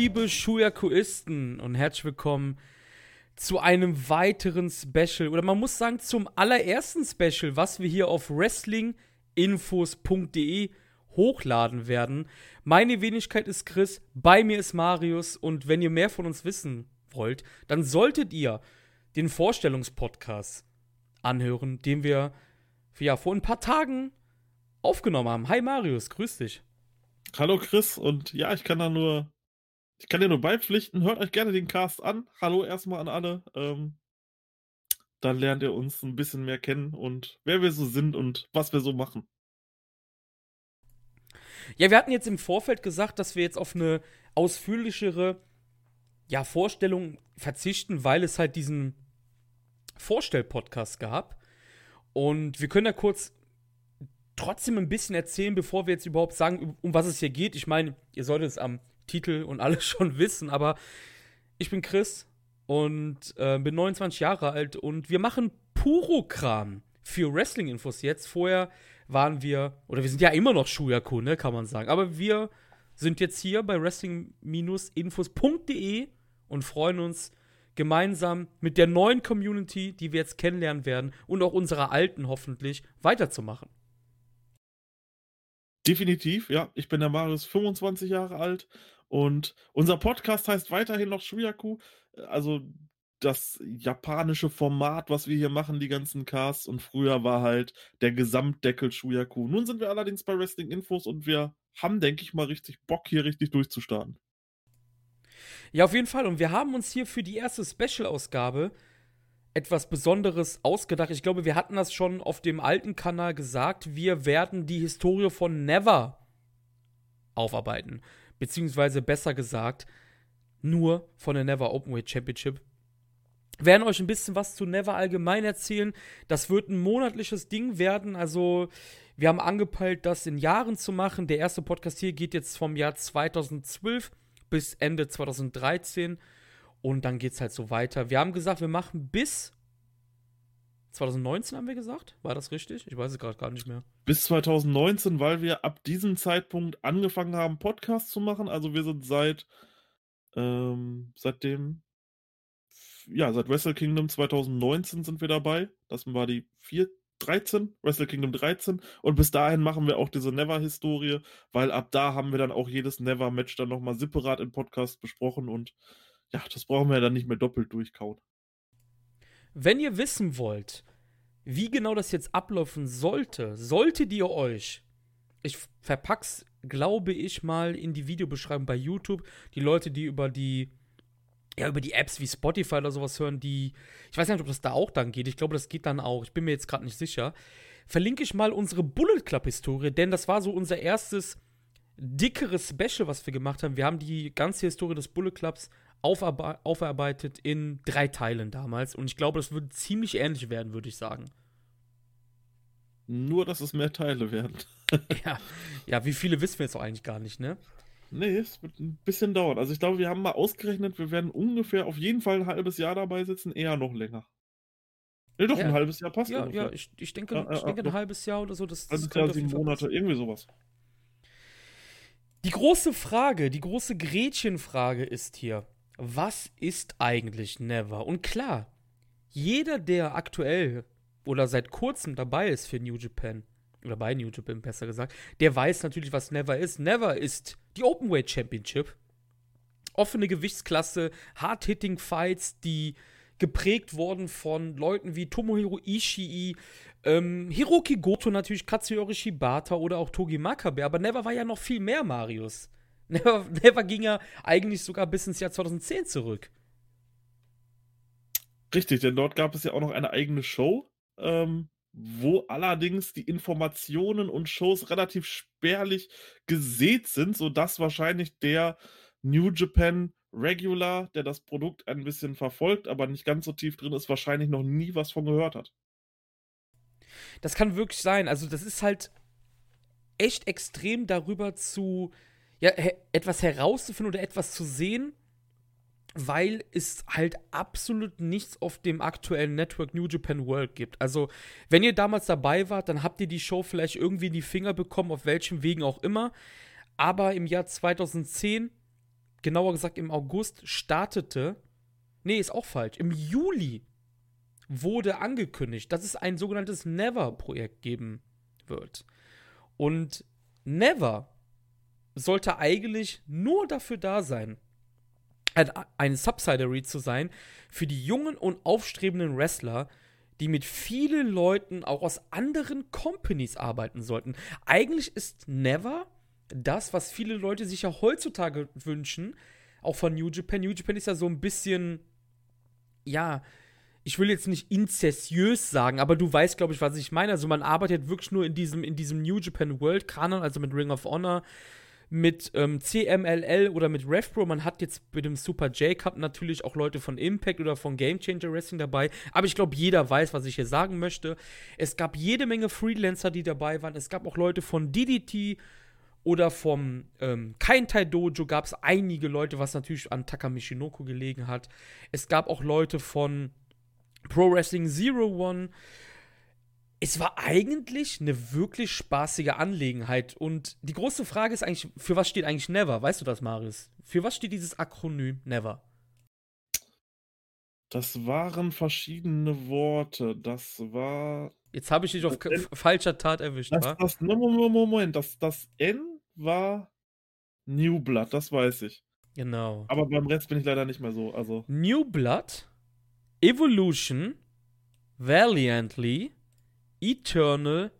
Liebe Schuyakuisten und herzlich willkommen zu einem weiteren Special oder man muss sagen zum allerersten Special, was wir hier auf wrestlinginfos.de hochladen werden. Meine Wenigkeit ist Chris, bei mir ist Marius und wenn ihr mehr von uns wissen wollt, dann solltet ihr den Vorstellungspodcast anhören, den wir ja vor ein paar Tagen aufgenommen haben. Hi Marius, grüß dich. Hallo Chris und ja, ich kann da nur, ich kann dir nur beipflichten. Hört euch gerne den Cast an. Hallo erstmal an alle. Ähm, dann lernt ihr uns ein bisschen mehr kennen und wer wir so sind und was wir so machen. Ja, wir hatten jetzt im Vorfeld gesagt, dass wir jetzt auf eine ausführlichere ja, Vorstellung verzichten, weil es halt diesen Vorstell-Podcast gab. Und wir können da kurz trotzdem ein bisschen erzählen, bevor wir jetzt überhaupt sagen, um was es hier geht. Ich meine, ihr solltet es am Titel und alles schon wissen, aber ich bin Chris und äh, bin 29 Jahre alt und wir machen Puro-Kram für Wrestling-Infos jetzt. Vorher waren wir, oder wir sind ja immer noch Shuyaku, ne, kann man sagen, aber wir sind jetzt hier bei wrestling-infos.de und freuen uns gemeinsam mit der neuen Community, die wir jetzt kennenlernen werden und auch unserer alten hoffentlich weiterzumachen. Definitiv, ja. Ich bin der Marius, 25 Jahre alt und unser Podcast heißt weiterhin noch Shuyaku. Also das japanische Format, was wir hier machen, die ganzen Casts. Und früher war halt der Gesamtdeckel Shuyaku. Nun sind wir allerdings bei Wrestling Infos und wir haben, denke ich mal, richtig Bock, hier richtig durchzustarten. Ja, auf jeden Fall. Und wir haben uns hier für die erste Special-Ausgabe etwas Besonderes ausgedacht. Ich glaube, wir hatten das schon auf dem alten Kanal gesagt. Wir werden die Historie von Never aufarbeiten. Beziehungsweise besser gesagt, nur von der Never Openweight Championship. Wir werden euch ein bisschen was zu Never allgemein erzählen. Das wird ein monatliches Ding werden. Also, wir haben angepeilt, das in Jahren zu machen. Der erste Podcast hier geht jetzt vom Jahr 2012 bis Ende 2013. Und dann geht es halt so weiter. Wir haben gesagt, wir machen bis 2019 haben wir gesagt? War das richtig? Ich weiß es gerade gar nicht mehr. Bis 2019, weil wir ab diesem Zeitpunkt angefangen haben, Podcasts zu machen. Also wir sind seit ähm, seitdem, ja, seit Wrestle Kingdom 2019 sind wir dabei. Das war die 4, 13, Wrestle Kingdom 13. Und bis dahin machen wir auch diese Never-Historie, weil ab da haben wir dann auch jedes Never-Match dann nochmal separat im Podcast besprochen und ja, das brauchen wir dann nicht mehr doppelt durchkauen. Wenn ihr wissen wollt, wie genau das jetzt ablaufen sollte, solltet ihr euch, ich verpack's, glaube ich, mal in die Videobeschreibung bei YouTube, die Leute, die über die ja, über die Apps wie Spotify oder sowas hören, die, ich weiß nicht, ob das da auch dann geht. Ich glaube, das geht dann auch. Ich bin mir jetzt gerade nicht sicher. Verlinke ich mal unsere Bullet Club Historie, denn das war so unser erstes dickeres Special, was wir gemacht haben. Wir haben die ganze Historie des Bullet Clubs aufarbe aufarbeitet in drei Teilen damals. Und ich glaube, das würde ziemlich ähnlich werden, würde ich sagen. Nur, dass es mehr Teile werden. ja. ja, wie viele wissen wir jetzt auch eigentlich gar nicht, ne? Nee, es wird ein bisschen dauern. Also ich glaube, wir haben mal ausgerechnet, wir werden ungefähr auf jeden Fall ein halbes Jahr dabei sitzen, eher noch länger. Nee, doch, ja. ein halbes Jahr passt ja. Ja, ja ich, ich denke, ja, ich denke ein halbes Jahr oder so. Das, das Jahr, sieben Monate, passen. irgendwie sowas. Die große Frage, die große Gretchenfrage ist hier, was ist eigentlich Never? Und klar, jeder, der aktuell oder seit kurzem dabei ist für New Japan, oder bei New Japan besser gesagt, der weiß natürlich, was Never ist. Never ist die Openweight Championship. Offene Gewichtsklasse, Hard-Hitting Fights, die geprägt wurden von Leuten wie Tomohiro Ishii, ähm, Hiroki Goto natürlich, Katsuyori Shibata oder auch Togi Makabe. Aber Never war ja noch viel mehr, Marius. Never, Never ging ja eigentlich sogar bis ins Jahr 2010 zurück. Richtig, denn dort gab es ja auch noch eine eigene Show, ähm, wo allerdings die Informationen und Shows relativ spärlich gesät sind, sodass wahrscheinlich der New Japan Regular, der das Produkt ein bisschen verfolgt, aber nicht ganz so tief drin ist, wahrscheinlich noch nie was von gehört hat. Das kann wirklich sein. Also, das ist halt echt extrem darüber zu ja, etwas herauszufinden oder etwas zu sehen, weil es halt absolut nichts auf dem aktuellen Network New Japan World gibt. Also, wenn ihr damals dabei wart, dann habt ihr die Show vielleicht irgendwie in die Finger bekommen, auf welchem Wegen auch immer. Aber im Jahr 2010 genauer gesagt im August, startete. Nee, ist auch falsch. Im Juli wurde angekündigt, dass es ein sogenanntes Never-Projekt geben wird. Und Never sollte eigentlich nur dafür da sein, ein, Subsidiary zu sein für die jungen und aufstrebenden Wrestler, die mit vielen Leuten auch aus anderen Companies arbeiten sollten. Eigentlich ist Never das, was viele Leute sich ja heutzutage wünschen, auch von New Japan. New Japan ist ja so ein bisschen, ja, ich will jetzt nicht inzessiös sagen, aber du weißt, glaube ich, was ich meine. Also man arbeitet wirklich nur in diesem, in diesem New Japan World Kanon, also mit Ring of Honor, mit ähm, CMLL oder mit RevPro. Man hat jetzt mit dem Super J Cup natürlich auch Leute von Impact oder von Game Changer Wrestling dabei. Aber ich glaube, jeder weiß, was ich hier sagen möchte. Es gab jede Menge Freelancer, die dabei waren. Es gab auch Leute von DDT oder vom ähm, Kaintai Dojo gab es einige Leute, was natürlich an Takamishinoko gelegen hat. Es gab auch Leute von Pro Wrestling Zero One. Es war eigentlich eine wirklich spaßige Angelegenheit. Und die große Frage ist eigentlich, für was steht eigentlich Never? Weißt du das, Marius? Für was steht dieses Akronym Never? Das waren verschiedene Worte. Das war. Jetzt habe ich dich auf falscher Tat erwischt, das, das, Moment, Moment, das, das N war New Blood, das weiß ich. Genau. Aber beim Rest bin ich leider nicht mehr so. Also. New Blood Evolution, Valiantly, Eternal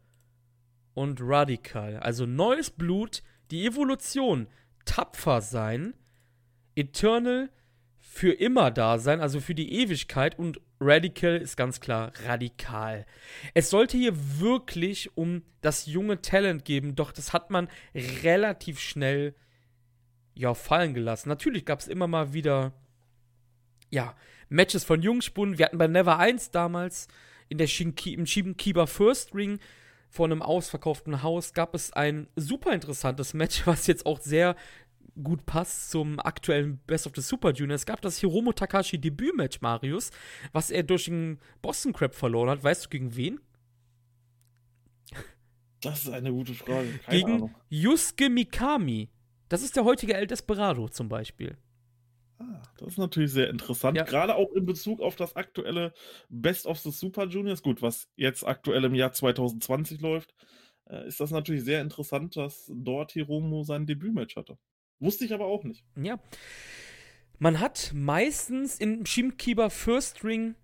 und Radical. Also neues Blut, die Evolution, tapfer sein, Eternal für immer da sein, also für die Ewigkeit und Radical ist ganz klar radikal. Es sollte hier wirklich um das junge Talent geben, doch das hat man relativ schnell ja fallen gelassen. Natürlich gab es immer mal wieder ja Matches von Jungspunden. Wir hatten bei Never 1 damals in der Shinki, im Shinkiba First Ring vor einem ausverkauften Haus gab es ein super interessantes Match, was jetzt auch sehr gut passt zum aktuellen Best of the Super Junior. Es gab das Hiromo Takashi Debütmatch, Marius, was er durch den Boston Crab verloren hat. Weißt du gegen wen? Das ist eine gute Frage. Keine gegen Ahnung. Yusuke Mikami. Das ist der heutige El Desperado zum Beispiel. Ah, das ist natürlich sehr interessant. Ja. Gerade auch in Bezug auf das aktuelle Best of the Super Juniors. Gut, was jetzt aktuell im Jahr 2020 läuft, äh, ist das natürlich sehr interessant, dass dort Hiromo sein Debütmatch hatte. Wusste ich aber auch nicht. Ja. Man hat meistens im Shimkiba First Ring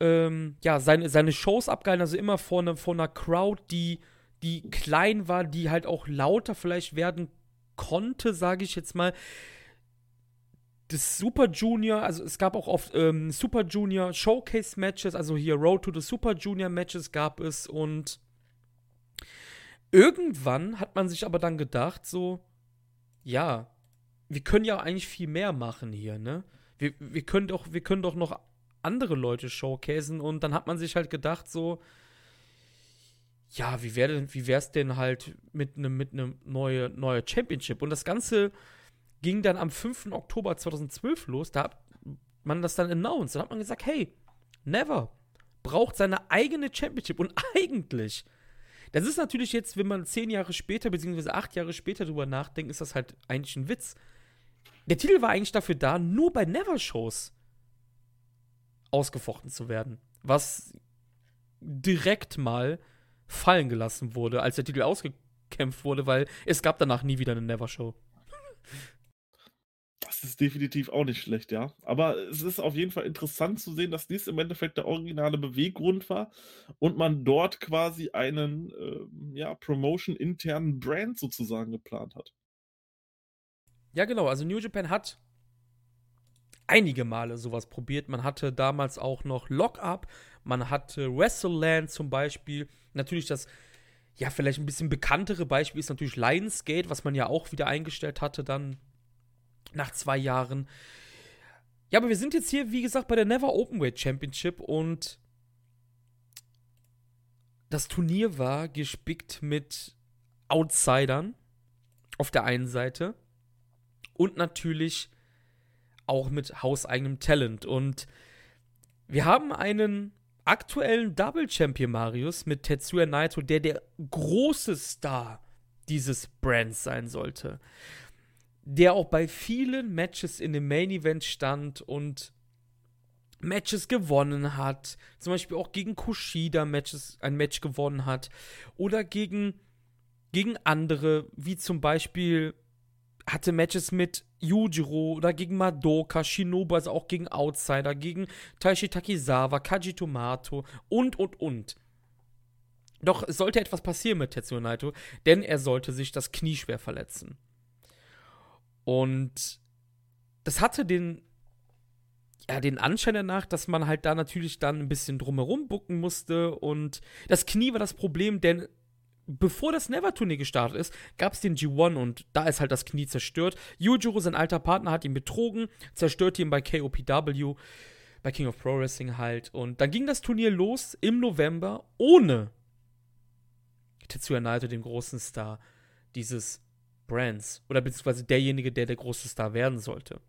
ähm, ja, seine, seine Shows abgehalten, also immer vor, ne, vor einer Crowd, die, die klein war, die halt auch lauter vielleicht werden konnte, sage ich jetzt mal das Super Junior, also es gab auch oft ähm, Super Junior Showcase Matches, also hier Road to the Super Junior Matches gab es und irgendwann hat man sich aber dann gedacht, so, ja, wir können ja eigentlich viel mehr machen hier, ne? Wir, wir, können doch, wir können doch noch andere Leute showcasen und dann hat man sich halt gedacht, so, ja, wie wäre wie wär's denn halt mit einem mit einem neue neue Championship und das ganze ging dann am 5. Oktober 2012 los. Da hat man das dann announced. Da hat man gesagt, hey, Never braucht seine eigene Championship. Und eigentlich, das ist natürlich jetzt, wenn man zehn Jahre später, beziehungsweise acht Jahre später drüber nachdenkt, ist das halt eigentlich ein Witz. Der Titel war eigentlich dafür da, nur bei Never-Shows ausgefochten zu werden. Was direkt mal fallen gelassen wurde, als der Titel ausgekämpft wurde, weil es gab danach nie wieder eine Never-Show. Das ist definitiv auch nicht schlecht, ja. Aber es ist auf jeden Fall interessant zu sehen, dass dies im Endeffekt der originale Beweggrund war und man dort quasi einen äh, ja, Promotion-internen Brand sozusagen geplant hat. Ja, genau. Also New Japan hat einige Male sowas probiert. Man hatte damals auch noch Lockup, man hatte WrestleLand zum Beispiel. Natürlich das, ja, vielleicht ein bisschen bekanntere Beispiel ist natürlich Lionsgate, was man ja auch wieder eingestellt hatte dann nach zwei Jahren. Ja, aber wir sind jetzt hier, wie gesagt, bei der Never Openweight Championship und das Turnier war gespickt mit Outsidern auf der einen Seite und natürlich auch mit hauseigenem Talent. Und wir haben einen aktuellen Double Champion Marius mit Tetsuya Naito, der der große Star dieses Brands sein sollte der auch bei vielen Matches in dem Main Event stand und Matches gewonnen hat. Zum Beispiel auch gegen Kushida Matches, ein Match gewonnen hat. Oder gegen, gegen andere, wie zum Beispiel hatte Matches mit Yujiro oder gegen Madoka, Shinobu, also auch gegen Outsider, gegen Taishi Takizawa, Kaji Tomato und, und, und. Doch es sollte etwas passieren mit Tetsuya Naito, denn er sollte sich das Knie schwer verletzen. Und das hatte den, ja, den Anschein danach, dass man halt da natürlich dann ein bisschen drumherum bucken musste. Und das Knie war das Problem, denn bevor das Never-Turnier gestartet ist, gab es den G1 und da ist halt das Knie zerstört. Yujiro, sein alter Partner, hat ihn betrogen, zerstörte ihn bei KOPW, bei King of Pro Wrestling halt. Und dann ging das Turnier los im November ohne Tetsuya Naito, den großen Star dieses Brands. Oder beziehungsweise derjenige, der der große Star werden sollte.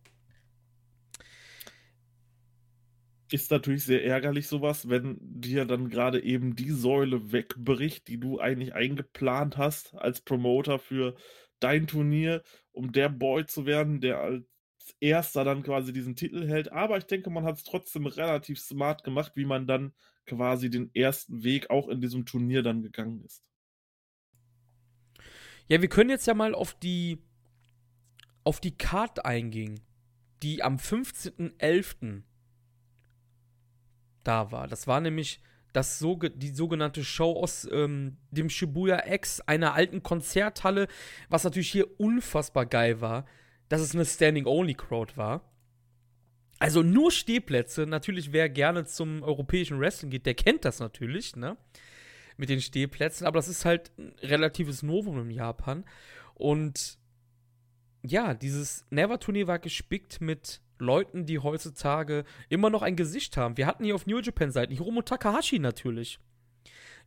ist natürlich sehr ärgerlich sowas, wenn dir dann gerade eben die Säule wegbricht, die du eigentlich eingeplant hast als Promoter für dein Turnier, um der Boy zu werden, der als erster dann quasi diesen Titel hält. Aber ich denke, man hat es trotzdem relativ smart gemacht, wie man dann quasi den ersten Weg auch in diesem Turnier dann gegangen ist. Ja, wir können jetzt ja mal auf die auf die Card eingehen, die am 15.11 da war. Das war nämlich das so, die sogenannte Show aus ähm, dem Shibuya X, einer alten Konzerthalle, was natürlich hier unfassbar geil war, dass es eine Standing-Only-Crowd war. Also nur Stehplätze. Natürlich, wer gerne zum europäischen Wrestling geht, der kennt das natürlich, ne? Mit den Stehplätzen. Aber das ist halt ein relatives Novum in Japan. Und ja, dieses Never-Turnier war gespickt mit Leuten, die heutzutage immer noch ein Gesicht haben. Wir hatten hier auf New Japan Seiten Hiromu Takahashi natürlich.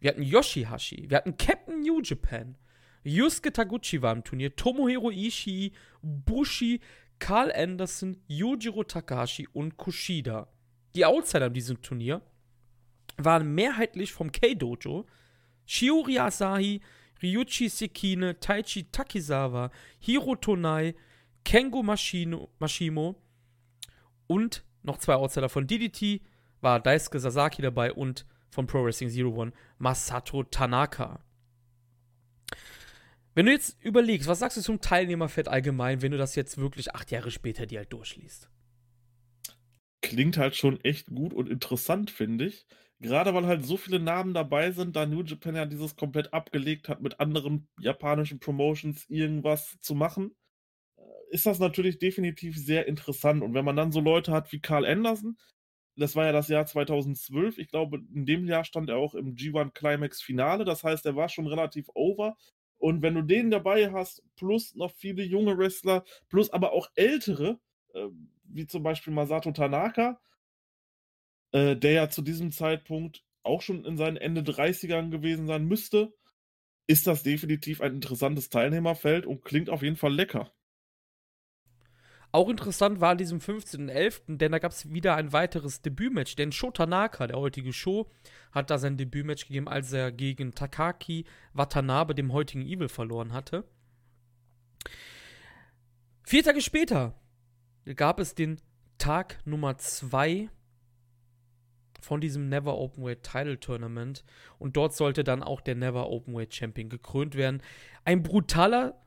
Wir hatten Yoshihashi. Wir hatten Captain New Japan. Yusuke Taguchi war im Turnier. Tomohiro Ishii, Bushi, Carl Anderson, Yujiro Takahashi und Kushida. Die Outsider in diesem Turnier waren mehrheitlich vom K-Dojo. Shiori Asahi, Ryuichi Sekine, Taichi Takizawa, Hiro Tonai, Kengo Mashino, Mashimo, und noch zwei Outsider von DDT war Daisuke Sasaki dabei und von Pro Wrestling Zero One Masato Tanaka. Wenn du jetzt überlegst, was sagst du zum Teilnehmerfett allgemein, wenn du das jetzt wirklich acht Jahre später dir halt durchliest? Klingt halt schon echt gut und interessant, finde ich. Gerade weil halt so viele Namen dabei sind, da New Japan ja dieses komplett abgelegt hat, mit anderen japanischen Promotions irgendwas zu machen ist das natürlich definitiv sehr interessant. Und wenn man dann so Leute hat wie Carl Anderson, das war ja das Jahr 2012, ich glaube, in dem Jahr stand er auch im G1 Climax Finale, das heißt, er war schon relativ over. Und wenn du den dabei hast, plus noch viele junge Wrestler, plus aber auch ältere, äh, wie zum Beispiel Masato Tanaka, äh, der ja zu diesem Zeitpunkt auch schon in seinen Ende 30ern gewesen sein müsste, ist das definitiv ein interessantes Teilnehmerfeld und klingt auf jeden Fall lecker. Auch interessant war an diesem 15.11., denn da gab es wieder ein weiteres Debütmatch. Denn Sho Tanaka, der heutige Show, hat da sein Debütmatch gegeben, als er gegen Takaki Watanabe, dem heutigen Evil, verloren hatte. Vier Tage später gab es den Tag Nummer 2 von diesem Never Openweight Title Tournament und dort sollte dann auch der Never Openweight Champion gekrönt werden. Ein brutaler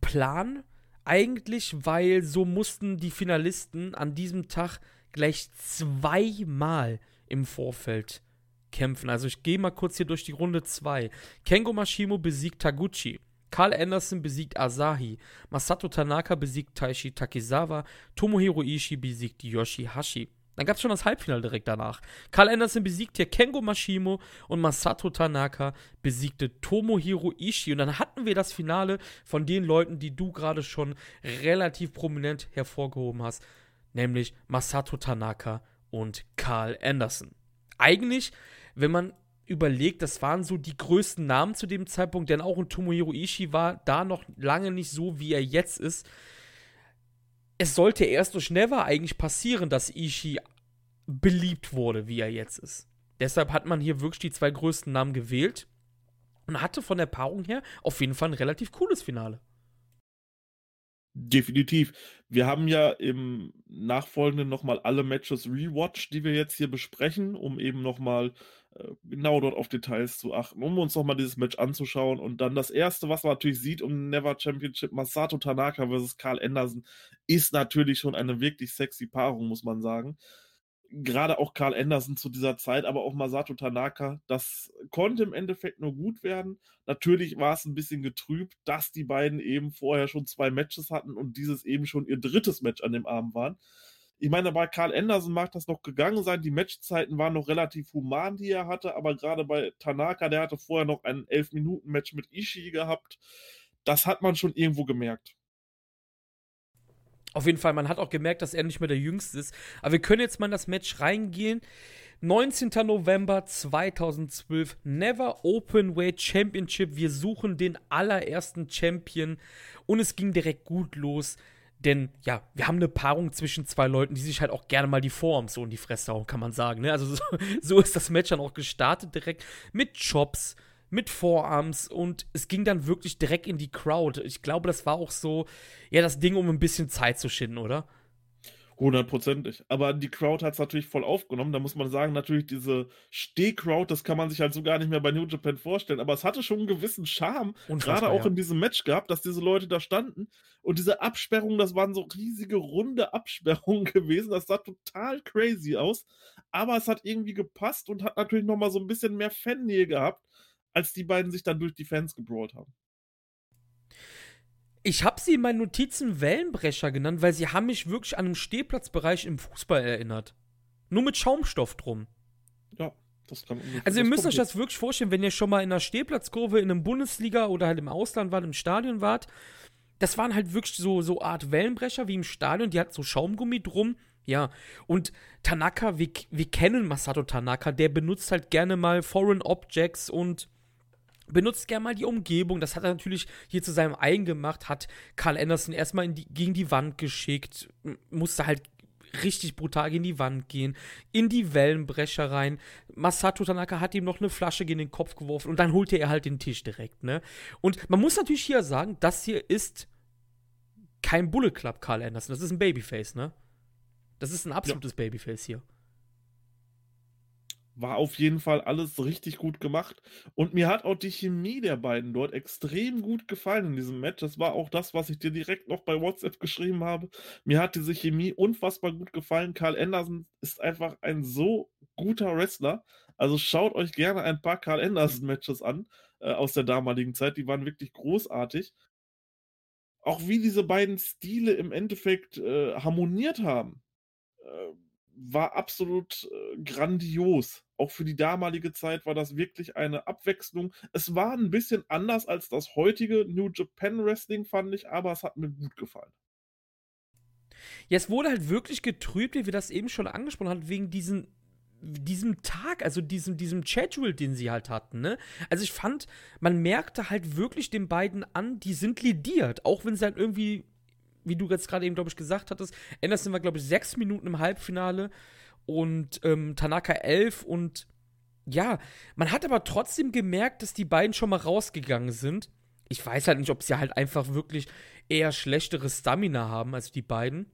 Plan, eigentlich, weil so mussten die Finalisten an diesem Tag gleich zweimal im Vorfeld kämpfen. Also ich gehe mal kurz hier durch die Runde 2. Kengo Mashimo besiegt Taguchi. Carl Anderson besiegt Asahi. Masato Tanaka besiegt Taishi Takizawa. Tomohiro Ishii besiegt Yoshihashi. Dann gab es schon das Halbfinale direkt danach. Carl Anderson besiegte Kengo Mashimo und Masato Tanaka besiegte Tomohiro Ishii. Und dann hatten wir das Finale von den Leuten, die du gerade schon relativ prominent hervorgehoben hast, nämlich Masato Tanaka und Carl Anderson. Eigentlich, wenn man überlegt, das waren so die größten Namen zu dem Zeitpunkt, denn auch ein Tomohiro Ishii war da noch lange nicht so, wie er jetzt ist es sollte erst durch Never eigentlich passieren, dass Ishii beliebt wurde, wie er jetzt ist. Deshalb hat man hier wirklich die zwei größten Namen gewählt und hatte von der Paarung her auf jeden Fall ein relativ cooles Finale. Definitiv. Wir haben ja im Nachfolgenden nochmal alle Matches rewatcht, die wir jetzt hier besprechen, um eben nochmal genau dort auf Details zu achten, um uns nochmal dieses Match anzuschauen. Und dann das erste, was man natürlich sieht um Never Championship, Masato Tanaka versus Carl Anderson, ist natürlich schon eine wirklich sexy Paarung, muss man sagen gerade auch Carl Anderson zu dieser Zeit, aber auch Masato Tanaka, das konnte im Endeffekt nur gut werden. Natürlich war es ein bisschen getrübt, dass die beiden eben vorher schon zwei Matches hatten und dieses eben schon ihr drittes Match an dem Abend waren. Ich meine, bei Carl Anderson mag das noch gegangen sein. Die Matchzeiten waren noch relativ human, die er hatte, aber gerade bei Tanaka, der hatte vorher noch ein 11-Minuten-Match mit Ishii gehabt. Das hat man schon irgendwo gemerkt. Auf jeden Fall, man hat auch gemerkt, dass er nicht mehr der Jüngste ist. Aber wir können jetzt mal in das Match reingehen. 19. November 2012, Never Open Weight Championship. Wir suchen den allerersten Champion und es ging direkt gut los. Denn ja, wir haben eine Paarung zwischen zwei Leuten, die sich halt auch gerne mal die Forms so in die Fresse hauen, kann man sagen. Ne? Also so, so ist das Match dann auch gestartet direkt mit Chops, mit Vorarms und es ging dann wirklich direkt in die Crowd. Ich glaube, das war auch so, ja, das Ding, um ein bisschen Zeit zu schinden, oder? Hundertprozentig. Aber die Crowd hat es natürlich voll aufgenommen. Da muss man sagen, natürlich diese Steh-Crowd, das kann man sich halt so gar nicht mehr bei New Japan vorstellen. Aber es hatte schon einen gewissen Charme, gerade auch ja. in diesem Match gehabt, dass diese Leute da standen. Und diese Absperrungen, das waren so riesige, runde Absperrungen gewesen. Das sah total crazy aus. Aber es hat irgendwie gepasst und hat natürlich nochmal so ein bisschen mehr Fannähe gehabt als die beiden sich dann durch die Fans gebrawlt haben. Ich habe sie in meinen Notizen Wellenbrecher genannt, weil sie haben mich wirklich an einen Stehplatzbereich im Fußball erinnert. Nur mit Schaumstoff drum. Ja, das kann. Also ihr müsst euch das wirklich vorstellen, wenn ihr schon mal in einer Stehplatzkurve in einem Bundesliga oder halt im Ausland wart, im Stadion wart. Das waren halt wirklich so, so Art Wellenbrecher wie im Stadion, die hat so Schaumgummi drum. Ja, und Tanaka, wir, wir kennen Masato Tanaka, der benutzt halt gerne mal Foreign Objects und benutzt gerne mal die Umgebung. Das hat er natürlich hier zu seinem eigen gemacht, hat Carl Anderson erstmal die, gegen die Wand geschickt, musste halt richtig brutal gegen die Wand gehen, in die Wellenbrecher rein. Masato Tanaka hat ihm noch eine Flasche gegen den Kopf geworfen und dann holte er halt den Tisch direkt, ne? Und man muss natürlich hier sagen, das hier ist kein Bullet Club Carl Anderson, das ist ein Babyface, ne? Das ist ein absolutes ja. Babyface hier war auf jeden Fall alles richtig gut gemacht. Und mir hat auch die Chemie der beiden dort extrem gut gefallen in diesem Match. Das war auch das, was ich dir direkt noch bei WhatsApp geschrieben habe. Mir hat diese Chemie unfassbar gut gefallen. Karl Anderson ist einfach ein so guter Wrestler. Also schaut euch gerne ein paar Karl Anderson-Matches an äh, aus der damaligen Zeit. Die waren wirklich großartig. Auch wie diese beiden Stile im Endeffekt äh, harmoniert haben. Äh, war absolut äh, grandios. Auch für die damalige Zeit war das wirklich eine Abwechslung. Es war ein bisschen anders als das heutige New Japan Wrestling, fand ich, aber es hat mir gut gefallen. Ja, es wurde halt wirklich getrübt, wie wir das eben schon angesprochen haben, wegen diesen, diesem Tag, also diesem, diesem Schedule, den sie halt hatten, ne? Also ich fand, man merkte halt wirklich den beiden an, die sind lidiert, auch wenn sie halt irgendwie wie du jetzt gerade eben, glaube ich, gesagt hattest, Anderson war, glaube ich, sechs Minuten im Halbfinale und ähm, Tanaka elf und ja, man hat aber trotzdem gemerkt, dass die beiden schon mal rausgegangen sind. Ich weiß halt nicht, ob sie halt einfach wirklich eher schlechtere Stamina haben als die beiden.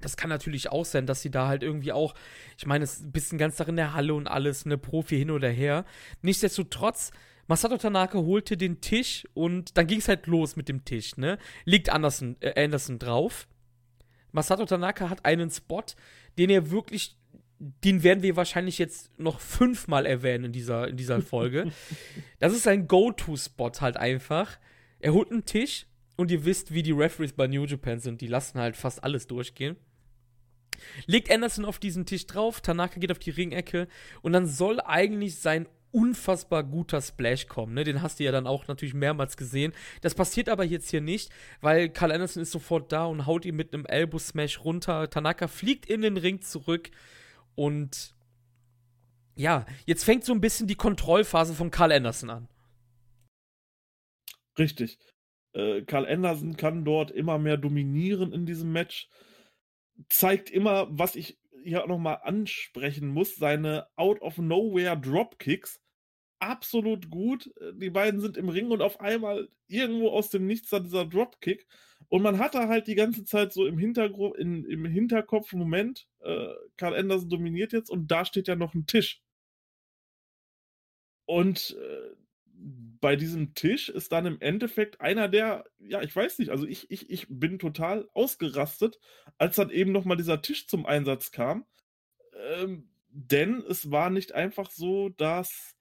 Das kann natürlich auch sein, dass sie da halt irgendwie auch, ich meine, es ist ein bisschen ganz Tag in der Halle und alles, eine Profi hin oder her. Nichtsdestotrotz Masato Tanaka holte den Tisch und dann ging es halt los mit dem Tisch, ne? Liegt Anderson, äh, Anderson drauf. Masato Tanaka hat einen Spot, den er wirklich, den werden wir wahrscheinlich jetzt noch fünfmal erwähnen in dieser, in dieser Folge. das ist ein Go-To-Spot halt einfach. Er holt einen Tisch und ihr wisst, wie die Referees bei New Japan sind. Die lassen halt fast alles durchgehen. Legt Anderson auf diesen Tisch drauf, Tanaka geht auf die Ringecke und dann soll eigentlich sein unfassbar guter Splash kommen. Ne? Den hast du ja dann auch natürlich mehrmals gesehen. Das passiert aber jetzt hier nicht, weil Carl Anderson ist sofort da und haut ihn mit einem Elbow Smash runter. Tanaka fliegt in den Ring zurück und ja, jetzt fängt so ein bisschen die Kontrollphase von Carl Anderson an. Richtig. Äh, Carl Anderson kann dort immer mehr dominieren in diesem Match. Zeigt immer, was ich hier auch nochmal ansprechen muss, seine Out of Nowhere Dropkicks absolut gut. Äh, die beiden sind im Ring und auf einmal irgendwo aus dem Nichts da dieser Dropkick. Und man hatte halt die ganze Zeit so im, Hintergrund, in, im Hinterkopf, Moment, äh, Carl Anderson dominiert jetzt und da steht ja noch ein Tisch. Und äh, bei diesem Tisch ist dann im Endeffekt einer der, ja, ich weiß nicht, also ich, ich, ich bin total ausgerastet, als dann eben nochmal dieser Tisch zum Einsatz kam. Ähm, denn es war nicht einfach so, dass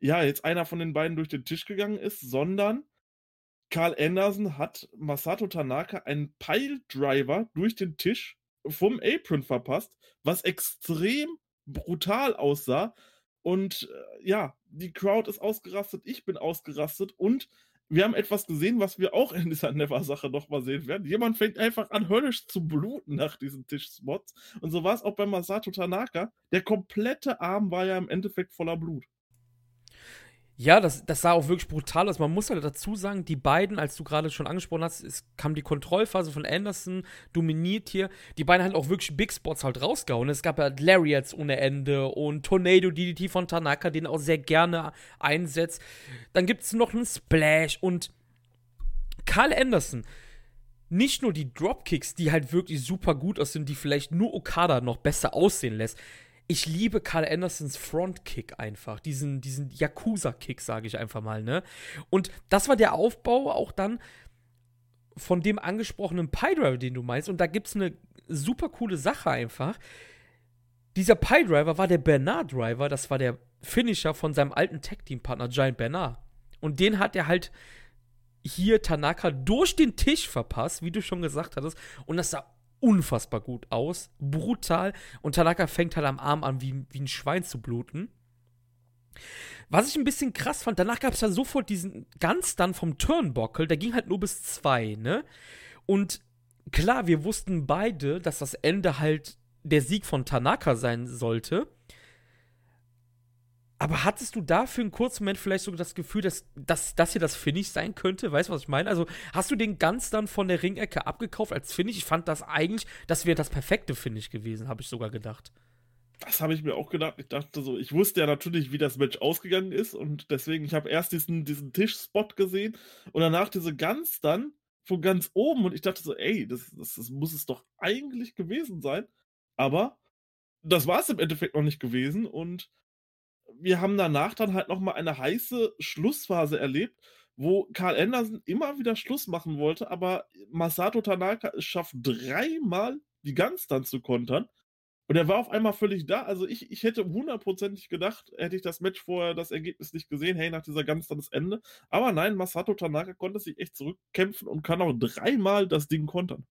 ja jetzt einer von den beiden durch den Tisch gegangen ist, sondern Karl Anderson hat Masato Tanaka einen Piledriver durch den Tisch vom Apron verpasst, was extrem brutal aussah. Und äh, ja, die Crowd ist ausgerastet, ich bin ausgerastet und wir haben etwas gesehen, was wir auch in dieser Never-Sache nochmal sehen werden. Jemand fängt einfach an, höllisch zu bluten nach diesen Tischspots. Und so war es auch bei Masato Tanaka. Der komplette Arm war ja im Endeffekt voller Blut. Ja, das, das sah auch wirklich brutal aus. Man muss halt dazu sagen, die beiden, als du gerade schon angesprochen hast, es kam die Kontrollphase von Anderson, dominiert hier. Die beiden haben auch wirklich Big Spots halt rausgehauen. Es gab ja Lariats ohne Ende und Tornado DDT von Tanaka, den auch sehr gerne einsetzt. Dann gibt es noch einen Splash und Carl Anderson. Nicht nur die Dropkicks, die halt wirklich super gut aussehen, die vielleicht nur Okada noch besser aussehen lässt ich liebe Carl Andersons Frontkick einfach. Diesen, diesen Yakuza-Kick, sage ich einfach mal, ne? Und das war der Aufbau auch dann von dem angesprochenen Pie-Driver, den du meinst. Und da gibt es eine super coole Sache einfach. Dieser Pie-Driver war der Bernard-Driver, das war der Finisher von seinem alten Tag-Team-Partner Giant Bernard. Und den hat er halt hier Tanaka durch den Tisch verpasst, wie du schon gesagt hattest. Und das sah unfassbar gut aus. Brutal. Und Tanaka fängt halt am Arm an, wie, wie ein Schwein zu bluten. Was ich ein bisschen krass fand, danach gab es ja sofort diesen ganz dann vom Turnbuckle, der ging halt nur bis zwei, ne? Und klar, wir wussten beide, dass das Ende halt der Sieg von Tanaka sein sollte. Aber hattest du da für einen kurzen Moment vielleicht sogar das Gefühl, dass, dass das hier das Finish sein könnte? Weißt du, was ich meine? Also, hast du den ganz dann von der Ringecke abgekauft als Finish? Ich fand das eigentlich, das wäre das perfekte Finish gewesen, habe ich sogar gedacht. Das habe ich mir auch gedacht. Ich dachte so, ich wusste ja natürlich, wie das Match ausgegangen ist und deswegen, ich habe erst diesen, diesen Tischspot gesehen und danach diese Gans dann von ganz oben und ich dachte so, ey, das, das, das muss es doch eigentlich gewesen sein. Aber das war es im Endeffekt noch nicht gewesen und wir haben danach dann halt nochmal eine heiße Schlussphase erlebt, wo Karl Anderson immer wieder Schluss machen wollte, aber Masato Tanaka schafft dreimal die Gans dann zu kontern. Und er war auf einmal völlig da. Also ich, ich hätte hundertprozentig gedacht, hätte ich das Match vorher, das Ergebnis nicht gesehen, hey, nach dieser Gans dann das Ende. Aber nein, Masato Tanaka konnte sich echt zurückkämpfen und kann auch dreimal das Ding kontern.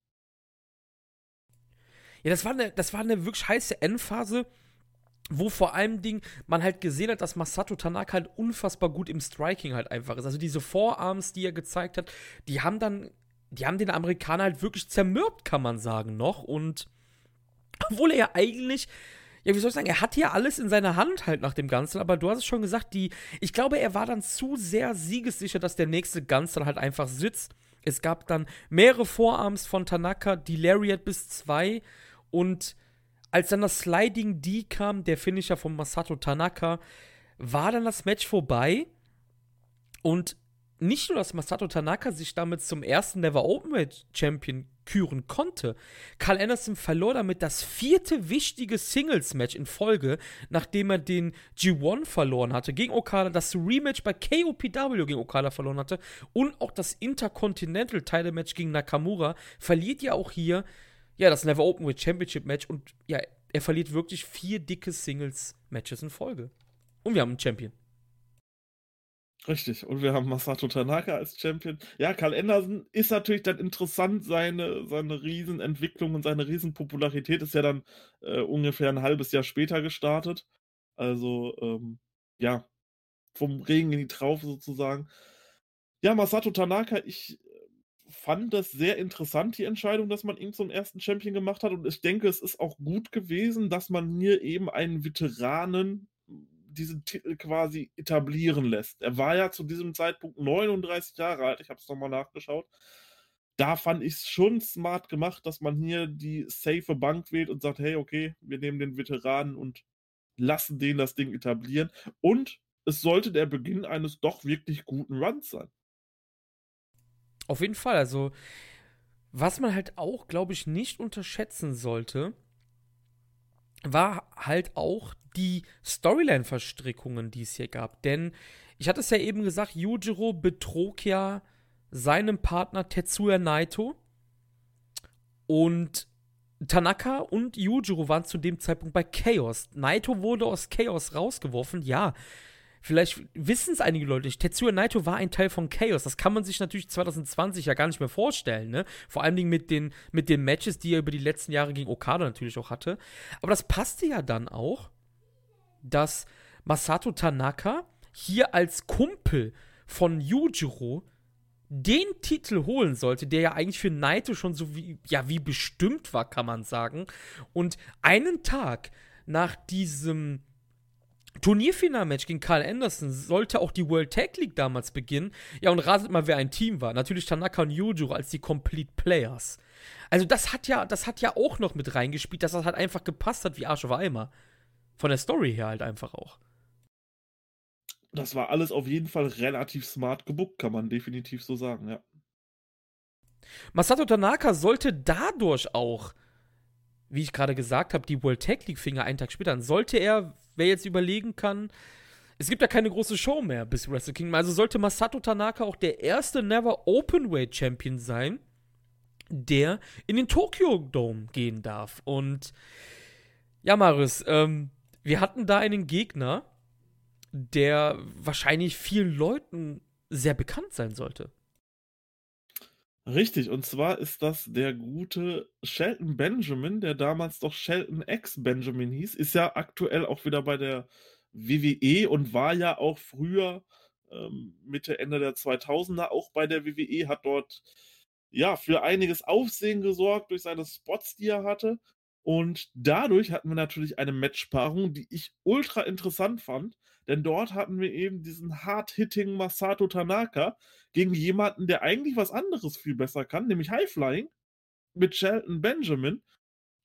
Ja, das war eine, das war eine wirklich heiße Endphase wo vor allem Ding man halt gesehen hat, dass Masato Tanaka halt unfassbar gut im Striking halt einfach ist. Also diese Vorarms, die er gezeigt hat, die haben dann, die haben den Amerikaner halt wirklich zermürbt, kann man sagen, noch. Und obwohl er ja eigentlich, ja, wie soll ich sagen, er hat ja alles in seiner Hand halt nach dem Ganzen, aber du hast es schon gesagt, die, ich glaube, er war dann zu sehr siegessicher, dass der nächste Ganz dann halt einfach sitzt. Es gab dann mehrere Vorarms von Tanaka, die Lariat bis zwei und als dann das Sliding D kam, der Finisher von Masato Tanaka, war dann das Match vorbei. Und nicht nur, dass Masato Tanaka sich damit zum ersten Never Openweight Champion küren konnte. Carl Anderson verlor damit das vierte wichtige Singles-Match in Folge, nachdem er den G1 verloren hatte gegen Okada, das Rematch bei KOPW gegen Okada verloren hatte und auch das Intercontinental Title Match gegen Nakamura. Verliert ja auch hier ja, das Never Open with Championship Match und ja, er verliert wirklich vier dicke Singles-Matches in Folge. Und wir haben einen Champion. Richtig, und wir haben Masato Tanaka als Champion. Ja, Karl Anderson ist natürlich dann interessant, seine, seine Riesenentwicklung und seine Riesenpopularität ist ja dann äh, ungefähr ein halbes Jahr später gestartet. Also, ähm, ja, vom Regen in die Traufe sozusagen. Ja, Masato Tanaka, ich fand das sehr interessant, die Entscheidung, dass man ihn zum ersten Champion gemacht hat. Und ich denke, es ist auch gut gewesen, dass man hier eben einen Veteranen diesen Titel quasi etablieren lässt. Er war ja zu diesem Zeitpunkt 39 Jahre alt. Ich habe es nochmal nachgeschaut. Da fand ich es schon smart gemacht, dass man hier die safe Bank wählt und sagt, hey, okay, wir nehmen den Veteranen und lassen den das Ding etablieren. Und es sollte der Beginn eines doch wirklich guten Runs sein. Auf jeden Fall. Also, was man halt auch, glaube ich, nicht unterschätzen sollte, war halt auch die Storyline-Verstrickungen, die es hier gab. Denn ich hatte es ja eben gesagt, Yujiro betrog ja seinem Partner Tetsuya Naito. Und Tanaka und Yujiro waren zu dem Zeitpunkt bei Chaos. Naito wurde aus Chaos rausgeworfen, ja. Vielleicht wissen es einige Leute nicht. Tetsuya Naito war ein Teil von Chaos. Das kann man sich natürlich 2020 ja gar nicht mehr vorstellen, ne? Vor allen Dingen mit den, mit den Matches, die er über die letzten Jahre gegen Okada natürlich auch hatte. Aber das passte ja dann auch, dass Masato Tanaka hier als Kumpel von Yujiro den Titel holen sollte, der ja eigentlich für Naito schon so wie, ja, wie bestimmt war, kann man sagen. Und einen Tag nach diesem Turnierfinalmatch gegen Carl Anderson sollte auch die World Tag League damals beginnen. Ja, und ratet mal, wer ein Team war. Natürlich Tanaka und Yujiro als die Complete Players. Also das hat ja, das hat ja auch noch mit reingespielt, dass das halt einfach gepasst hat wie Arsch auf Eimer. Von der Story her halt einfach auch. Das war alles auf jeden Fall relativ smart gebuckt, kann man definitiv so sagen, ja. Masato Tanaka sollte dadurch auch, wie ich gerade gesagt habe, die World Tag League Finger einen Tag später, sollte er, wer jetzt überlegen kann, es gibt ja keine große Show mehr bis Wrestle Kingdom, also sollte Masato Tanaka auch der erste Never Openweight Champion sein, der in den Tokyo Dome gehen darf. Und ja, Marius, ähm, wir hatten da einen Gegner, der wahrscheinlich vielen Leuten sehr bekannt sein sollte. Richtig, und zwar ist das der gute Shelton Benjamin, der damals doch Shelton X Benjamin hieß, ist ja aktuell auch wieder bei der WWE und war ja auch früher ähm, Mitte, Ende der 2000er auch bei der WWE, hat dort ja für einiges Aufsehen gesorgt durch seine Spots, die er hatte. Und dadurch hatten wir natürlich eine Matchpaarung, die ich ultra interessant fand, denn dort hatten wir eben diesen hard-hitting Masato Tanaka gegen jemanden, der eigentlich was anderes viel besser kann, nämlich High-Flying mit Shelton Benjamin.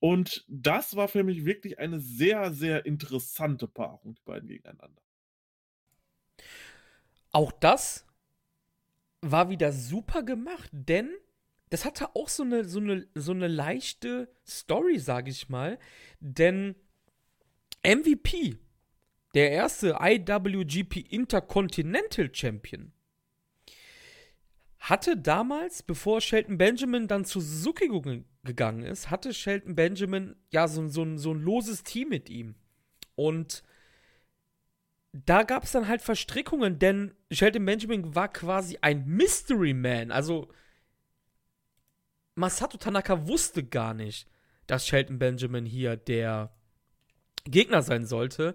Und das war für mich wirklich eine sehr, sehr interessante Paarung, die beiden gegeneinander. Auch das war wieder super gemacht, denn das hatte auch so eine, so eine, so eine leichte Story, sage ich mal. Denn MVP, der erste IWGP Intercontinental Champion, hatte damals, bevor Shelton Benjamin dann zu Suzuki gegangen ist, hatte Shelton Benjamin ja so, so, so ein loses Team mit ihm. Und da gab es dann halt Verstrickungen, denn Shelton Benjamin war quasi ein Mystery Man. Also Masato Tanaka wusste gar nicht, dass Shelton Benjamin hier der Gegner sein sollte.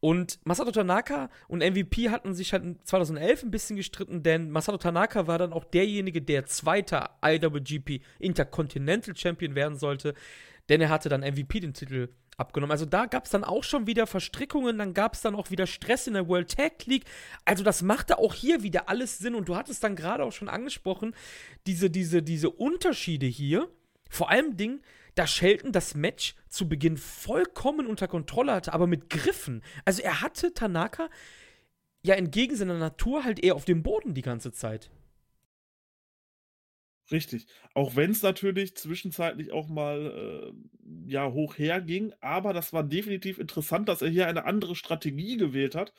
Und Masato Tanaka und MVP hatten sich halt 2011 ein bisschen gestritten, denn Masato Tanaka war dann auch derjenige, der zweiter IWGP Intercontinental Champion werden sollte, denn er hatte dann MVP den Titel abgenommen. Also da gab es dann auch schon wieder Verstrickungen, dann gab es dann auch wieder Stress in der World Tag League. Also das machte auch hier wieder alles Sinn und du hattest dann gerade auch schon angesprochen, diese, diese, diese Unterschiede hier. Vor allem Ding, da Shelton das Match zu Beginn vollkommen unter Kontrolle hatte, aber mit Griffen. Also er hatte Tanaka ja entgegen seiner Natur halt eher auf dem Boden die ganze Zeit. Richtig. Auch wenn es natürlich zwischenzeitlich auch mal äh, ja hoch herging, aber das war definitiv interessant, dass er hier eine andere Strategie gewählt hat,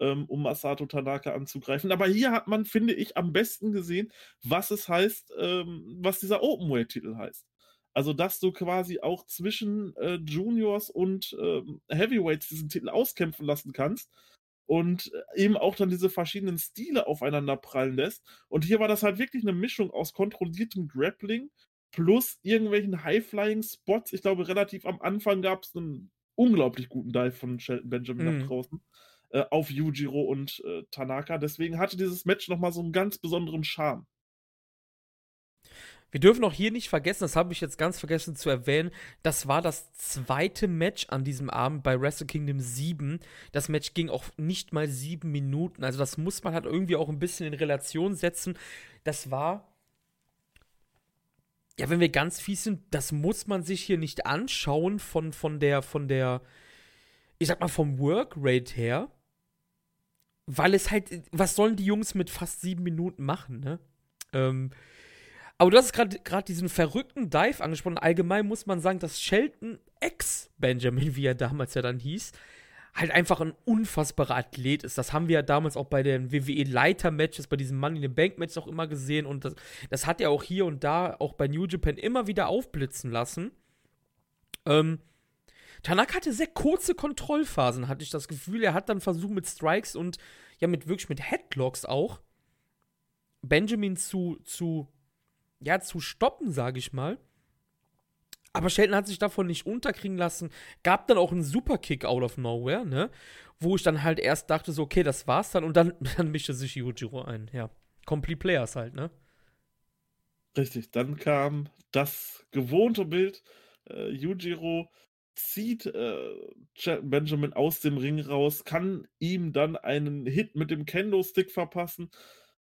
ähm, um Masato Tanaka anzugreifen. Aber hier hat man, finde ich, am besten gesehen, was es heißt, ähm, was dieser Openweight-Titel heißt. Also, dass du quasi auch zwischen äh, Juniors und ähm, Heavyweights diesen Titel auskämpfen lassen kannst und äh, eben auch dann diese verschiedenen Stile aufeinander prallen lässt. Und hier war das halt wirklich eine Mischung aus kontrolliertem Grappling plus irgendwelchen High-Flying-Spots. Ich glaube, relativ am Anfang gab es einen unglaublich guten Dive von Shelton Benjamin mhm. nach draußen äh, auf Yujiro und äh, Tanaka. Deswegen hatte dieses Match nochmal so einen ganz besonderen Charme. Wir dürfen auch hier nicht vergessen, das habe ich jetzt ganz vergessen zu erwähnen, das war das zweite Match an diesem Abend bei Wrestle Kingdom 7. Das Match ging auch nicht mal sieben Minuten. Also das muss man halt irgendwie auch ein bisschen in Relation setzen. Das war ja, wenn wir ganz fies sind, das muss man sich hier nicht anschauen von, von der, von der, ich sag mal, vom Workrate her. Weil es halt, was sollen die Jungs mit fast sieben Minuten machen, ne? Ähm, Aber du hast gerade diesen verrückten Dive angesprochen. Allgemein muss man sagen, dass Shelton ex-Benjamin, wie er damals ja dann hieß, halt einfach ein unfassbarer Athlet ist. Das haben wir ja damals auch bei den WWE-Leiter-Matches, bei diesen Money in the Bank-Matches auch immer gesehen. Und das, das hat er auch hier und da, auch bei New Japan, immer wieder aufblitzen lassen. Ähm, Tanaka hatte sehr kurze Kontrollphasen, hatte ich das Gefühl. Er hat dann versucht mit Strikes und ja, mit wirklich mit Headlocks auch Benjamin zu, zu, ja, zu stoppen, sage ich mal. Aber Shelton hat sich davon nicht unterkriegen lassen. Gab dann auch einen Superkick out of nowhere, ne? Wo ich dann halt erst dachte, so, okay, das war's dann. Und dann, dann mischte sich Yujiro ein, ja. Complete Players halt, ne? Richtig, dann kam das gewohnte Bild. Äh, Yujiro zieht äh, Benjamin aus dem Ring raus, kann ihm dann einen Hit mit dem Kendo-Stick verpassen.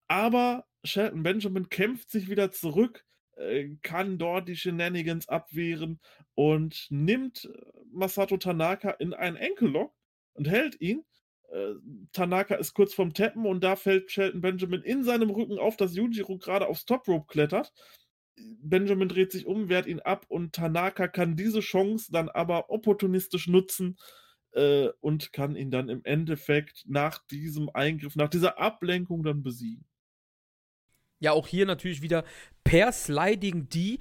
Aber Shelton Benjamin kämpft sich wieder zurück, äh, kann dort die Shenanigans abwehren und nimmt äh, Masato Tanaka in einen Enkellock und hält ihn. Äh, Tanaka ist kurz vorm Tappen und da fällt Shelton Benjamin in seinem Rücken auf, dass Yujiro gerade aufs Top Rope klettert. Benjamin dreht sich um, wehrt ihn ab und Tanaka kann diese Chance dann aber opportunistisch nutzen äh, und kann ihn dann im Endeffekt nach diesem Eingriff, nach dieser Ablenkung dann besiegen. Ja, auch hier natürlich wieder per Sliding D.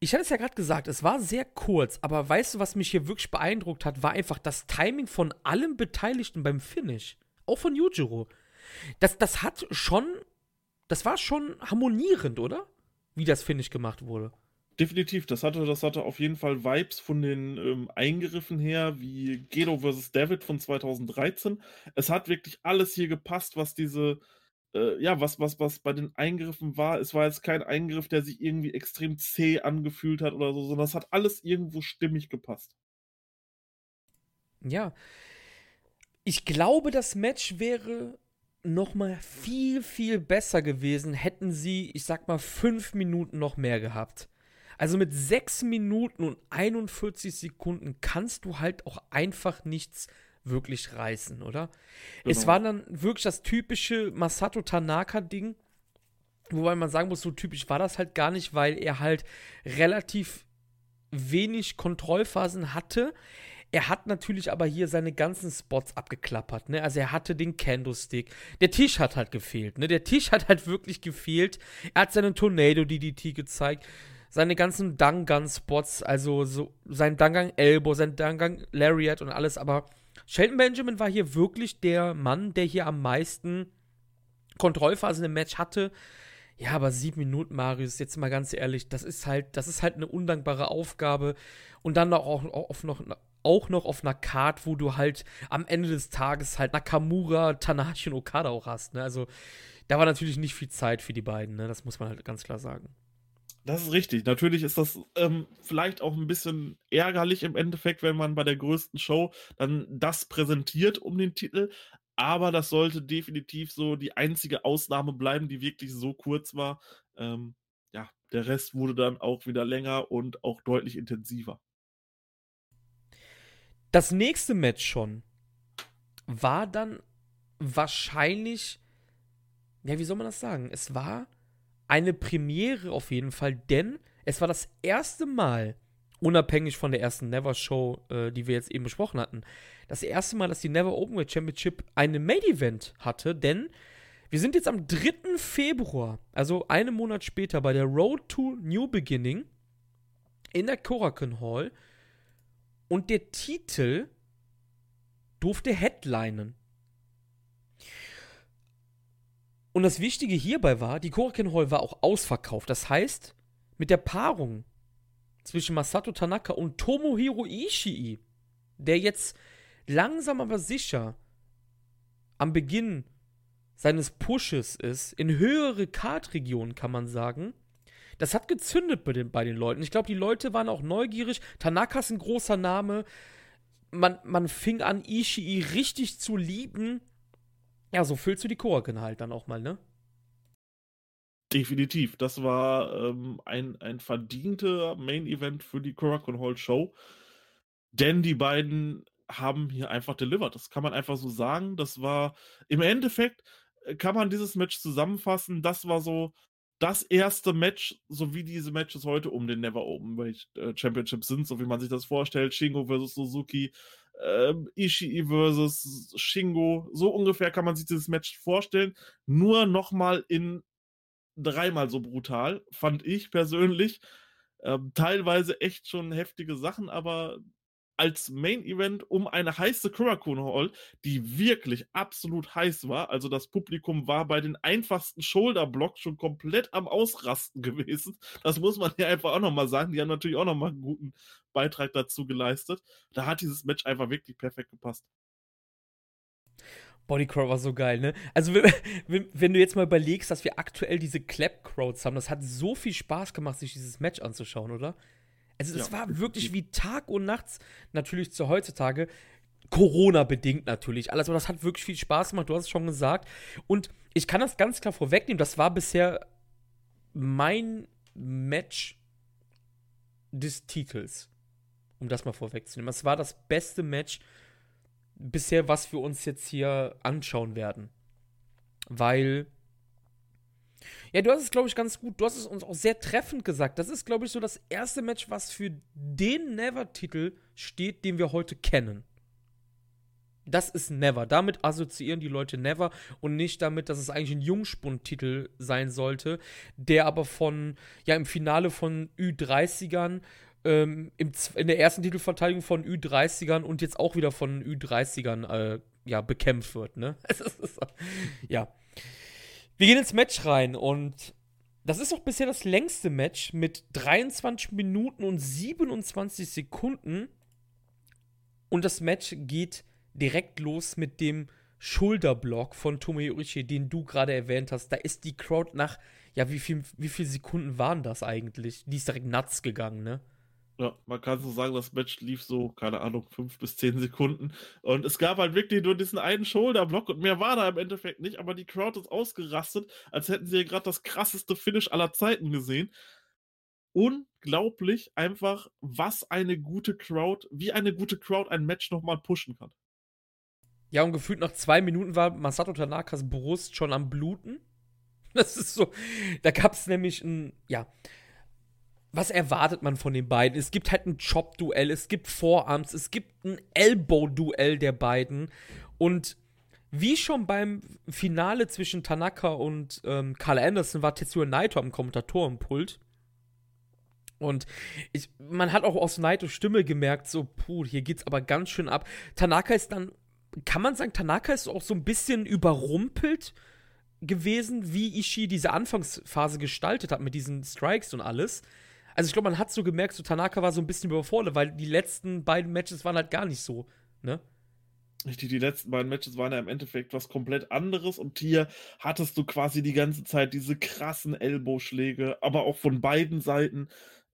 Ich hatte es ja gerade gesagt, es war sehr kurz, aber weißt du, was mich hier wirklich beeindruckt hat, war einfach das Timing von allen Beteiligten beim Finish. Auch von Yujiro. Das, das hat schon, das war schon harmonierend, oder? Wie das Finish gemacht wurde. Definitiv, das hatte, das hatte auf jeden Fall Vibes von den ähm, Eingriffen her, wie Gedo vs. David von 2013. Es hat wirklich alles hier gepasst, was diese, äh, ja, was, was, was bei den Eingriffen war. Es war jetzt kein Eingriff, der sich irgendwie extrem zäh angefühlt hat oder so, sondern es hat alles irgendwo stimmig gepasst. Ja. Ich glaube, das Match wäre noch mal viel, viel besser gewesen, hätten sie, ich sag mal, fünf Minuten noch mehr gehabt. Also mit sechs Minuten und 41 Sekunden kannst du halt auch einfach nichts wirklich reißen, oder? Genau. Es war dann wirklich das typische Masato Tanaka-Ding. Wobei man sagen muss, so typisch war das halt gar nicht, weil er halt relativ wenig Kontrollphasen hatte. Er hat natürlich aber hier seine ganzen Spots abgeklappert, ne? Also er hatte den Candlestick. Der Tisch hat halt gefehlt, ne? Der Tisch hat halt wirklich gefehlt. Er hat seinen Tornado DDT gezeigt. Seine ganzen Dangan-Spots, also so sein Dangang Elbow, sein Dangang Lariat und alles, aber Shelton Benjamin war hier wirklich der Mann, der hier am meisten Kontrollphasen im Match hatte. Ja, aber sieben Minuten, Marius, jetzt mal ganz ehrlich, das ist halt, das ist halt eine undankbare Aufgabe. Und dann auch, auch, noch, auch noch auf einer Card, wo du halt am Ende des Tages halt Nakamura, Tanahashi und Okada auch hast. Ne? Also da war natürlich nicht viel Zeit für die beiden, ne? das muss man halt ganz klar sagen. Das ist richtig. Natürlich ist das ähm, vielleicht auch ein bisschen ärgerlich im Endeffekt, wenn man bei der größten Show dann das präsentiert um den Titel. Aber das sollte definitiv so die einzige Ausnahme bleiben, die wirklich so kurz war. Ähm, ja, der Rest wurde dann auch wieder länger und auch deutlich intensiver. Das nächste Match schon war dann wahrscheinlich, ja, wie soll man das sagen? Es war eine Premiere auf jeden Fall, denn es war das erste Mal, unabhängig von der ersten Never Show, äh, die wir jetzt eben besprochen hatten, das erste Mal, dass die Never Openweight Championship einen Main Event hatte, denn wir sind jetzt am 3. Februar, also einen Monat später, bei der Road to New Beginning in der Korakuen Hall und der Titel durfte headlinen. Und das Wichtige hierbei war, die Korakuen Hall war auch ausverkauft. Das heißt, mit der Paarung zwischen Masato Tanaka und Tomohiro Ishii, der jetzt langsam aber sicher am Beginn seines Pushes ist, in höhere Kartregionen kann man sagen, das hat gezündet bei den, bei den Leuten. Ich glaube, die Leute waren auch neugierig. Tanaka ist ein großer Name. Man, man fing an, Ishii richtig zu lieben. Ja, so füllst du die Koraken halt dann auch mal, ne? Definitiv. Das war ähm, ein, ein verdienter Main-Event für die Korakuen Hall Show. Denn die beiden haben hier einfach delivered. Das kann man einfach so sagen. Das war im Endeffekt, äh, kann man dieses Match zusammenfassen. Das war so das erste Match, so wie diese Matches heute um den Never Open äh, Championship sind, so wie man sich das vorstellt, Shingo versus Suzuki, ähm, Ishii versus Shingo, so ungefähr kann man sich dieses Match vorstellen, nur nochmal in dreimal so brutal, fand ich persönlich. Ähm, teilweise echt schon heftige Sachen, aber als Main Event um eine heiße Kurakun Hall, die wirklich absolut heiß war. Also das Publikum war bei den einfachsten Shoulder Blocks schon komplett am Ausrasten gewesen. Das muss man ja einfach auch nochmal sagen. Die haben natürlich auch nochmal einen guten Beitrag dazu geleistet. Da hat dieses Match einfach wirklich perfekt gepasst. Bodycrawl war so geil, ne? Also, wenn, wenn, du jetzt mal überlegst, dass wir aktuell diese Clap-Crowds haben, das hat so viel Spaß gemacht, sich dieses Match anzuschauen, oder? Also, das ja. war wirklich wie Tag und Nachts, natürlich zu heutzutage. Corona-bedingt natürlich alles, aber das hat wirklich viel Spaß gemacht, du hast es schon gesagt. Und ich kann das ganz klar vorwegnehmen, das war bisher mein Match des Titels. Um das mal vorwegzunehmen. Es war das beste Match bisher, was wir uns jetzt hier anschauen werden. Weil ja, du hast es, glaube ich, ganz gut. Du hast es uns auch sehr treffend gesagt. Das ist, glaube ich, so das erste Match, was für den Never-Titel steht, den wir heute kennen. Das ist Never. Damit assoziieren die Leute Never und nicht damit, dass es eigentlich ein Jungspund-Titel sein sollte, der aber von, ja, im Finale von Ü30ern, ähm, im, in der ersten Titelverteidigung von Ü30ern und jetzt auch wieder von Ü30ern, äh, ja, bekämpft wird, ne? ja. Wir gehen ins Match rein und das ist auch bisher das längste Match mit 23 Minuten und 27 Sekunden. Und das Match geht direkt los mit dem Schulterblock von Ishii, den du gerade erwähnt hast. Da ist die Crowd nach, ja, wie viel, wie viele Sekunden waren das eigentlich? Die ist direkt nuts gegangen, ne? Ja, man kann so sagen, das Match lief so, keine Ahnung, fünf bis zehn Sekunden. Und es gab halt wirklich nur diesen einen Shoulderblock und mehr war da im Endeffekt nicht, aber die Crowd ist ausgerastet, als hätten sie ja gerade das krasseste Finish aller Zeiten gesehen. Unglaublich einfach, was eine gute Crowd, wie eine gute Crowd ein Match nochmal pushen kann. Ja, und gefühlt nach zwei Minuten war Masato Tanakas Brust schon am Bluten. Das ist so. Da gab es nämlich ein, ja, was erwartet man von den beiden? Es gibt halt ein Chop-Duell, es gibt Vorarms, es gibt ein Elbow-Duell der beiden. Und wie schon beim Finale zwischen Tanaka und ähm, Carl Anderson war Tetsuya Naito am Kommentatorenpult. Und ich, man hat auch aus Naitos Stimme gemerkt, so, puh, hier geht's aber ganz schön ab. Tanaka ist dann, kann man sagen, Tanaka ist auch so ein bisschen überrumpelt gewesen, wie Ishii diese Anfangsphase gestaltet hat mit diesen Strikes und alles. Also ich glaube, man hat so gemerkt, so Tanaka war so ein bisschen überfordert, weil die letzten beiden Matches waren halt gar nicht so, ne? Richtig, die letzten beiden Matches waren ja im Endeffekt was komplett anderes und hier hattest du quasi die ganze Zeit diese krassen Ellboschläge, aber auch von beiden Seiten.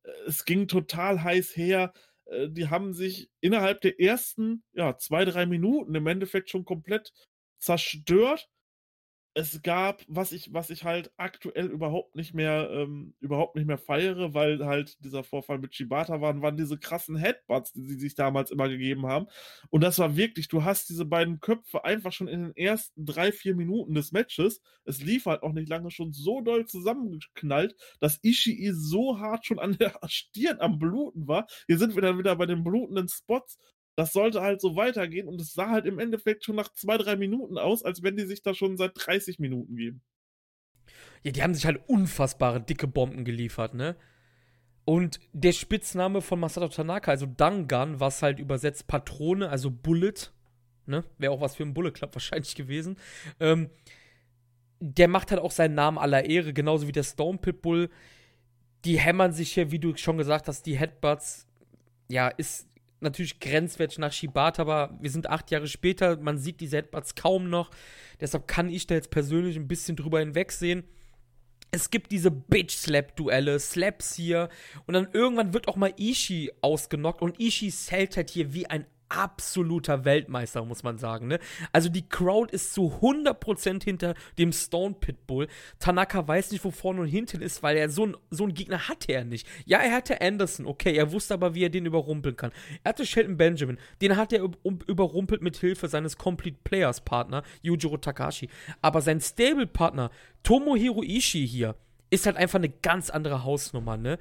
Äh, es ging total heiß her. Äh, die haben sich innerhalb der ersten, ja, zwei, drei Minuten im Endeffekt schon komplett zerstört es gab, was ich, was ich halt aktuell überhaupt nicht mehr, ähm, überhaupt nicht mehr feiere, weil halt dieser Vorfall mit Shibata waren, waren diese krassen Headbutts, die sie sich damals immer gegeben haben. Und das war wirklich, du hast diese beiden Köpfe einfach schon in den ersten drei, vier Minuten des Matches, es lief halt auch nicht lange schon so doll zusammengeknallt, dass Ishii so hart schon an der Stirn am Bluten war. Hier sind wir dann wieder bei den blutenden Spots das sollte halt so weitergehen und es sah halt im Endeffekt schon nach zwei, drei Minuten aus, als wenn die sich da schon seit 30 Minuten geben. Ja, die haben sich halt unfassbare dicke Bomben geliefert, ne? Und der Spitzname von Masato Tanaka, also Dangan, was halt übersetzt Patrone, also Bullet, ne? Wäre auch was für einen Bullet Club wahrscheinlich gewesen. Ähm, der macht halt auch seinen Namen aller Ehre, genauso wie der Stone Pitbull. Die hämmern sich hier, wie du schon gesagt hast, die Headbutts. Ja, ist natürlich grenzwertig nach Shibata, aber wir sind acht Jahre später, man sieht die Headbutts kaum noch. Deshalb kann ich da jetzt persönlich ein bisschen drüber hinwegsehen. Es gibt diese Bitch-Slap-Duelle, Slaps hier. Und dann irgendwann wird auch mal Ishii ausgenockt. Und Ishii zählt halt hier wie ein absoluter Weltmeister, muss man sagen. Ne? Also die Crowd ist zu 100% hinter dem Stone Pitbull. Tanaka weiß nicht, wo vorne und hinten ist, weil er so, ein, so einen Gegner hatte er nicht. Ja, er hatte Anderson, okay, er wusste aber, wie er den überrumpeln kann. Er hatte Shelton Benjamin, den hat er überrumpelt mit Hilfe seines Complete Players Partner, Yujiro Takashi. Aber sein Stable-Partner, Tomohiro Ishii hier, ist halt einfach eine ganz andere Hausnummer, ne?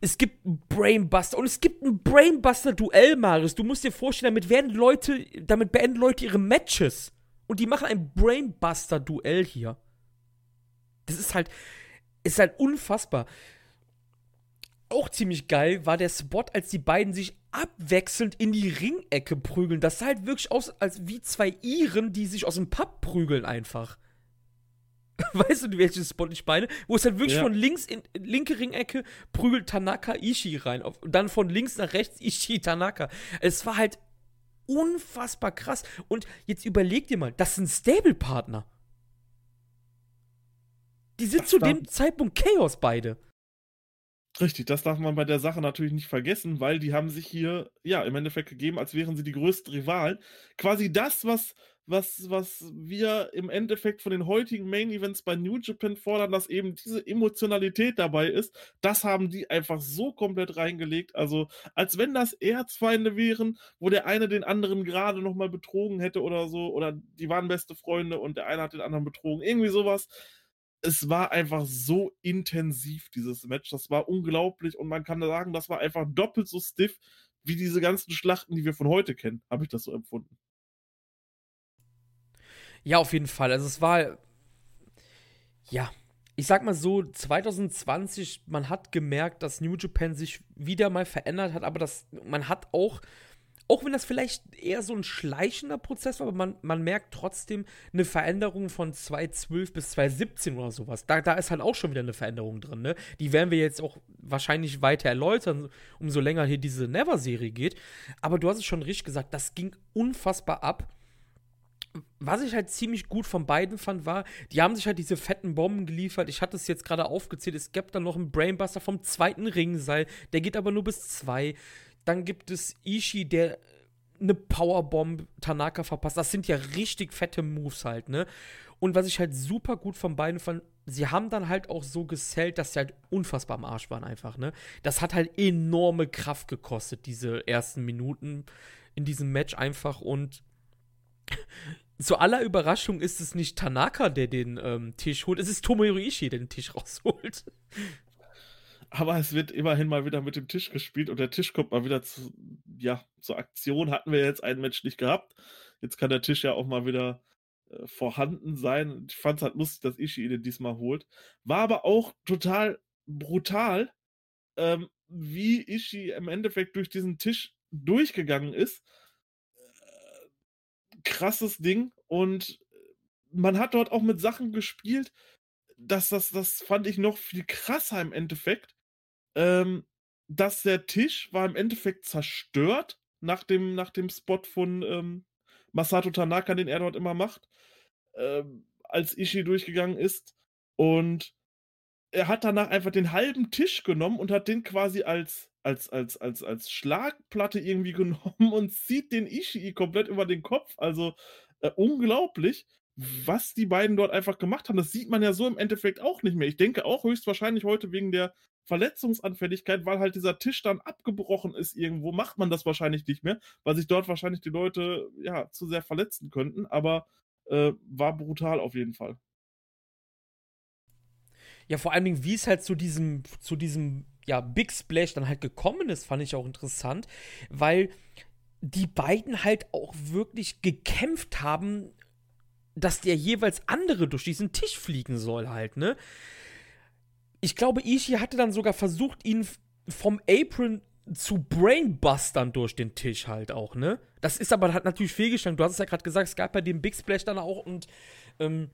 Es gibt einen Brainbuster und es gibt ein Brainbuster-Duell, Marius. Du musst dir vorstellen, damit werden Leute, damit beenden Leute ihre Matches. Und die machen ein Brainbuster-Duell hier. Das ist halt, ist halt unfassbar. Auch ziemlich geil war der Spot, als die beiden sich abwechselnd in die Ringecke prügeln. Das sah halt wirklich aus, als wie zwei Iren, die sich aus dem Pub prügeln einfach. Weißt du, welchen Spot ich meine? Wo es halt wirklich ja. von links in linke Ringecke prügelt Tanaka Ishii rein. und dann von links nach rechts Ishii Tanaka. Es war halt unfassbar krass. Und jetzt überleg dir mal, das sind Stable-Partner. Die sind das zu dem Zeitpunkt Chaos beide. Richtig, das darf man bei der Sache natürlich nicht vergessen, weil die haben sich hier, ja, im Endeffekt gegeben, als wären sie die größten Rivalen. Quasi das, was, was, was wir im Endeffekt von den heutigen Main Events bei New Japan fordern, dass eben diese Emotionalität dabei ist, das haben die einfach so komplett reingelegt. Also, als wenn das Erzfeinde wären, wo der eine den anderen gerade nochmal betrogen hätte oder so, oder die waren beste Freunde und der eine hat den anderen betrogen. Irgendwie sowas es war einfach so intensiv, dieses Match. Das war unglaublich und man kann sagen, das war einfach doppelt so stiff wie diese ganzen Schlachten, die wir von heute kennen. Habe ich das so empfunden. Ja, auf jeden Fall. Also es war, ja, ich sag mal so, 2020, man hat gemerkt, dass New Japan sich wieder mal verändert hat, aber das, man hat auch auch wenn das vielleicht eher so ein schleichender Prozess war, aber man, man merkt trotzdem eine Veränderung von 2012 bis 2017 oder sowas. Da, da ist halt auch schon wieder eine Veränderung drin, ne? Die werden wir jetzt auch wahrscheinlich weiter erläutern, umso länger hier diese Never-Serie geht. Aber du hast es schon richtig gesagt, das ging unfassbar ab. Was ich halt ziemlich gut von beiden fand, war, die haben sich halt diese fetten Bomben geliefert. Ich hatte es jetzt gerade aufgezählt. Es gibt dann noch einen Brainbuster vom zweiten Ringseil. Der geht aber nur bis zwei. Dann gibt es Ishii, der eine Powerbomb Tanaka verpasst. Das sind ja richtig fette Moves halt, ne? Und was ich halt super gut von beiden fand, sie haben dann halt auch so gesellt, dass sie halt unfassbar am Arsch waren einfach, ne? Das hat halt enorme Kraft gekostet, diese ersten Minuten in diesem Match einfach und zu aller Überraschung ist es nicht Tanaka, der den ähm, Tisch holt, es ist Tomohiro Ishii, der den Tisch rausholt. Aber es wird immerhin mal wieder mit dem Tisch gespielt und der Tisch kommt mal wieder zu, ja, zur Aktion. Hatten wir jetzt einen Match nicht gehabt. Jetzt kann der Tisch ja auch mal wieder äh, vorhanden sein. Ich fand es halt lustig, dass Ishii den diesmal holt. War aber auch total brutal, ähm, wie Ishii im Endeffekt durch diesen Tisch durchgegangen ist. Äh, krasses Ding und man hat dort auch mit Sachen gespielt, dass das, das fand ich noch viel krasser im Endeffekt ähm, dass der Tisch war im Endeffekt zerstört nach dem, nach dem Spot von ähm, Masato Tanaka, den er dort immer macht, ähm, als Ishii durchgegangen ist. Und er hat danach einfach den halben Tisch genommen und hat den quasi als, als, als, als, als Schlagplatte irgendwie genommen und zieht den Ishii komplett über den Kopf. Also äh, unglaublich was die beiden dort einfach gemacht haben. Das sieht man ja so im Endeffekt auch nicht mehr. Ich denke auch höchstwahrscheinlich heute wegen der Verletzungsanfälligkeit, weil halt dieser Tisch dann abgebrochen ist irgendwo, macht man das wahrscheinlich nicht mehr, weil sich dort wahrscheinlich die Leute ja zu sehr verletzen könnten. Aber äh, war brutal auf jeden Fall. Ja, vor allen Dingen, wie es halt zu diesem, zu diesem ja, Big Splash dann halt gekommen ist, fand ich auch interessant, weil die beiden halt auch wirklich gekämpft haben dass der jeweils andere durch diesen Tisch fliegen soll halt, ne? Ich glaube, Ishii hatte dann sogar versucht, ihn vom Apron zu Brainbustern durch den Tisch halt auch, ne? Das ist aber hat natürlich fehlgeschlagen. Du hast es ja gerade gesagt, es gab bei dem Big Splash dann auch und ähm,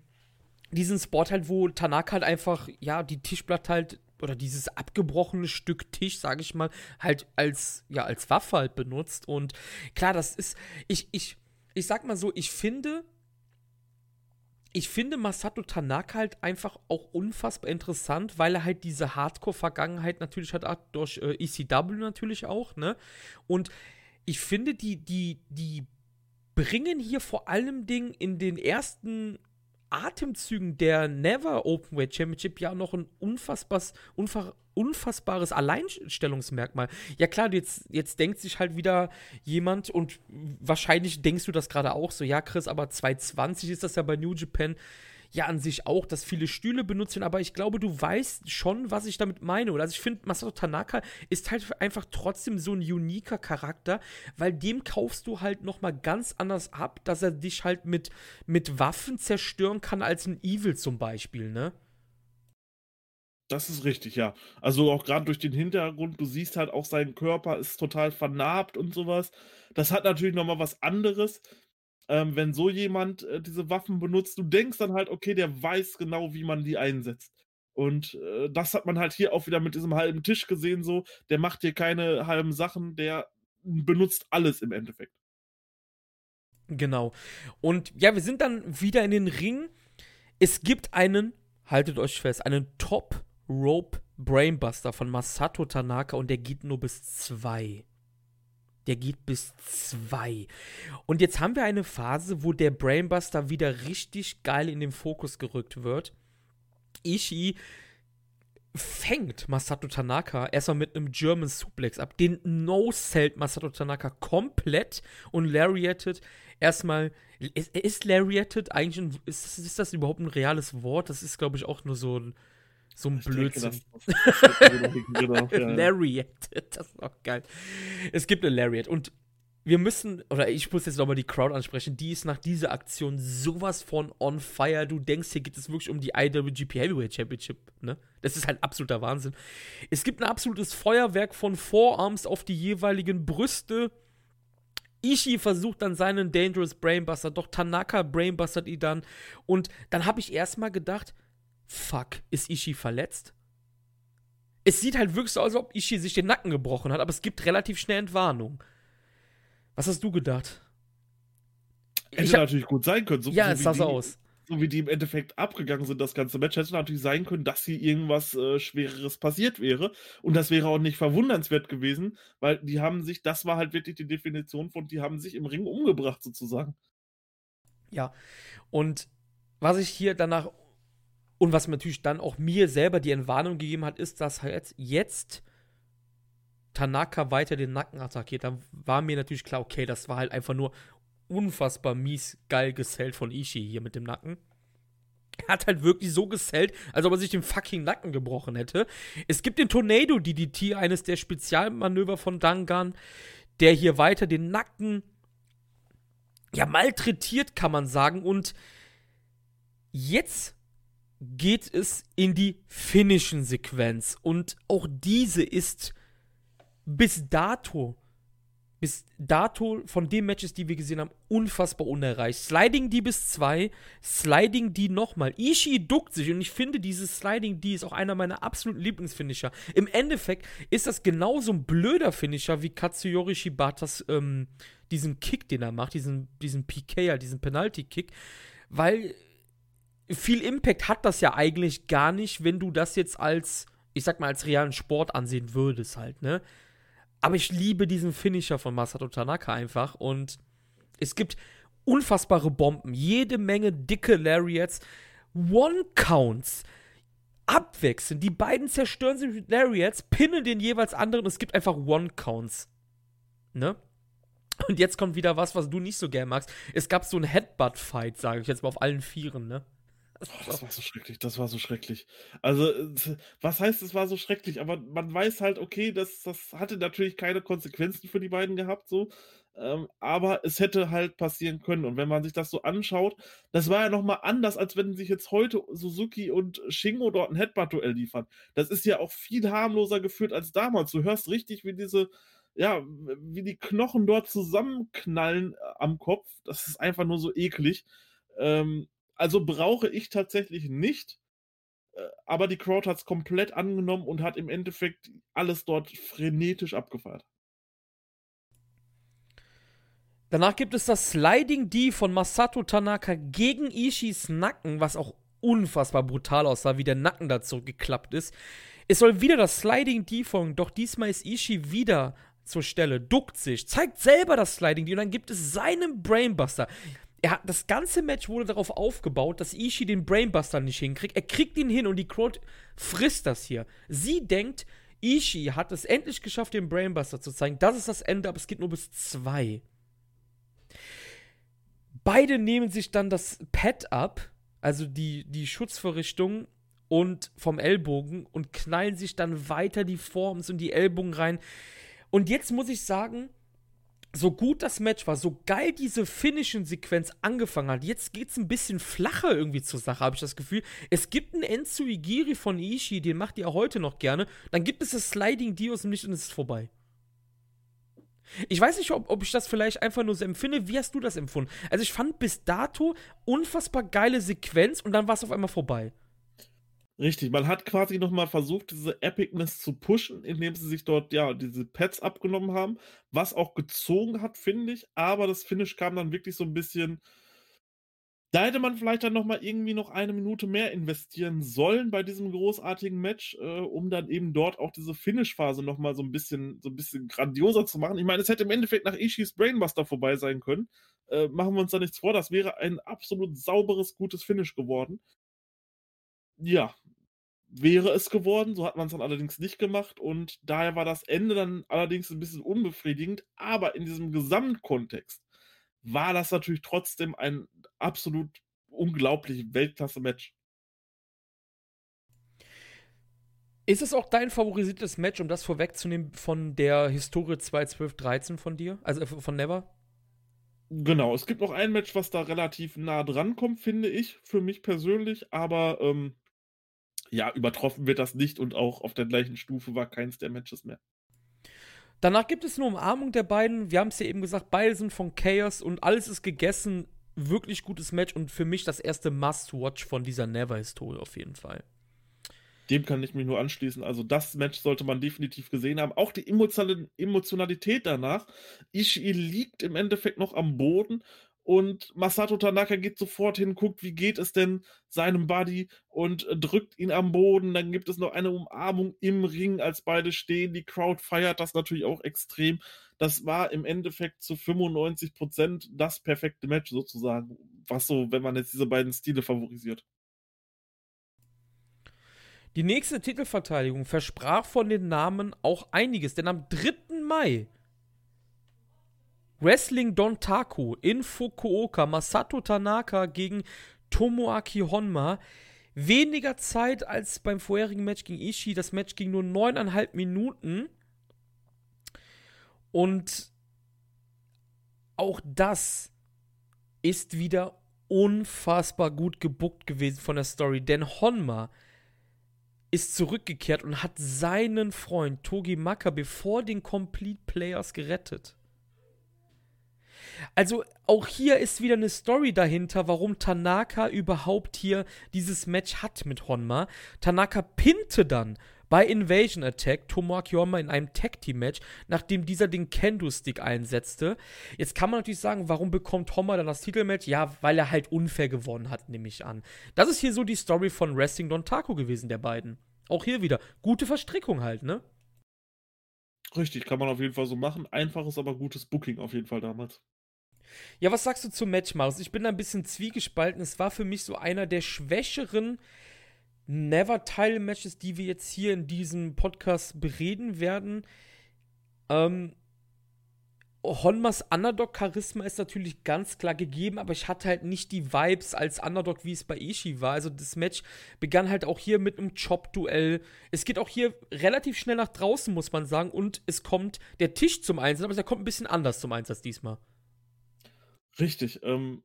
diesen Spot halt, wo Tanaka halt einfach, ja, die Tischblatt halt oder dieses abgebrochene Stück Tisch, sage ich mal, halt als, ja, als Waffe halt benutzt. Und klar, das ist, ich, ich, ich sag mal so, ich finde, ich finde Masato Tanaka halt einfach auch unfassbar interessant, weil er halt diese Hardcore-Vergangenheit natürlich hat, durch äh, ECW natürlich auch, ne? Und ich finde, die, die, die bringen hier vor allem Ding in den ersten Atemzügen der Never Openweight Championship ja noch ein unfassbares, unfass, unfassbares Alleinstellungsmerkmal. Ja klar, jetzt, jetzt denkt sich halt wieder jemand und wahrscheinlich denkst du das gerade auch so, ja Chris, aber 220 ist das ja bei New Japan. Ja an sich auch, dass viele Stühle benutzt werden, aber ich glaube, du weißt schon, was ich damit meine. Oder also ich finde, Masato Tanaka ist halt einfach trotzdem so ein uniker Charakter, weil dem kaufst du halt nochmal ganz anders ab, dass er dich halt mit, mit Waffen zerstören kann als ein Evil zum Beispiel, ne? Das ist richtig, ja. Also auch gerade durch den Hintergrund, du siehst halt auch, sein Körper ist total vernarbt und sowas. Das hat natürlich nochmal was anderes, ähm, wenn so jemand äh, diese Waffen benutzt. Du denkst dann halt, okay, der weiß genau, wie man die einsetzt. Und äh, das hat man halt hier auch wieder mit diesem halben Tisch gesehen, so. Der macht hier keine halben Sachen, der benutzt alles im Endeffekt. Genau. Und ja, wir sind dann wieder in den Ring. Es gibt einen, haltet euch fest, einen Top Rope Brainbuster von Masato Tanaka und der geht nur bis zwei. Der geht bis zwei. Und jetzt haben wir eine Phase, wo der Brainbuster wieder richtig geil in den Fokus gerückt wird. Ishii fängt Masato Tanaka erstmal mit einem German Suplex ab. Den No-Selt Masato Tanaka komplett und lariated erstmal. Ist, ist lariated eigentlich ein, ist, ist das überhaupt ein reales Wort? Das ist, glaube ich, auch nur so ein so ein ich Blödsinn. Lariat. Das ist auch geil. Es gibt eine Lariat und wir müssen, oder ich muss jetzt nochmal die Crowd ansprechen, die ist nach dieser Aktion sowas von on fire. Du denkst, hier geht es wirklich um die IWGP Heavyweight Championship, ne? Das ist halt absoluter Wahnsinn. Es gibt ein absolutes Feuerwerk von Forearms auf die jeweiligen Brüste. Ishii versucht dann seinen Dangerous Brainbuster, doch Tanaka brainbustert ihn dann. Und dann habe ich erstmal gedacht, fuck, ist Ishii verletzt? Es sieht halt wirklich so aus, als ob Ishii sich den Nacken gebrochen hat, aber es gibt relativ schnell Entwarnung. Was hast du gedacht? Hätte hab, natürlich gut sein können. So, ja, so es sah so aus. So wie die im Endeffekt abgegangen sind, das ganze Match, hätte natürlich sein können, dass hier irgendwas äh, Schwereres passiert wäre. Und das wäre auch nicht verwundernswert gewesen, weil die haben sich, das war halt wirklich die Definition von, die haben sich im Ring umgebracht, sozusagen. Ja, und was ich hier danach und was natürlich dann auch mir selber die Entwarnung gegeben hat, ist, dass halt jetzt Tanaka weiter den Nacken attackiert. Dann war mir natürlich klar, okay, das war halt einfach nur unfassbar mies geil gesellt von Ishii hier mit dem Nacken. Er hat halt wirklich so gesellt, als ob er sich den fucking Nacken gebrochen hätte. Es gibt den Tornado DDT, eines der Spezialmanöver von Dangan, der hier weiter den Nacken ja malträtiert, kann man sagen. Und jetzt geht es in die finnischen Sequenz. Und auch diese ist bis dato, bis dato von den Matches, die wir gesehen haben, unfassbar unerreicht. Sliding D bis 2, Sliding D nochmal. Ishii duckt sich und ich finde, dieses Sliding D ist auch einer meiner absoluten Lieblingsfinisher. Im Endeffekt ist das genauso ein blöder Finisher wie Katsuyori Shibatas, ähm, diesen Kick, den er macht, diesen, diesen PK, diesen Penalty-Kick, weil viel Impact hat das ja eigentlich gar nicht, wenn du das jetzt als, ich sag mal, als realen Sport ansehen würdest halt, ne? Aber ich liebe diesen Finisher von Masato Tanaka einfach und es gibt unfassbare Bomben, jede Menge dicke Lariats, One-Counts, abwechselnd. Die beiden zerstören sich mit Lariats, pinnen den jeweils anderen es gibt einfach One-Counts. Ne? Und jetzt kommt wieder was, was du nicht so gern magst. Es gab so einen Headbutt-Fight, sage ich jetzt mal auf allen Vieren, ne? Das war so schrecklich, das war so schrecklich. Also, äh, was heißt, es war so schrecklich? Aber man weiß halt, okay, das, das hatte natürlich keine Konsequenzen für die beiden gehabt, so. Ähm, aber es hätte halt passieren können. Und wenn man sich das so anschaut, das war ja nochmal anders, als wenn sich jetzt heute Suzuki und Shingo dort ein Headbutt-Duell liefern. Das ist ja auch viel harmloser geführt als damals. Du hörst richtig, wie diese, ja, wie die Knochen dort zusammenknallen äh, am Kopf. Das ist einfach nur so eklig. Ähm, also brauche ich tatsächlich nicht. Äh, aber die Crowd hat es komplett angenommen und hat im Endeffekt alles dort frenetisch abgefeiert. Danach gibt es das Sliding D von Masato Tanaka gegen Ishis Nacken, was auch unfassbar brutal aussah, wie der Nacken da zurückgeklappt ist. Es soll wieder das Sliding D folgen, doch diesmal ist Ishii wieder zur Stelle, duckt sich, zeigt selber das Sliding D und dann gibt es seinen Brainbuster er hat das ganze Match wurde darauf aufgebaut, dass Ishii den Brainbuster nicht hinkriegt. Er kriegt ihn hin und die Crowd frisst das hier. Sie denkt, Ishii hat es endlich geschafft, den Brainbuster zu zeigen. Das ist das Ende, aber es geht nur bis zwei. Beide nehmen sich dann das Pad ab. also die, die Schutzverrichtung und vom Ellbogen und knallen sich dann weiter die Forms und die Ellbogen rein. Und jetzt muss ich sagen, so gut das Match war, so geil diese Finishing-Sequenz angefangen hat, jetzt geht es ein bisschen flacher irgendwie zur Sache, habe ich das Gefühl. Es gibt einen Enzo Igiri von Ishii, den macht ihr heute noch gerne. Dann gibt es das Sliding Dio aus dem Licht und es ist vorbei. Ich weiß nicht, ob, ob ich das vielleicht einfach nur so empfinde. Wie hast du das empfunden? Also, ich fand bis dato unfassbar geile Sequenz und dann war es auf einmal vorbei. Richtig, man hat quasi nochmal versucht, diese Epicness zu pushen, indem sie sich dort, ja, diese Pads abgenommen haben, was auch gezogen hat, finde ich, aber das Finish kam dann wirklich so ein bisschen da hätte man vielleicht dann nochmal irgendwie noch eine Minute mehr investieren sollen bei diesem großartigen Match, äh, um dann eben dort auch diese Finish-Phase nochmal so ein bisschen so ein bisschen grandioser zu machen. Ich meine, es hätte im Endeffekt nach Ishis Brainbuster vorbei sein können. Äh, machen wir uns da nichts vor, das wäre ein absolut sauberes, gutes Finish geworden. Ja, wäre es geworden, so hat man es dann allerdings nicht gemacht und daher war das Ende dann allerdings ein bisschen unbefriedigend, aber in diesem Gesamtkontext war das natürlich trotzdem ein absolut unglaublich Weltklasse-Match. Ist es auch dein favorisiertes Match, um das vorwegzunehmen, von der Historie 2.12.13 von dir? Also äh, von Never? Genau, es gibt noch ein Match, was da relativ nah dran kommt, finde ich, für mich persönlich, aber ähm, ja, übertroffen wird das nicht und auch auf der gleichen Stufe war keins der Matches mehr. Danach gibt es eine Umarmung der beiden. Wir haben es ja eben gesagt, beide sind von Chaos und alles ist gegessen. Wirklich gutes Match und für mich das erste Must-Watch von dieser Never-Historie auf jeden Fall. Dem kann ich mich nur anschließen. Also das Match sollte man definitiv gesehen haben. Auch die Emotionalität danach. Ishii liegt im Endeffekt noch am Boden und Masato Tanaka geht sofort hin, guckt, wie geht es denn seinem Buddy und drückt ihn am Boden. Dann gibt es noch eine Umarmung im Ring, als beide stehen. Die Crowd feiert das natürlich auch extrem. Das war im Endeffekt zu 95 Prozent das perfekte Match sozusagen. Was so, wenn man jetzt diese beiden Stile favorisiert. Die nächste Titelverteidigung versprach von den Namen auch einiges, denn am 3. Mai Wrestling Don Taku in Fukuoka, Masato Tanaka gegen Tomoaki Honma. Weniger Zeit als beim vorherigen Match gegen Ishii. Das Match ging nur neuneinhalb Minuten. Und auch das ist wieder unfassbar gut gebuckt gewesen von der Story. Denn Honma ist zurückgekehrt und hat seinen Freund Togi Makabe vor den Complete Players gerettet. Also auch hier ist wieder eine Story dahinter, warum Tanaka überhaupt hier dieses Match hat mit Honma. Tanaka pinte dann bei Invasion Attack Tomoaki Honma in einem Tag Team Match, nachdem dieser den Kendo Stick einsetzte. Jetzt kann man natürlich sagen, warum bekommt Honma dann das Titelmatch? Ja, weil er halt unfair gewonnen hat, nehme ich an. Das ist hier so die Story von Wrestling Don Taco gewesen, der beiden. Auch hier wieder. Gute Verstrickung halt, ne? Richtig, kann man auf jeden Fall so machen. Einfaches, aber gutes Booking auf jeden Fall damals. Ja, was sagst du zum Match, Maus? Ich bin da ein bisschen zwiegespalten. Es war für mich so einer der schwächeren Never-Title-Matches, die wir jetzt hier in diesem Podcast bereden werden. Ähm, Honmas Underdog-Charisma ist natürlich ganz klar gegeben, aber ich hatte halt nicht die Vibes als Underdog, wie es bei Ishii war. Also das Match begann halt auch hier mit einem Chop-Duell. Es geht auch hier relativ schnell nach draußen, muss man sagen. Und es kommt der Tisch zum Einsatz, aber der kommt ein bisschen anders zum Einsatz diesmal. Richtig. Ähm,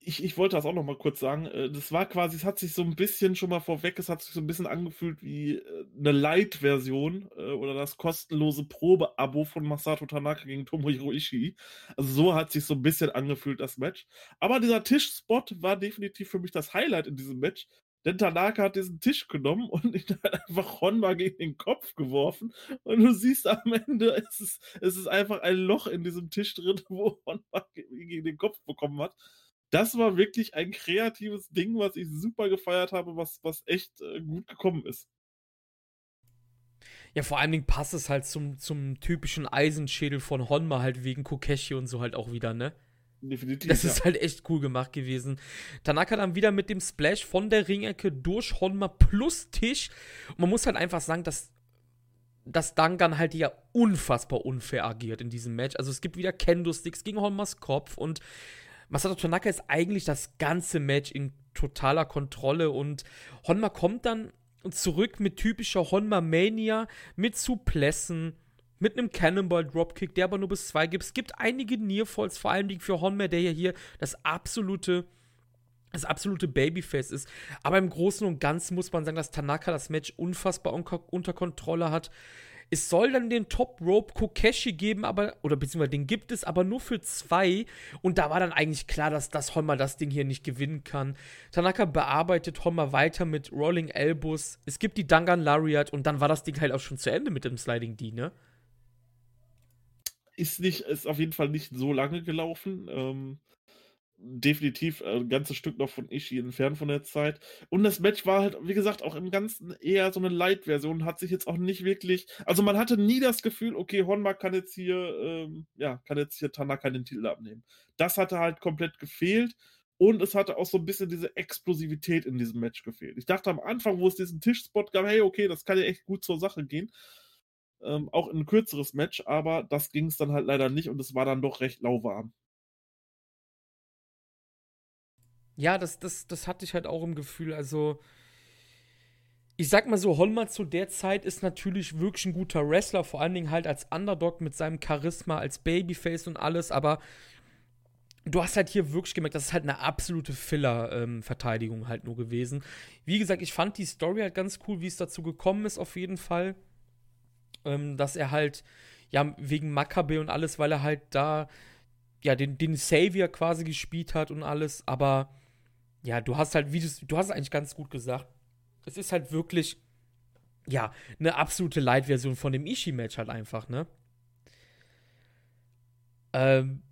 ich, ich wollte das auch noch mal kurz sagen. Äh, das war quasi, es hat sich so ein bisschen schon mal vorweg, es hat sich so ein bisschen angefühlt wie äh, eine Light-Version äh, oder das kostenlose Probe-Abo von Masato Tanaka gegen Tomohiro Ishii. Also so hat sich so ein bisschen angefühlt, das Match. Aber dieser Tischspot war definitiv für mich das Highlight in diesem Match, denn Tanaka hat diesen Tisch genommen und ihn hat einfach Honma gegen den Kopf geworfen. Und du siehst am Ende, es ist, es ist einfach ein Loch in diesem Tisch drin, wo Honma gegen den Kopf bekommen hat. Das war wirklich ein kreatives Ding, was ich super gefeiert habe, was, was echt äh, gut gekommen ist. Ja, vor allen Dingen passt es halt zum, zum typischen Eisenschädel von Honma halt wegen Kokeshi und so halt auch wieder, ne? Definitiv. Das ist halt echt cool gemacht gewesen. Tanaka dann wieder mit dem Splash von der Ringecke durch Honma plus Tisch. Und man muss halt einfach sagen, dass dass Dangan halt ja unfassbar unfair agiert in diesem Match. Also es gibt wieder Kendo-Sticks gegen Honmas Kopf und Masato Tanaka ist eigentlich das ganze Match in totaler Kontrolle und Honma kommt dann zurück mit typischer Honma-Mania, mit Suplessen, mit einem Cannonball Dropkick, der aber nur bis zwei gibt. Es gibt einige Nearfalls, vor allem für Honma, der ja hier das absolute das absolute Babyface ist. Aber im Großen und Ganzen muss man sagen, dass Tanaka das Match unfassbar unter Kontrolle hat. Es soll dann den Top Rope Kokeshi geben, aber, oder beziehungsweise den gibt es, aber nur für zwei. Und da war dann eigentlich klar, dass das Honma das Ding hier nicht gewinnen kann. Tanaka bearbeitet Honma weiter mit Rolling Elbows. Es gibt die Dangan Lariat und dann war das Ding halt auch schon zu Ende mit dem Sliding D, ne? Ist nicht, ist auf jeden Fall nicht so lange gelaufen. Ähm, definitiv ein ganzes Stück noch von Ishii entfernt von der Zeit. Und das Match war halt, wie gesagt, auch im Ganzen eher so eine Light-Version, hat sich jetzt auch nicht wirklich, also man hatte nie das Gefühl, okay, Honma kann jetzt hier, ähm, ja, kann jetzt hier Tanaka den Titel abnehmen. Das hatte halt komplett gefehlt. Und es hatte auch so ein bisschen diese Explosivität in diesem Match gefehlt. Ich dachte am Anfang, wo es diesen Tischspot gab, hey, okay, das kann ja echt gut zur Sache gehen. Ähm, auch in ein kürzeres Match, aber das ging es dann halt leider nicht und es war dann doch recht lauwarm. Ja, das, das, das hatte ich halt auch im Gefühl. Also, ich sag mal so, Holmer zu der Zeit ist natürlich wirklich ein guter Wrestler, vor allen Dingen halt als Underdog mit seinem Charisma, als Babyface und alles, aber du hast halt hier wirklich gemerkt, das ist halt eine absolute Filler-Verteidigung ähm, halt nur gewesen. Wie gesagt, ich fand die Story halt ganz cool, wie es dazu gekommen ist, auf jeden Fall. Ähm, dass er halt, ja, wegen Makabe und alles, weil er halt da, ja, den, den Savior quasi gespielt hat und alles, aber ja, du hast halt, wie du, du hast eigentlich ganz gut gesagt. Es ist halt wirklich, ja, eine absolute Light-Version von dem Ishii-Match halt einfach, ne? Ähm,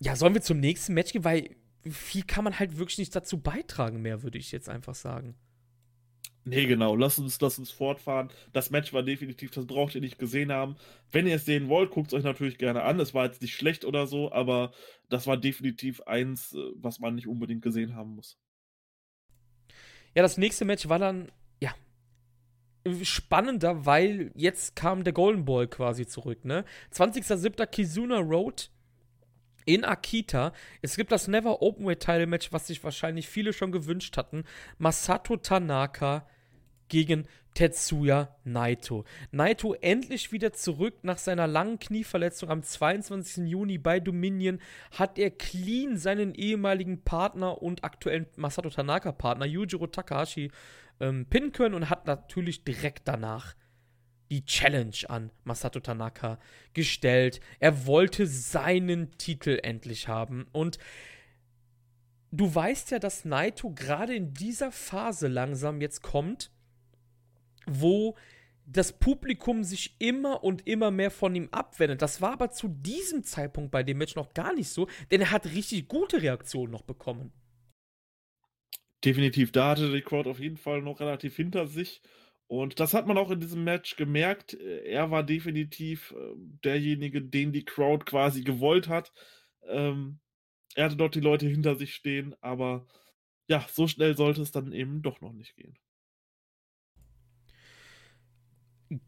ja, sollen wir zum nächsten Match gehen? Weil viel kann man halt wirklich nicht dazu beitragen mehr, würde ich jetzt einfach sagen. Nee, genau. Lass uns, lass uns fortfahren. Das Match war definitiv, das braucht ihr nicht gesehen haben. Wenn ihr es sehen wollt, guckt es euch natürlich gerne an. Es war jetzt nicht schlecht oder so, aber das war definitiv eins, äh, was man nicht unbedingt gesehen haben muss. Ja, das nächste Match war dann, ja, spannender, weil jetzt kam der Golden Ball quasi zurück, ne? 20.07. Kizuna Road in Akita. Es gibt das Never Openweight Title Match, was sich wahrscheinlich viele schon gewünscht hatten. Masato Tanaka gegen Tetsuya Naito. Naito endlich wieder zurück nach seiner langen Knieverletzung am 22. Juni bei Dominion hat er clean seinen ehemaligen Partner und aktuellen Masato Tanaka Partner Yujiro Takahashi ähm, pinnen können und hat natürlich direkt danach die Challenge an Masato Tanaka gestellt. Er wollte seinen Titel endlich haben und du weißt ja, dass Naito gerade in dieser Phase langsam jetzt kommt, wo das Publikum sich immer und immer mehr von ihm abwendet. Das war aber zu diesem Zeitpunkt bei dem Match noch gar nicht so, denn er hat richtig gute Reaktionen noch bekommen. Definitiv, da hatte die Crowd auf jeden Fall noch relativ hinter sich. Und das hat man auch in diesem Match gemerkt. Er war definitiv äh, derjenige, den die Crowd quasi gewollt hat. Ähm, er hatte dort die Leute hinter sich stehen, aber ja, so schnell sollte es dann eben doch noch nicht gehen.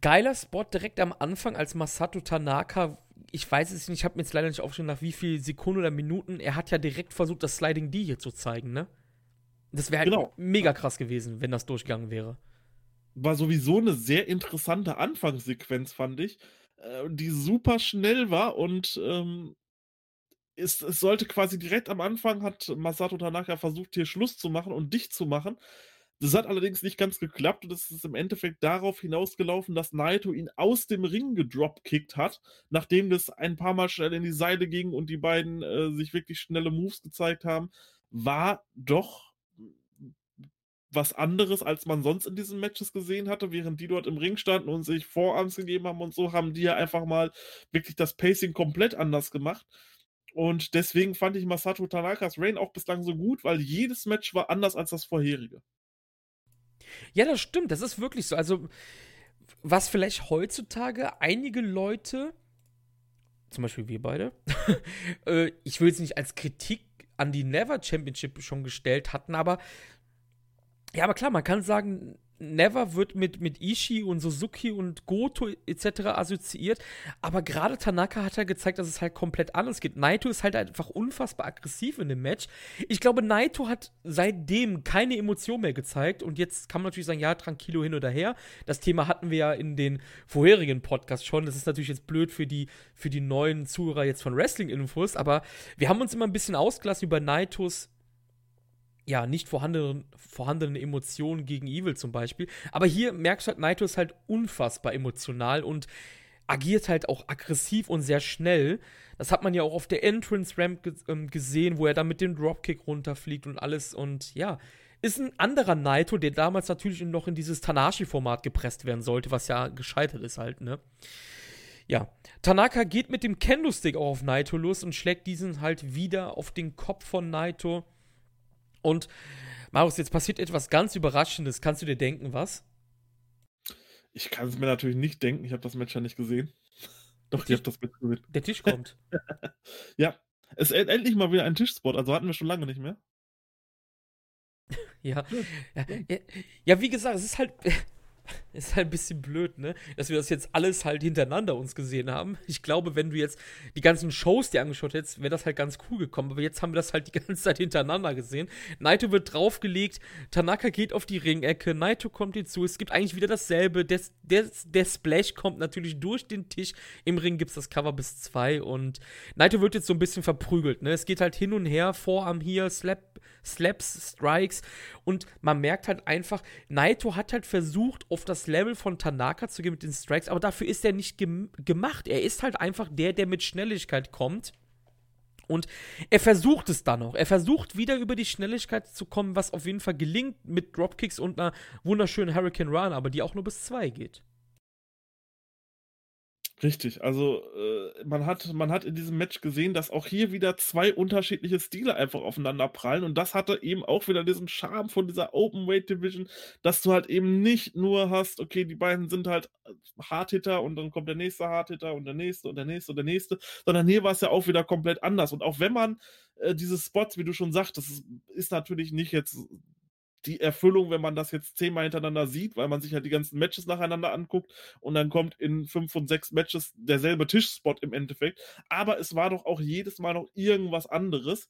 Geiler Spot direkt am Anfang, als Masato Tanaka, ich weiß es nicht, ich habe mir jetzt leider nicht aufgeschrieben, nach wie viel Sekunden oder Minuten, er hat ja direkt versucht, das Sliding D hier zu zeigen, ne? Das wäre halt genau. mega krass gewesen, wenn das durchgegangen wäre. War sowieso eine sehr interessante Anfangssequenz, fand ich, äh, die super schnell war und ähm, es, es sollte quasi direkt am Anfang hat Masato Tanaka versucht, hier Schluss zu machen und dicht zu machen. Das hat allerdings nicht ganz geklappt und es ist im Endeffekt darauf hinausgelaufen, dass Naito ihn aus dem Ring gedropkickt hat, nachdem das ein paar Mal schnell in die Seite ging und die beiden äh, sich wirklich schnelle Moves gezeigt haben, war doch was anderes, als man sonst in diesen Matches gesehen hatte, während die dort im Ring standen und sich Vorarms gegeben haben und so, haben die ja einfach mal wirklich das Pacing komplett anders gemacht. Und deswegen fand ich Masato Tanakas Reign auch bislang so gut, weil jedes Match war anders als das vorherige. Ja, das stimmt, das ist wirklich so. Also, was vielleicht heutzutage einige Leute, zum Beispiel wir beide, äh, ich will es nicht als Kritik an die Never Championship schon gestellt hatten, aber ja, aber klar, man kann sagen, Never wird mit, mit Ishii und Suzuki und Goto etc. assoziiert. Aber gerade Tanaka hat ja gezeigt, dass es halt komplett anders geht. Naito ist halt einfach unfassbar aggressiv in dem Match. Ich glaube, Naito hat seitdem keine Emotion mehr gezeigt. Und jetzt kann man natürlich sagen, ja, tranquilo hin oder her. Das Thema hatten wir ja in den vorherigen Podcasts schon. Das ist natürlich jetzt blöd für die, für die neuen Zuhörer jetzt von Wrestling-Infos. Aber wir haben uns immer ein bisschen ausgelassen über Naitos ja, nicht vorhandenen, vorhandenen Emotionen gegen Evil zum Beispiel. Aber hier merkst du halt, Naito ist halt unfassbar emotional und agiert halt auch aggressiv und sehr schnell. Das hat man ja auch auf der Entrance Ramp ähm, gesehen, wo er dann mit dem Dropkick runterfliegt und alles. Und ja, ist ein anderer Naito, der damals natürlich noch in dieses Tanashi-Format gepresst werden sollte, was ja gescheitert ist halt, ne? Ja, Tanaka geht mit dem Kendo-Stick auch auf Naito los und schlägt diesen halt wieder auf den Kopf von Naito. Und Marius, jetzt passiert etwas ganz Überraschendes. Kannst du dir denken, was? Ich kann es mir natürlich nicht denken. Ich habe das Match ja nicht gesehen. Doch, ich habe das Match gesehen. Der Tisch kommt. ja, es ist endlich mal wieder ein Tischspot. Also hatten wir schon lange nicht mehr. Ja, ja. ja, wie gesagt, es ist halt. ist halt ein bisschen blöd, ne? Dass wir das jetzt alles halt hintereinander uns gesehen haben. Ich glaube, wenn du jetzt die ganzen Shows dir angeschaut hättest, wäre das halt ganz cool gekommen. Aber jetzt haben wir das halt die ganze Zeit hintereinander gesehen. Naito wird draufgelegt, Tanaka geht auf die Ringecke, Naito kommt hinzu. Es gibt eigentlich wieder dasselbe. Der, der, der Splash kommt natürlich durch den Tisch. Im Ring gibt es das Cover bis zwei und Naito wird jetzt so ein bisschen verprügelt, ne? Es geht halt hin und her, Vorarm hier, Slap, Slaps, Strikes und man merkt halt einfach, Naito hat halt versucht, auf das Level von Tanaka zu gehen mit den Strikes, aber dafür ist er nicht gem gemacht. Er ist halt einfach der, der mit Schnelligkeit kommt. Und er versucht es dann noch. Er versucht wieder über die Schnelligkeit zu kommen, was auf jeden Fall gelingt mit Dropkicks und einer wunderschönen Hurricane Run, aber die auch nur bis zwei geht. Richtig, also äh, man, hat, man hat in diesem Match gesehen, dass auch hier wieder zwei unterschiedliche Stile einfach aufeinander prallen und das hatte eben auch wieder diesen Charme von dieser Open Weight Division, dass du halt eben nicht nur hast, okay, die beiden sind halt äh, Hardhitter und dann kommt der nächste Hardhitter und der nächste und der nächste und der nächste, sondern hier war es ja auch wieder komplett anders und auch wenn man äh, diese Spots, wie du schon sagtest, ist, ist natürlich nicht jetzt die Erfüllung, wenn man das jetzt zehnmal hintereinander sieht, weil man sich halt die ganzen Matches nacheinander anguckt und dann kommt in fünf von sechs Matches derselbe Tischspot im Endeffekt. Aber es war doch auch jedes Mal noch irgendwas anderes,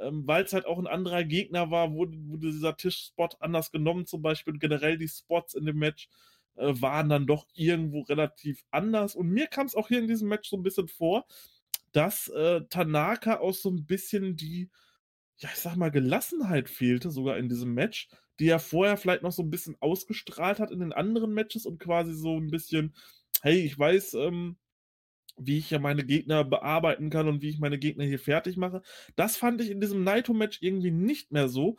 ähm, weil es halt auch ein anderer Gegner war, wurde, wurde dieser Tischspot anders genommen zum Beispiel. Und generell die Spots in dem Match äh, waren dann doch irgendwo relativ anders. Und mir kam es auch hier in diesem Match so ein bisschen vor, dass äh, Tanaka auch so ein bisschen die ja, ich sag mal, Gelassenheit fehlte sogar in diesem Match, die er vorher vielleicht noch so ein bisschen ausgestrahlt hat in den anderen Matches und quasi so ein bisschen, hey, ich weiß, ähm, wie ich ja meine Gegner bearbeiten kann und wie ich meine Gegner hier fertig mache. Das fand ich in diesem Naito-Match irgendwie nicht mehr so.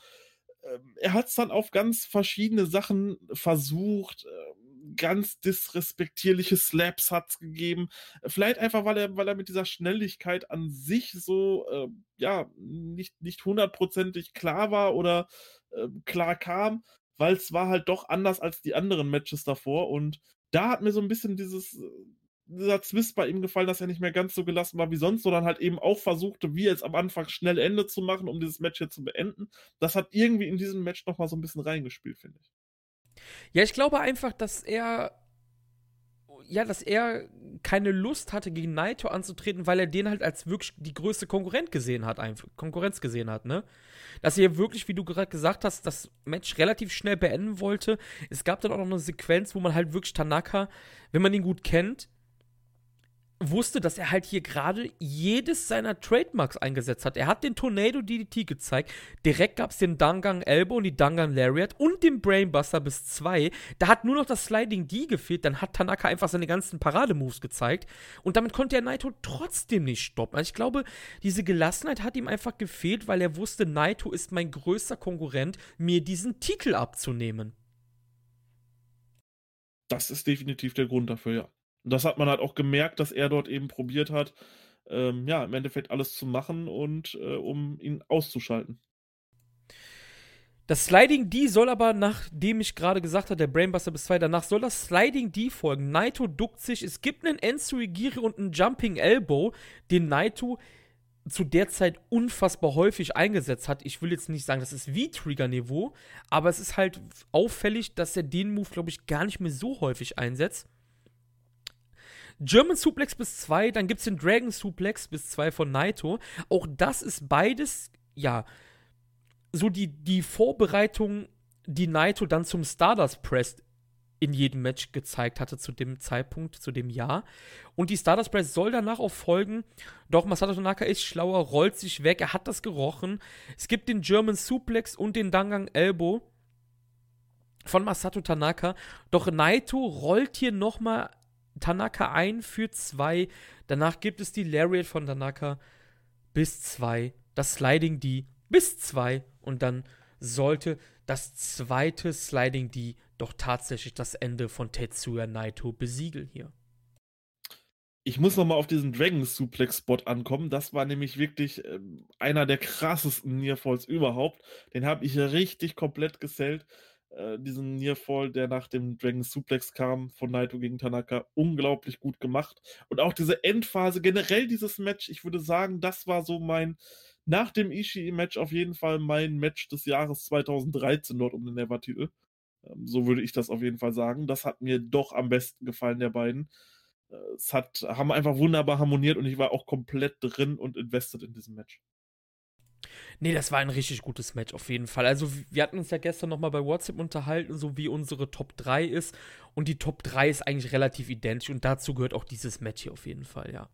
Ähm, er hat es dann auf ganz verschiedene Sachen versucht. Ähm, ganz disrespektierliche Slaps hat es gegeben. Vielleicht einfach, weil er, weil er mit dieser Schnelligkeit an sich so, äh, ja, nicht, nicht hundertprozentig klar war oder äh, klar kam, weil es war halt doch anders als die anderen Matches davor und da hat mir so ein bisschen dieses, dieser Zwist bei ihm gefallen, dass er nicht mehr ganz so gelassen war wie sonst, sondern halt eben auch versuchte, wie jetzt am Anfang schnell Ende zu machen, um dieses Match hier zu beenden. Das hat irgendwie in diesem Match nochmal so ein bisschen reingespielt, finde ich. Ja, ich glaube einfach, dass er ja, dass er keine Lust hatte, gegen Naito anzutreten, weil er den halt als wirklich die größte Konkurrent gesehen hat, Konkurrenz gesehen hat, ne? Dass er wirklich, wie du gerade gesagt hast, das Match relativ schnell beenden wollte. Es gab dann auch noch eine Sequenz, wo man halt wirklich Tanaka, wenn man ihn gut kennt, wusste, dass er halt hier gerade jedes seiner Trademarks eingesetzt hat. Er hat den Tornado DDT gezeigt. Direkt gab es den Dangang Elbow und die Dangang Lariat und den Brainbuster bis zwei. Da hat nur noch das Sliding D gefehlt. Dann hat Tanaka einfach seine ganzen Parademoves gezeigt. Und damit konnte er Naito trotzdem nicht stoppen. Also ich glaube, diese Gelassenheit hat ihm einfach gefehlt, weil er wusste, Naito ist mein größter Konkurrent, mir diesen Titel abzunehmen. Das ist definitiv der Grund dafür, ja. Und das hat man halt auch gemerkt, dass er dort eben probiert hat, ähm, ja, im Endeffekt alles zu machen und äh, um ihn auszuschalten. Das Sliding D soll aber, nachdem ich gerade gesagt habe, der Brainbuster bis 2, danach soll das Sliding D folgen. Naito duckt sich, es gibt einen Ensuigiri und einen Jumping Elbow, den Naito zu der Zeit unfassbar häufig eingesetzt hat. Ich will jetzt nicht sagen, das ist wie Trigger-Niveau, aber es ist halt auffällig, dass er den Move, glaube ich, gar nicht mehr so häufig einsetzt. German Suplex bis 2, dann gibt es den Dragon Suplex bis 2 von Naito. Auch das ist beides, ja, so die, die Vorbereitung, die Naito dann zum Stardust Press in jedem Match gezeigt hatte zu dem Zeitpunkt, zu dem Jahr. Und die Stardust Press soll danach auch folgen. Doch Masato Tanaka ist schlauer, rollt sich weg, er hat das gerochen. Es gibt den German Suplex und den Dangang Elbow von Masato Tanaka. Doch Naito rollt hier nochmal Tanaka ein für zwei. Danach gibt es die Lariat von Tanaka bis zwei. Das Sliding D bis zwei. Und dann sollte das zweite Sliding D doch tatsächlich das Ende von Tetsuya Naito besiegeln hier. Ich muss nochmal auf diesen Dragon Suplex Spot ankommen. Das war nämlich wirklich äh, einer der krassesten Nearfalls überhaupt. Den habe ich richtig komplett gesellt. Äh, diesen Nearfall, der nach dem Dragon Suplex kam von Naito gegen Tanaka, unglaublich gut gemacht. Und auch diese Endphase, generell dieses Match, ich würde sagen, das war so mein, nach dem Ishii-Match auf jeden Fall mein Match des Jahres 2013 dort um den Never-Titel. Ähm, so würde ich das auf jeden Fall sagen. Das hat mir doch am besten gefallen, der beiden. Äh, es hat, haben einfach wunderbar harmoniert und ich war auch komplett drin und invested in diesem Match. Nee, das war ein richtig gutes Match auf jeden Fall. Also, wir hatten uns ja gestern nochmal bei WhatsApp unterhalten, so wie unsere Top 3 ist. Und die Top 3 ist eigentlich relativ identisch und dazu gehört auch dieses Match hier auf jeden Fall, ja.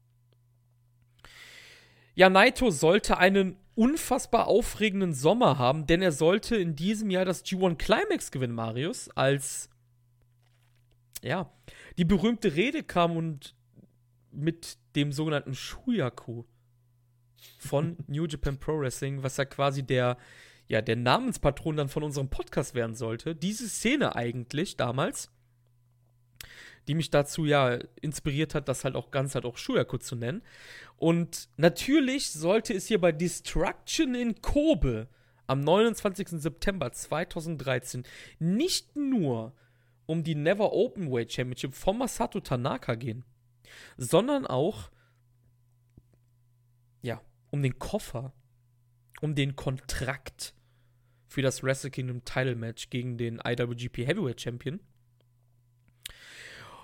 Ja, Naito sollte einen unfassbar aufregenden Sommer haben, denn er sollte in diesem Jahr das G1 Climax gewinnen, Marius, als ja, die berühmte Rede kam und mit dem sogenannten Shuyaku von New Japan Pro Wrestling, was ja quasi der ja, der Namenspatron dann von unserem Podcast werden sollte. Diese Szene eigentlich damals, die mich dazu ja inspiriert hat, das halt auch ganz halt auch Shuyaku zu nennen. Und natürlich sollte es hier bei Destruction in Kobe am 29. September 2013 nicht nur um die Never Openweight Championship von Masato Tanaka gehen, sondern auch ja, um den Koffer, um den Kontrakt für das Wrestle Kingdom Title Match gegen den IWGP Heavyweight Champion.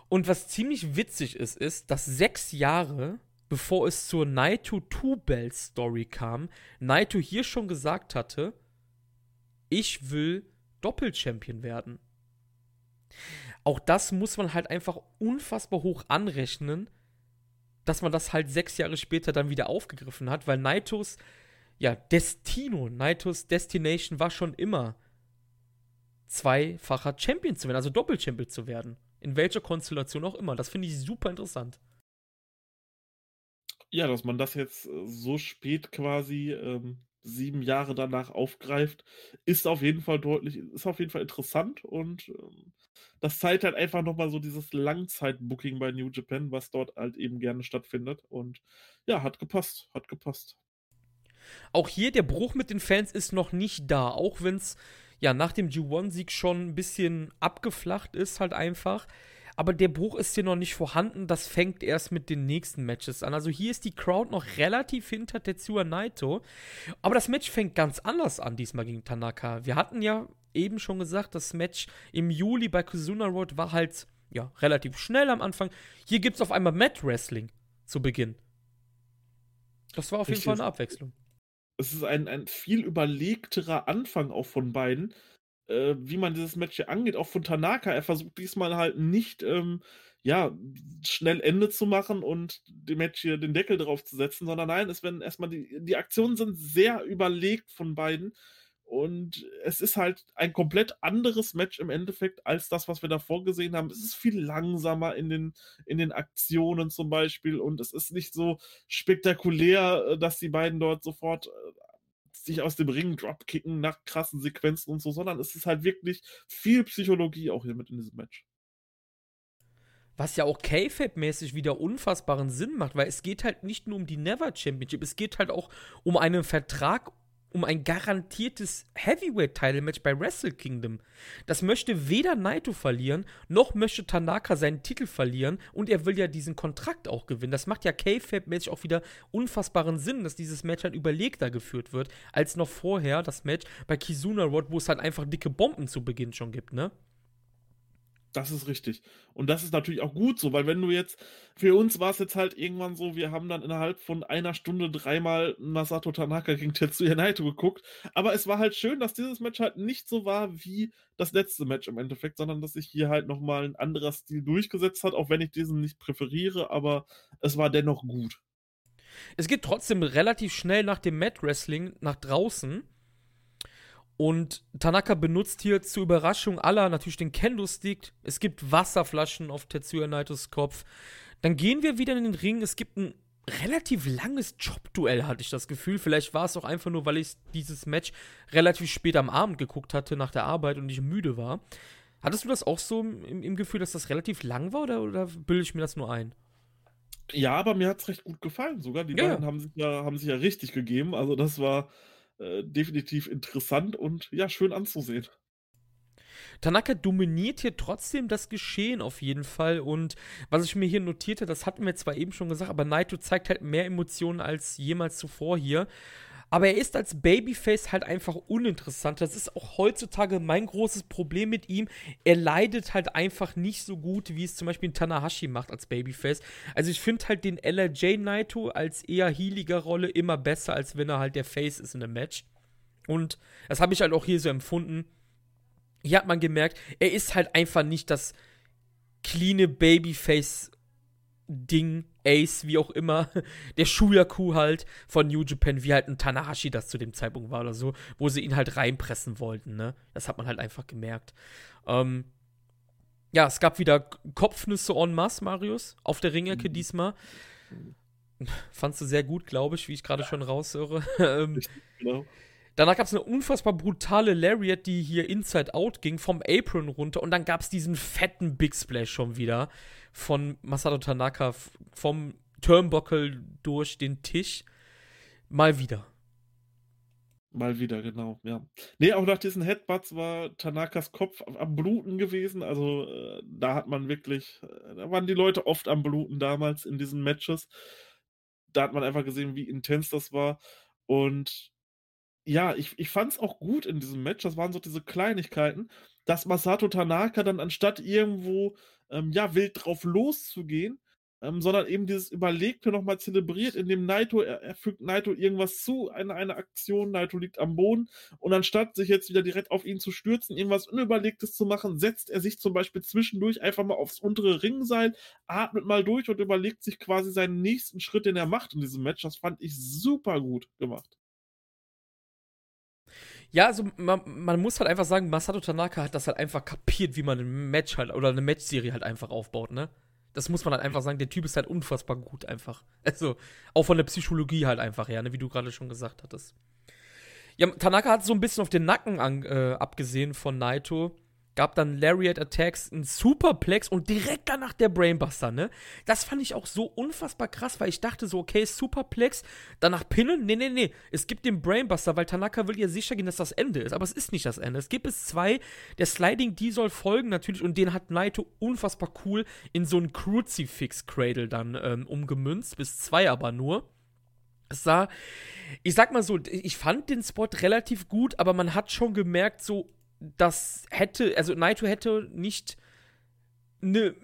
Und was ziemlich witzig ist, ist, dass sechs Jahre bevor es zur Naito Two Bell Story kam, Naito hier schon gesagt hatte, ich will Doppelchampion werden. Auch das muss man halt einfach unfassbar hoch anrechnen, dass man das halt sechs Jahre später dann wieder aufgegriffen hat, weil Naitos, ja, Destino, Naitos Destination war schon immer zweifacher Champion zu werden, also Doppelchampion zu werden. In welcher Konstellation auch immer. Das finde ich super interessant. Ja, dass man das jetzt äh, so spät quasi ähm, sieben Jahre danach aufgreift, ist auf jeden Fall deutlich, ist auf jeden Fall interessant und ähm, das zeigt halt einfach nochmal so dieses Langzeit-Booking bei New Japan, was dort halt eben gerne stattfindet. Und ja, hat gepasst, hat gepasst. Auch hier der Bruch mit den Fans ist noch nicht da, auch wenn es ja nach dem G1-Sieg schon ein bisschen abgeflacht ist, halt einfach aber der Bruch ist hier noch nicht vorhanden. Das fängt erst mit den nächsten Matches an. Also hier ist die Crowd noch relativ hinter Tetsuya Naito. Aber das Match fängt ganz anders an, diesmal gegen Tanaka. Wir hatten ja eben schon gesagt, das Match im Juli bei Kazuna Road war halt ja, relativ schnell am Anfang. Hier gibt es auf einmal Mat Wrestling zu Beginn. Das war auf jeden Fall eine Abwechslung. Es ist ein, ein viel überlegterer Anfang auch von beiden äh, wie man dieses Match hier angeht, auch von Tanaka. Er versucht diesmal halt nicht, ähm, ja, schnell Ende zu machen und dem Match hier den Deckel drauf zu setzen, sondern nein, es werden erstmal die, die Aktionen sind sehr überlegt von beiden. Und es ist halt ein komplett anderes Match im Endeffekt als das, was wir davor gesehen haben. Es ist viel langsamer in den, in den Aktionen zum Beispiel und es ist nicht so spektakulär, äh, dass die beiden dort sofort äh, sich aus dem Ring dropkicken nach krassen Sequenzen und so, sondern es ist halt wirklich viel Psychologie auch hier mit in diesem Match. Was ja auch K-Fab-mäßig wieder unfassbaren Sinn macht, weil es geht halt nicht nur um die Never Championship, es geht halt auch um einen Vertrag um ein garantiertes Heavyweight-Title-Match bei Wrestle Kingdom. Das möchte weder Naito verlieren, noch möchte Tanaka seinen Titel verlieren und er will ja diesen Kontrakt auch gewinnen. Das macht ja K-Fab-mäßig auch wieder unfassbaren Sinn, dass dieses Match halt überlegter geführt wird, als noch vorher das Match bei Kizuna Road, wo es halt einfach dicke Bomben zu Beginn schon gibt, ne? Das ist richtig. Und das ist natürlich auch gut so, weil wenn du jetzt, für uns war es jetzt halt irgendwann so, wir haben dann innerhalb von einer Stunde dreimal Masato Tanaka gegen Tetsuya Naito geguckt. Aber es war halt schön, dass dieses Match halt nicht so war wie das letzte Match im Endeffekt, sondern dass sich hier halt nochmal ein anderer Stil durchgesetzt hat, auch wenn ich diesen nicht präferiere, aber es war dennoch gut. Es geht trotzdem relativ schnell nach dem Mat Wrestling nach draußen und Tanaka benutzt hier zur Überraschung aller natürlich den Kendo-Stick. Es gibt Wasserflaschen auf Tetsuya Naitos Kopf. Dann gehen wir wieder in den Ring. Es gibt ein relativ langes Jobduell, hatte ich das Gefühl. Vielleicht war es auch einfach nur, weil ich dieses Match relativ spät am Abend geguckt hatte nach der Arbeit und ich müde war. Hattest du das auch so im, im Gefühl, dass das relativ lang war oder, oder bilde ich mir das nur ein? Ja, aber mir hat es recht gut gefallen sogar. Die ja. beiden haben sich, ja, haben sich ja richtig gegeben. Also das war äh, definitiv interessant und ja, schön anzusehen. Tanaka dominiert hier trotzdem das Geschehen auf jeden Fall. Und was ich mir hier notierte, das hatten wir zwar eben schon gesagt, aber Naito zeigt halt mehr Emotionen als jemals zuvor hier. Aber er ist als Babyface halt einfach uninteressant. Das ist auch heutzutage mein großes Problem mit ihm. Er leidet halt einfach nicht so gut, wie es zum Beispiel Tanahashi macht als Babyface. Also ich finde halt den LRJ Naito als eher healiger Rolle immer besser, als wenn er halt der Face ist in einem Match. Und das habe ich halt auch hier so empfunden. Hier hat man gemerkt, er ist halt einfach nicht das cleane Babyface Ding, Ace, wie auch immer, der Shuyaku halt von New Japan, wie halt ein Tanahashi das zu dem Zeitpunkt war oder so, wo sie ihn halt reinpressen wollten, ne? Das hat man halt einfach gemerkt. Ähm, ja, es gab wieder Kopfnüsse en masse, Marius, auf der Ringecke mhm. diesmal. Fandst du sehr gut, glaube ich, wie ich gerade schon raushöre. ähm, genau. Danach gab es eine unfassbar brutale Lariat, die hier Inside Out ging, vom Apron runter. Und dann gab es diesen fetten Big Splash schon wieder von Masato Tanaka vom Turnbuckle durch den Tisch. Mal wieder. Mal wieder, genau, ja. Nee, auch nach diesen Headbutts war Tanakas Kopf am Bluten gewesen. Also äh, da hat man wirklich, äh, da waren die Leute oft am Bluten damals in diesen Matches. Da hat man einfach gesehen, wie intens das war. Und ja, ich, ich fand es auch gut in diesem Match. Das waren so diese Kleinigkeiten, dass Masato Tanaka dann anstatt irgendwo ähm, ja, wild drauf loszugehen, ähm, sondern eben dieses Überlegte nochmal zelebriert, indem Naito, er, er, fügt Naito irgendwas zu, eine, eine Aktion, Naito liegt am Boden und anstatt sich jetzt wieder direkt auf ihn zu stürzen, irgendwas Unüberlegtes zu machen, setzt er sich zum Beispiel zwischendurch einfach mal aufs untere Ringseil, atmet mal durch und überlegt sich quasi seinen nächsten Schritt, den er macht in diesem Match. Das fand ich super gut gemacht. Ja, also man, man, muss halt einfach sagen, Masato Tanaka hat das halt einfach kapiert, wie man ein Match halt oder eine Matchserie halt einfach aufbaut, ne? Das muss man halt einfach sagen, der Typ ist halt unfassbar gut einfach. Also, auch von der Psychologie halt einfach her, ne, wie du gerade schon gesagt hattest. Ja, Tanaka hat so ein bisschen auf den Nacken an, äh, abgesehen von Naito gab dann Lariat Attacks, ein Superplex und direkt danach der Brainbuster, ne? Das fand ich auch so unfassbar krass, weil ich dachte so, okay, Superplex, danach Pinnen, nee, nee, nee, es gibt den Brainbuster, weil Tanaka will ja sicher gehen, dass das Ende ist, aber es ist nicht das Ende. Es gibt es zwei, der Sliding, die soll folgen natürlich und den hat Naito unfassbar cool in so ein Crucifix-Cradle dann ähm, umgemünzt, bis zwei aber nur. Es sah, ich sag mal so, ich fand den Spot relativ gut, aber man hat schon gemerkt, so, das hätte, also Naito hätte nicht eine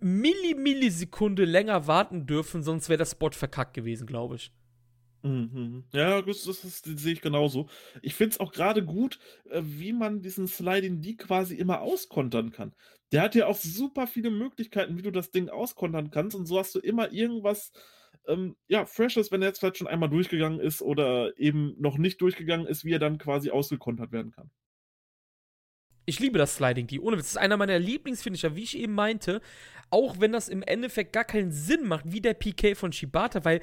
Milli Millisekunde länger warten dürfen, sonst wäre der Spot verkackt gewesen, glaube ich. Mhm. Ja, das, das, das, sehe ich genauso. Ich finde es auch gerade gut, äh, wie man diesen Sliding D quasi immer auskontern kann. Der hat ja auch super viele Möglichkeiten, wie du das Ding auskontern kannst und so hast du immer irgendwas, ähm, ja, Freshes, wenn er jetzt vielleicht schon einmal durchgegangen ist oder eben noch nicht durchgegangen ist, wie er dann quasi ausgekontert werden kann. Ich liebe das Sliding D. Ohne Witz. Das ist einer meiner Lieblingsfinisher, wie ich eben meinte. Auch wenn das im Endeffekt gar keinen Sinn macht, wie der PK von Shibata, weil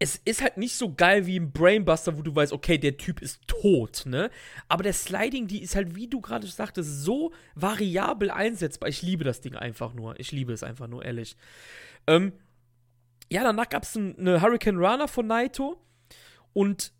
es ist halt nicht so geil wie im Brainbuster, wo du weißt, okay, der Typ ist tot, ne? Aber der Sliding, die ist halt, wie du gerade sagtest, so variabel einsetzbar. Ich liebe das Ding einfach nur. Ich liebe es einfach nur, ehrlich. Ähm, ja, danach gab es eine Hurricane Runner von Naito und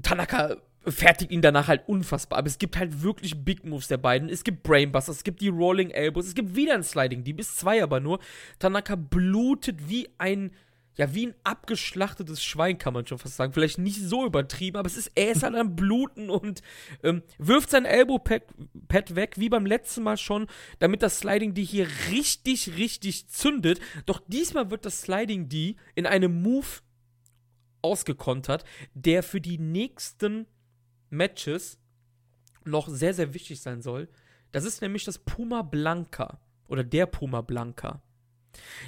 Tanaka fertigt ihn danach halt unfassbar. Aber es gibt halt wirklich Big Moves der beiden. Es gibt Brainbusters, es gibt die Rolling Elbows, es gibt wieder ein Sliding, die bis zwei aber nur. Tanaka blutet wie ein, ja, wie ein abgeschlachtetes Schwein, kann man schon fast sagen. Vielleicht nicht so übertrieben, aber es ist, er ist halt am Bluten und ähm, wirft sein Elbow-Pad weg, wie beim letzten Mal schon, damit das Sliding die hier richtig, richtig zündet. Doch diesmal wird das Sliding die in einem Move ausgekontert, der für die nächsten Matches noch sehr, sehr wichtig sein soll. Das ist nämlich das Puma Blanca oder der Puma Blanca.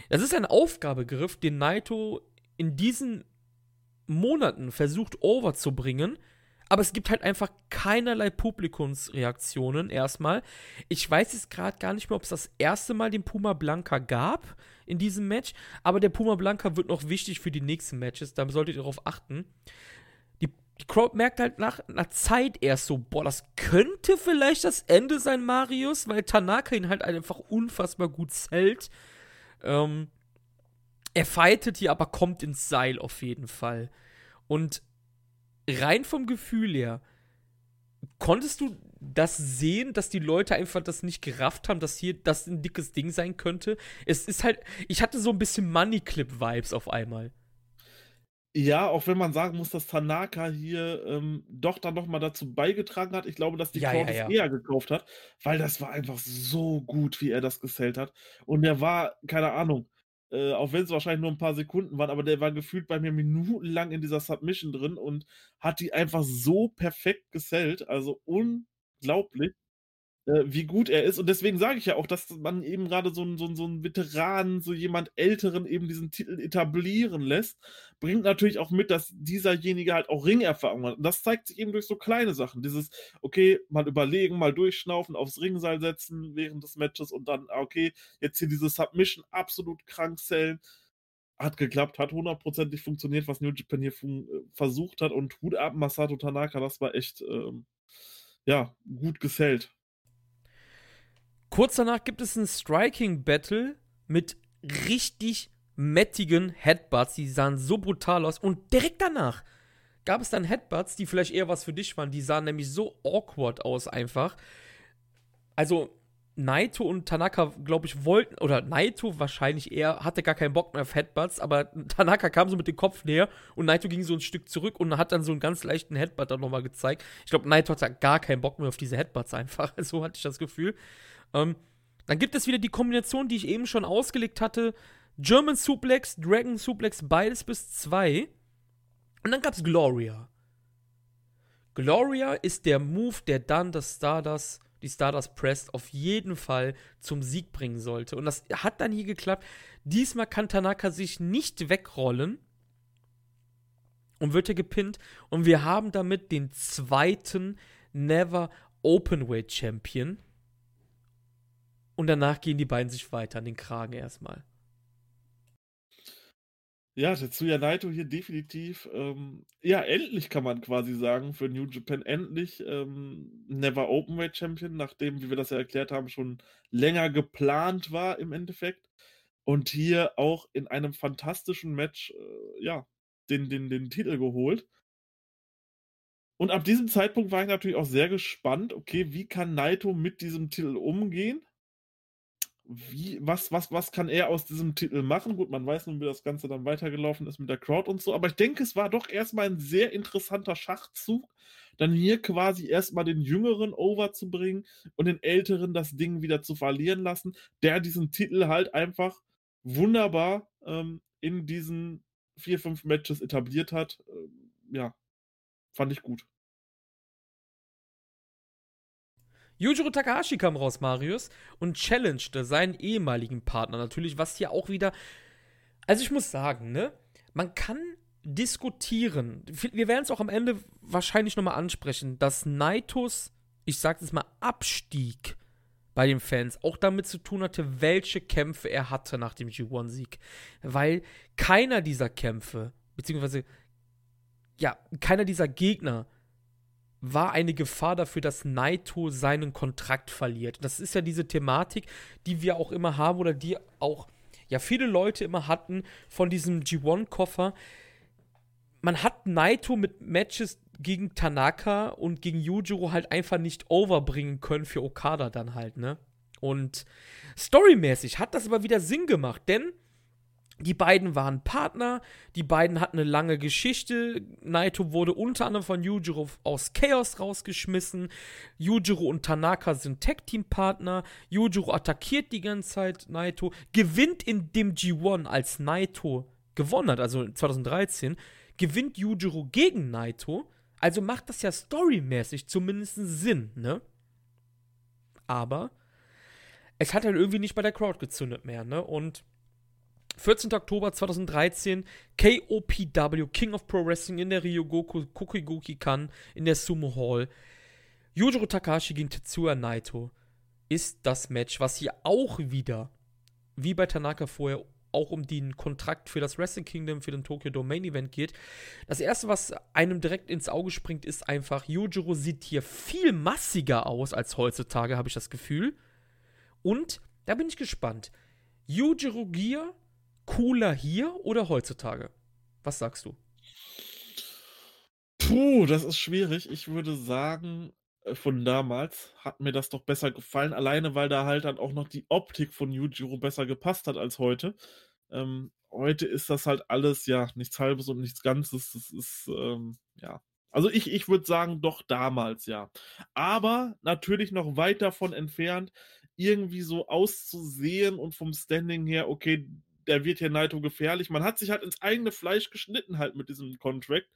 Das ist ein Aufgabegriff, den Naito in diesen Monaten versucht overzubringen, aber es gibt halt einfach keinerlei Publikumsreaktionen erstmal. Ich weiß jetzt gerade gar nicht mehr, ob es das erste Mal den Puma Blanca gab in diesem Match, aber der Puma Blanca wird noch wichtig für die nächsten Matches, da solltet ihr darauf achten die Crowd merkt halt nach einer Zeit erst so, boah, das könnte vielleicht das Ende sein, Marius, weil Tanaka ihn halt einfach unfassbar gut zählt. Ähm, er fightet hier, aber kommt ins Seil auf jeden Fall. Und rein vom Gefühl her, konntest du das sehen, dass die Leute einfach das nicht gerafft haben, dass hier das ein dickes Ding sein könnte? Es ist halt, ich hatte so ein bisschen Money Clip Vibes auf einmal. Ja, auch wenn man sagen muss, dass Tanaka hier ähm, doch dann noch mal dazu beigetragen hat. Ich glaube, dass die Ja, Crowd ja, ja. eher gekauft hat, weil das war einfach so gut, wie er das gesellt hat. Und der war, keine Ahnung, äh, auch wenn es wahrscheinlich nur ein paar Sekunden waren, aber der war gefühlt bei mir minutenlang in dieser Submission drin und hat die einfach so perfekt gesellt. Also unglaublich wie gut er ist. Und deswegen sage ich ja auch, dass man eben gerade so einen so 'n so 'n Veteranen, so jemand Älteren eben diesen Titel etablieren lässt, bringt natürlich auch mit, dass dieserjenige halt auch Ringerfahrung hat. Und das zeigt sich eben durch so kleine Sachen. Dieses, okay, mal überlegen, mal durchschnaufen, aufs Ringseil setzen während des Matches und dann, ah, okay, jetzt hier diese Submission absolut krank sellen. Hat geklappt, hat hundertprozentig funktioniert, was New Japan hier äh, versucht hat und Hut ab, Masato Tanaka, das war echt, ähm, ja, gut gesellt. Kurz danach gibt es ein Striking-Battle mit richtig mettigen Headbutts. Die sahen so brutal aus. Und direkt danach gab es dann Headbutts, die vielleicht eher was für dich waren. Die sahen nämlich so awkward aus einfach. Also Naito und Tanaka, glaube ich, wollten, oder Naito wahrscheinlich eher, hatte gar keinen Bock mehr auf Headbutts, aber Tanaka kam so mit dem Kopf näher und Naito ging so ein Stück zurück und hat dann so einen ganz leichten Headbutt dann nochmal gezeigt. Ich glaube, Naito hatte gar keinen Bock mehr auf diese Headbutts einfach. So hatte ich das Gefühl. Ähm, dann gibt es wieder die Kombination, die ich eben schon ausgelegt hatte. German Suplex, Dragon Suplex, beides bis zwei. Und dann gab es Gloria. Gloria ist der Move, der dann das Stardust, die Stardust Press auf jeden Fall zum Sieg bringen sollte. Und das hat dann hier geklappt. Diesmal kann Tanaka sich nicht wegrollen und wird er gepinnt. Und wir haben damit den zweiten Never Openweight Champion. Und danach gehen die beiden sich weiter an den Kragen erstmal. Ja, Tetsuya Naito hier definitiv, ähm, ja, endlich kann man quasi sagen, für New Japan endlich ähm, Never Openweight Champion, nachdem, wie wir das ja erklärt haben, schon länger geplant war im Endeffekt. Und hier auch in einem fantastischen Match, äh, ja, den, den, den Titel geholt. Und ab diesem Zeitpunkt war ich natürlich auch sehr gespannt, okay, wie kann Naito mit diesem Titel umgehen? Wie, was, was, was kann er aus diesem Titel machen? Gut, man weiß nun, wie das Ganze dann weitergelaufen ist mit der Crowd und so, aber ich denke, es war doch erstmal ein sehr interessanter Schachzug, dann hier quasi erstmal den Jüngeren over zu bringen und den Älteren das Ding wieder zu verlieren lassen, der diesen Titel halt einfach wunderbar ähm, in diesen vier, fünf Matches etabliert hat. Ähm, ja, fand ich gut. Yujiro Takahashi kam raus, Marius, und challengete seinen ehemaligen Partner natürlich, was hier auch wieder. Also ich muss sagen, ne, man kann diskutieren. Wir werden es auch am Ende wahrscheinlich nochmal ansprechen, dass Naitos, ich sag jetzt mal, Abstieg bei den Fans auch damit zu tun hatte, welche Kämpfe er hatte nach dem G1-Sieg. Weil keiner dieser Kämpfe, beziehungsweise, ja, keiner dieser Gegner war eine Gefahr dafür, dass Naito seinen Kontrakt verliert. Das ist ja diese Thematik, die wir auch immer haben oder die auch ja viele Leute immer hatten von diesem G1-Koffer. Man hat Naito mit Matches gegen Tanaka und gegen Yujiro halt einfach nicht overbringen können für Okada dann halt, ne? Und storymäßig hat das aber wieder Sinn gemacht, denn die beiden waren Partner, die beiden hatten eine lange Geschichte. Naito wurde unter anderem von Yujiro aus Chaos rausgeschmissen. Yujiro und Tanaka sind Tag-Team-Partner. Yujiro attackiert die ganze Zeit Naito, gewinnt in dem G1, als Naito gewonnen hat, also 2013, gewinnt Yujiro gegen Naito. Also macht das ja storymäßig zumindest Sinn, ne? Aber es hat halt irgendwie nicht bei der Crowd gezündet mehr, ne? Und 14. Oktober 2013, KOPW, King of Pro Wrestling in der Ryogoku Kokigoki Kan in der Sumo Hall. Yujiro Takashi gegen Tetsuya Naito ist das Match, was hier auch wieder, wie bei Tanaka vorher, auch um den Kontrakt für das Wrestling Kingdom, für den Tokyo Domain Event geht. Das erste, was einem direkt ins Auge springt, ist einfach, Yujiro sieht hier viel massiger aus als heutzutage, habe ich das Gefühl. Und da bin ich gespannt. Yujiro Gear cooler hier oder heutzutage? Was sagst du? Puh, das ist schwierig. Ich würde sagen, äh, von damals hat mir das doch besser gefallen, alleine weil da halt dann auch noch die Optik von Yujiro besser gepasst hat als heute. Ähm, heute ist das halt alles, ja, nichts Halbes und nichts Ganzes. Das ist, ähm, ja. Also ich, ich würde sagen, doch damals, ja. Aber natürlich noch weit davon entfernt, irgendwie so auszusehen und vom Standing her, okay, der wird hier Naito gefährlich. Man hat sich halt ins eigene Fleisch geschnitten halt mit diesem Contract,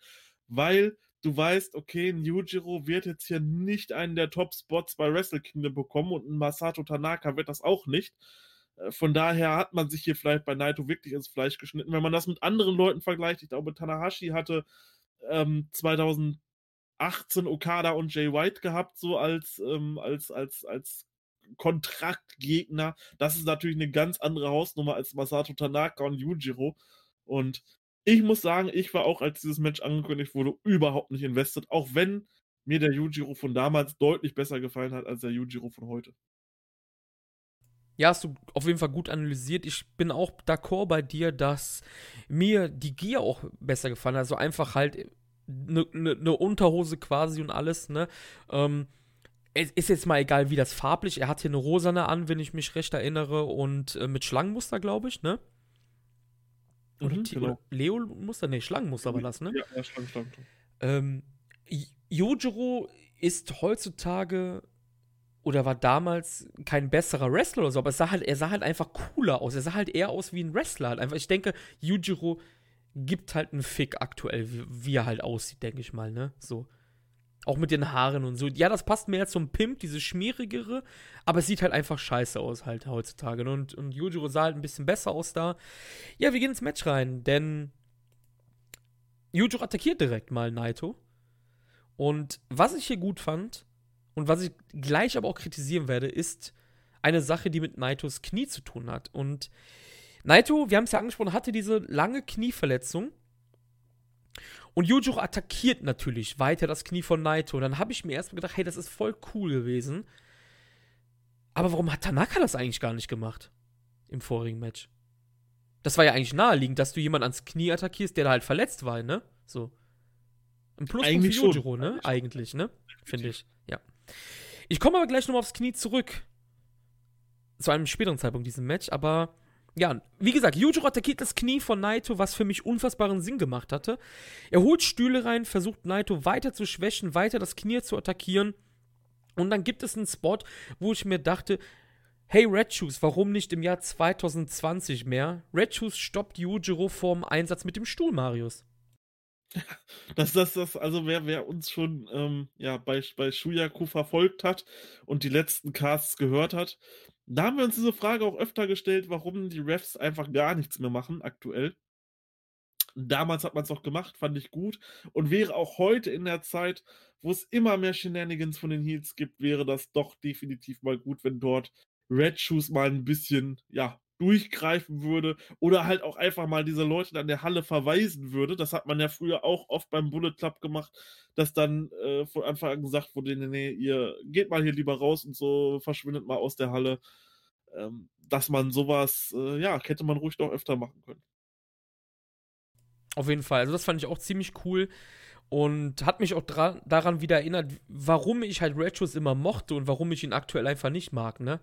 weil du weißt, okay, Yujiro wird jetzt hier nicht einen der Top-Spots bei Wrestle Kingdom bekommen und Masato Tanaka wird das auch nicht. Äh, von daher hat man sich hier vielleicht bei Naito wirklich ins Fleisch geschnitten. Wenn man das mit anderen Leuten vergleicht, ich glaube, Tanahashi hatte ähm, 2018 Okada und Jay White gehabt, so als, ähm, als, als, als Kontraktgegner. Das ist natürlich eine ganz andere Hausnummer als Masato Tanaka und Yujiro. Und ich muss sagen, ich war auch, als dieses Match angekündigt wurde, überhaupt nicht invested, auch wenn mir der Yujiro von damals deutlich besser gefallen hat als der Yujiro von heute. Ja, hast du auf jeden Fall gut analysiert. Ich bin auch d'accord bei dir, dass mir die Gier auch besser gefallen hat. Also einfach halt eine ne, ne Unterhose quasi und alles, ne? Ähm, es ist jetzt mal egal, wie das farblich. Er hat hier eine rosane an, wenn ich mich recht erinnere, und äh, mit Schlangenmuster, glaube ich, ne? Oder, mhm, genau. Leo-Muster? Ne, Schlangenmuster war das, ne? Ja, ja Schlangen, Schlangen. Ähm, Yojiro ist heutzutage oder war damals kein besserer Wrestler oder so, aber sah halt, er sah halt einfach cooler aus. Er sah halt eher aus wie ein Wrestler. Halt einfach, ich denke, Yujiro gibt halt einen Fick aktuell, wie, wie er halt aussieht, denke ich mal, ne? So. Auch mit den Haaren und so. Ja, das passt mehr zum Pimp, diese schmierigere, aber es sieht halt einfach scheiße aus halt heutzutage. Und, und Yujiro sah halt ein bisschen besser aus da. Ja, wir gehen ins Match rein, denn Yujiro attackiert direkt mal Naito. Und was ich hier gut fand und was ich gleich aber auch kritisieren werde, ist eine Sache, die mit Naitos Knie zu tun hat. Und Naito, wir haben es ja angesprochen, hatte diese lange Knieverletzung und Yujiro attackiert natürlich weiter das Knie von Naito. Und dann habe ich mir erstmal gedacht, hey, das ist voll cool gewesen. Aber warum hat Tanaka das eigentlich gar nicht gemacht? Im vorigen Match. Das war ja eigentlich naheliegend, dass du jemanden ans Knie attackierst, der da halt verletzt war, ne? So. Ein Pluspunkt für Yujiro, ne? Eigentlich, ne? Finde ich. Ja. Ich komme aber gleich nochmal aufs Knie zurück. Zu einem späteren Zeitpunkt diesem Match, aber ja, wie gesagt, Yujiro attackiert das Knie von Naito, was für mich unfassbaren Sinn gemacht hatte. Er holt Stühle rein, versucht Naito weiter zu schwächen, weiter das Knie zu attackieren. Und dann gibt es einen Spot, wo ich mir dachte, hey Red Shoes, warum nicht im Jahr 2020 mehr? Red Shoes stoppt Yujiro vorm Einsatz mit dem Stuhl, Marius. Das, das, das, also wer, wer uns schon ähm, ja, bei, bei Shuyaku verfolgt hat und die letzten Casts gehört hat, da haben wir uns diese Frage auch öfter gestellt, warum die Refs einfach gar nichts mehr machen aktuell. Damals hat man es auch gemacht, fand ich gut. Und wäre auch heute in der Zeit, wo es immer mehr Shenanigans von den Heels gibt, wäre das doch definitiv mal gut, wenn dort Red Shoes mal ein bisschen, ja, durchgreifen würde oder halt auch einfach mal diese Leute an der Halle verweisen würde. Das hat man ja früher auch oft beim Bullet Club gemacht, dass dann äh, von Anfang an gesagt wurde, nee, nee, ihr geht mal hier lieber raus und so verschwindet mal aus der Halle. Ähm, dass man sowas, äh, ja, hätte man ruhig noch öfter machen können. Auf jeden Fall. Also das fand ich auch ziemlich cool. Und hat mich auch daran wieder erinnert, warum ich halt Retros immer mochte und warum ich ihn aktuell einfach nicht mag, ne?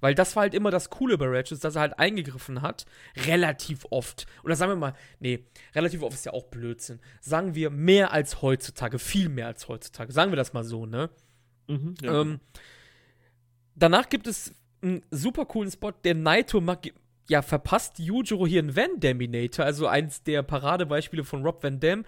Weil das war halt immer das Coole bei Ratchet, dass er halt eingegriffen hat. Relativ oft. Oder sagen wir mal, nee, relativ oft ist ja auch Blödsinn. Sagen wir mehr als heutzutage, viel mehr als heutzutage. Sagen wir das mal so, ne? Mhm, ja. ähm, danach gibt es einen super coolen Spot, der Naito ja, verpasst Yujiro hier einen Van Daminator, also eins der Paradebeispiele von Rob Van Dam.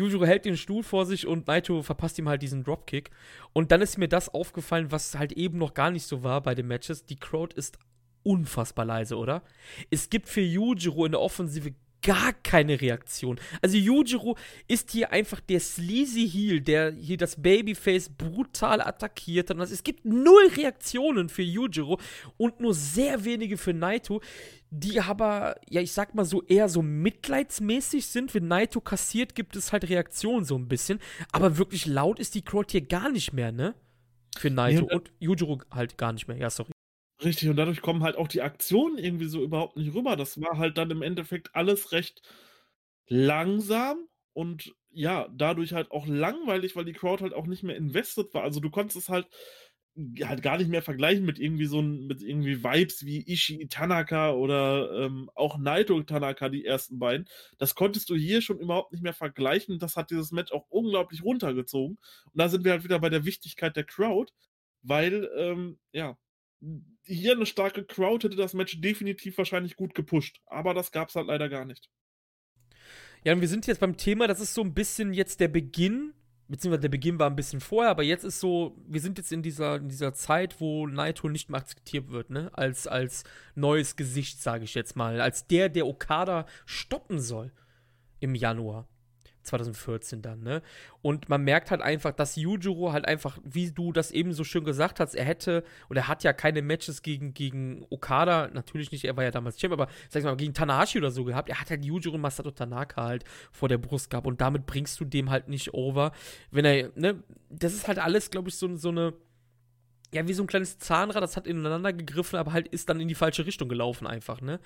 Yujiro hält den Stuhl vor sich und Naito verpasst ihm halt diesen Dropkick. Und dann ist mir das aufgefallen, was halt eben noch gar nicht so war bei den Matches. Die Crowd ist unfassbar leise, oder? Es gibt für Yujiro in der Offensive gar keine Reaktion. Also Yujiro ist hier einfach der sleazy Heel, der hier das Babyface brutal attackiert hat. Und es gibt null Reaktionen für Yujiro und nur sehr wenige für Naito, die aber, ja, ich sag mal so eher so mitleidsmäßig sind. Wenn Naito kassiert, gibt es halt Reaktionen so ein bisschen. Aber wirklich laut ist die Crowd hier gar nicht mehr, ne? Für Naito ja, und Yujiro halt gar nicht mehr. Ja, sorry. Richtig, und dadurch kommen halt auch die Aktionen irgendwie so überhaupt nicht rüber. Das war halt dann im Endeffekt alles recht langsam und ja, dadurch halt auch langweilig, weil die Crowd halt auch nicht mehr invested war. Also du konntest es halt halt gar nicht mehr vergleichen mit irgendwie so mit irgendwie Vibes wie Ishii Tanaka oder ähm, auch Naito Tanaka, die ersten beiden. Das konntest du hier schon überhaupt nicht mehr vergleichen. Das hat dieses Match auch unglaublich runtergezogen. Und da sind wir halt wieder bei der Wichtigkeit der Crowd, weil, ähm, ja, hier eine starke Crowd hätte das Match definitiv wahrscheinlich gut gepusht. Aber das gab es halt leider gar nicht. Ja, und wir sind jetzt beim Thema, das ist so ein bisschen jetzt der Beginn, beziehungsweise der Beginn war ein bisschen vorher, aber jetzt ist so, wir sind jetzt in dieser, in dieser Zeit, wo Naito nicht mehr akzeptiert wird, ne? Als, als neues Gesicht, sage ich jetzt mal. Als der, der Okada stoppen soll im Januar. 2014 dann, ne? Und man merkt halt einfach, dass Yujiro halt einfach, wie du das eben so schön gesagt hast, er hätte, oder er hat ja keine Matches gegen, gegen Okada, natürlich nicht, er war ja damals Champ, aber sag ich mal, gegen Tanahashi oder so gehabt. Er hat halt Yujiro und Masato Tanaka halt vor der Brust gehabt und damit bringst du dem halt nicht over. Wenn er, ne, das ist halt alles, glaube ich, so, so eine ja, wie so ein kleines Zahnrad, das hat ineinander gegriffen, aber halt ist dann in die falsche Richtung gelaufen einfach, ne?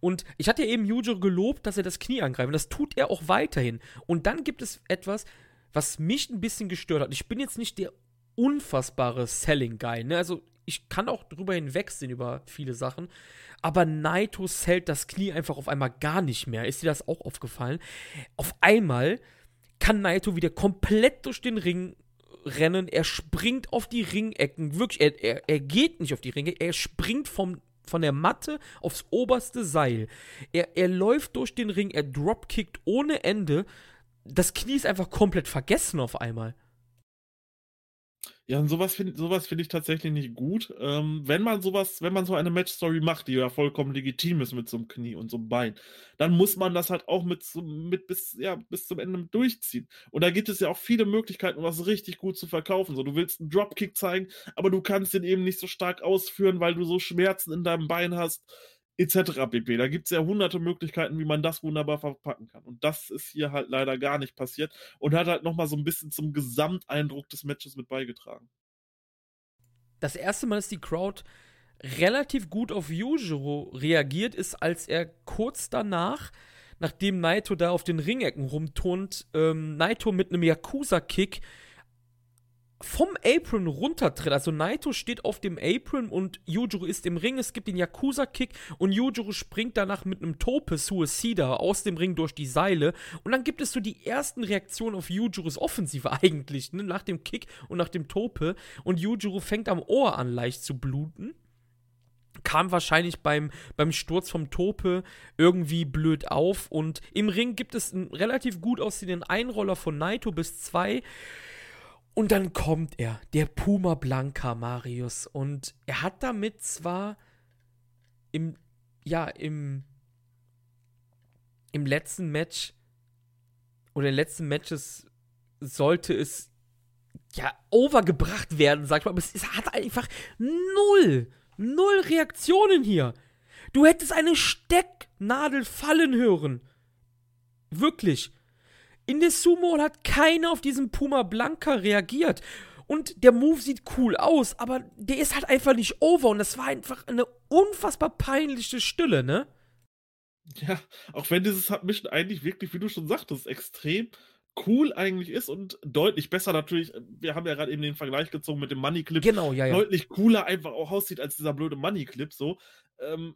Und ich hatte ja eben Yujo gelobt, dass er das Knie angreift. Und das tut er auch weiterhin. Und dann gibt es etwas, was mich ein bisschen gestört hat. Ich bin jetzt nicht der unfassbare Selling-Guy, ne? Also ich kann auch drüber hinwegsehen über viele Sachen. Aber Naito zählt das Knie einfach auf einmal gar nicht mehr. Ist dir das auch aufgefallen? Auf einmal kann Naito wieder komplett durch den Ring rennen. Er springt auf die Ringecken. Wirklich, er, er, er geht nicht auf die Ringe. Er springt vom, von der Matte aufs oberste Seil. Er, er läuft durch den Ring. Er dropkickt ohne Ende. Das Knie ist einfach komplett vergessen auf einmal. Ja, und sowas finde sowas find ich tatsächlich nicht gut. Ähm, wenn man sowas, wenn man so eine Match-Story macht, die ja vollkommen legitim ist mit so einem Knie und so einem Bein, dann muss man das halt auch mit, mit bis, ja, bis zum Ende durchziehen. Und da gibt es ja auch viele Möglichkeiten, um das richtig gut zu verkaufen. So, du willst einen Dropkick zeigen, aber du kannst den eben nicht so stark ausführen, weil du so Schmerzen in deinem Bein hast etc. pp. Da gibt es ja hunderte Möglichkeiten, wie man das wunderbar verpacken kann. Und das ist hier halt leider gar nicht passiert und hat halt nochmal so ein bisschen zum Gesamteindruck des Matches mit beigetragen. Das erste Mal, dass die Crowd relativ gut auf Yujiro reagiert ist, als er kurz danach, nachdem Naito da auf den Ringecken rumturnt, ähm, Naito mit einem Yakuza-Kick vom Apron runtertritt. Also Naito steht auf dem Apron und Yujiro ist im Ring. Es gibt den Yakuza-Kick und Yujiro springt danach mit einem Tope Suicida aus dem Ring durch die Seile. Und dann gibt es so die ersten Reaktionen auf Yujiros Offensive eigentlich, ne? nach dem Kick und nach dem Tope. Und Yujiro fängt am Ohr an leicht zu bluten kam wahrscheinlich beim, beim Sturz vom Tope irgendwie blöd auf. Und im Ring gibt es einen relativ gut aussehenden Einroller von Naito bis zwei. Und dann kommt er, der Puma Blanca Marius. Und er hat damit zwar im, ja, im, im letzten Match oder in den letzten Matches sollte es ja overgebracht werden, sag ich mal, aber es hat einfach null, null Reaktionen hier. Du hättest eine Stecknadel fallen hören. Wirklich. In der Sumo hat keiner auf diesen Puma Blanca reagiert. Und der Move sieht cool aus, aber der ist halt einfach nicht over. Und das war einfach eine unfassbar peinliche Stille, ne? Ja, auch wenn dieses Submission eigentlich wirklich, wie du schon sagtest, extrem cool eigentlich ist und deutlich besser natürlich, wir haben ja gerade eben den Vergleich gezogen mit dem Money Clip. Genau, ja, ja. Deutlich cooler einfach auch aussieht als dieser blöde Money Clip so. Ähm,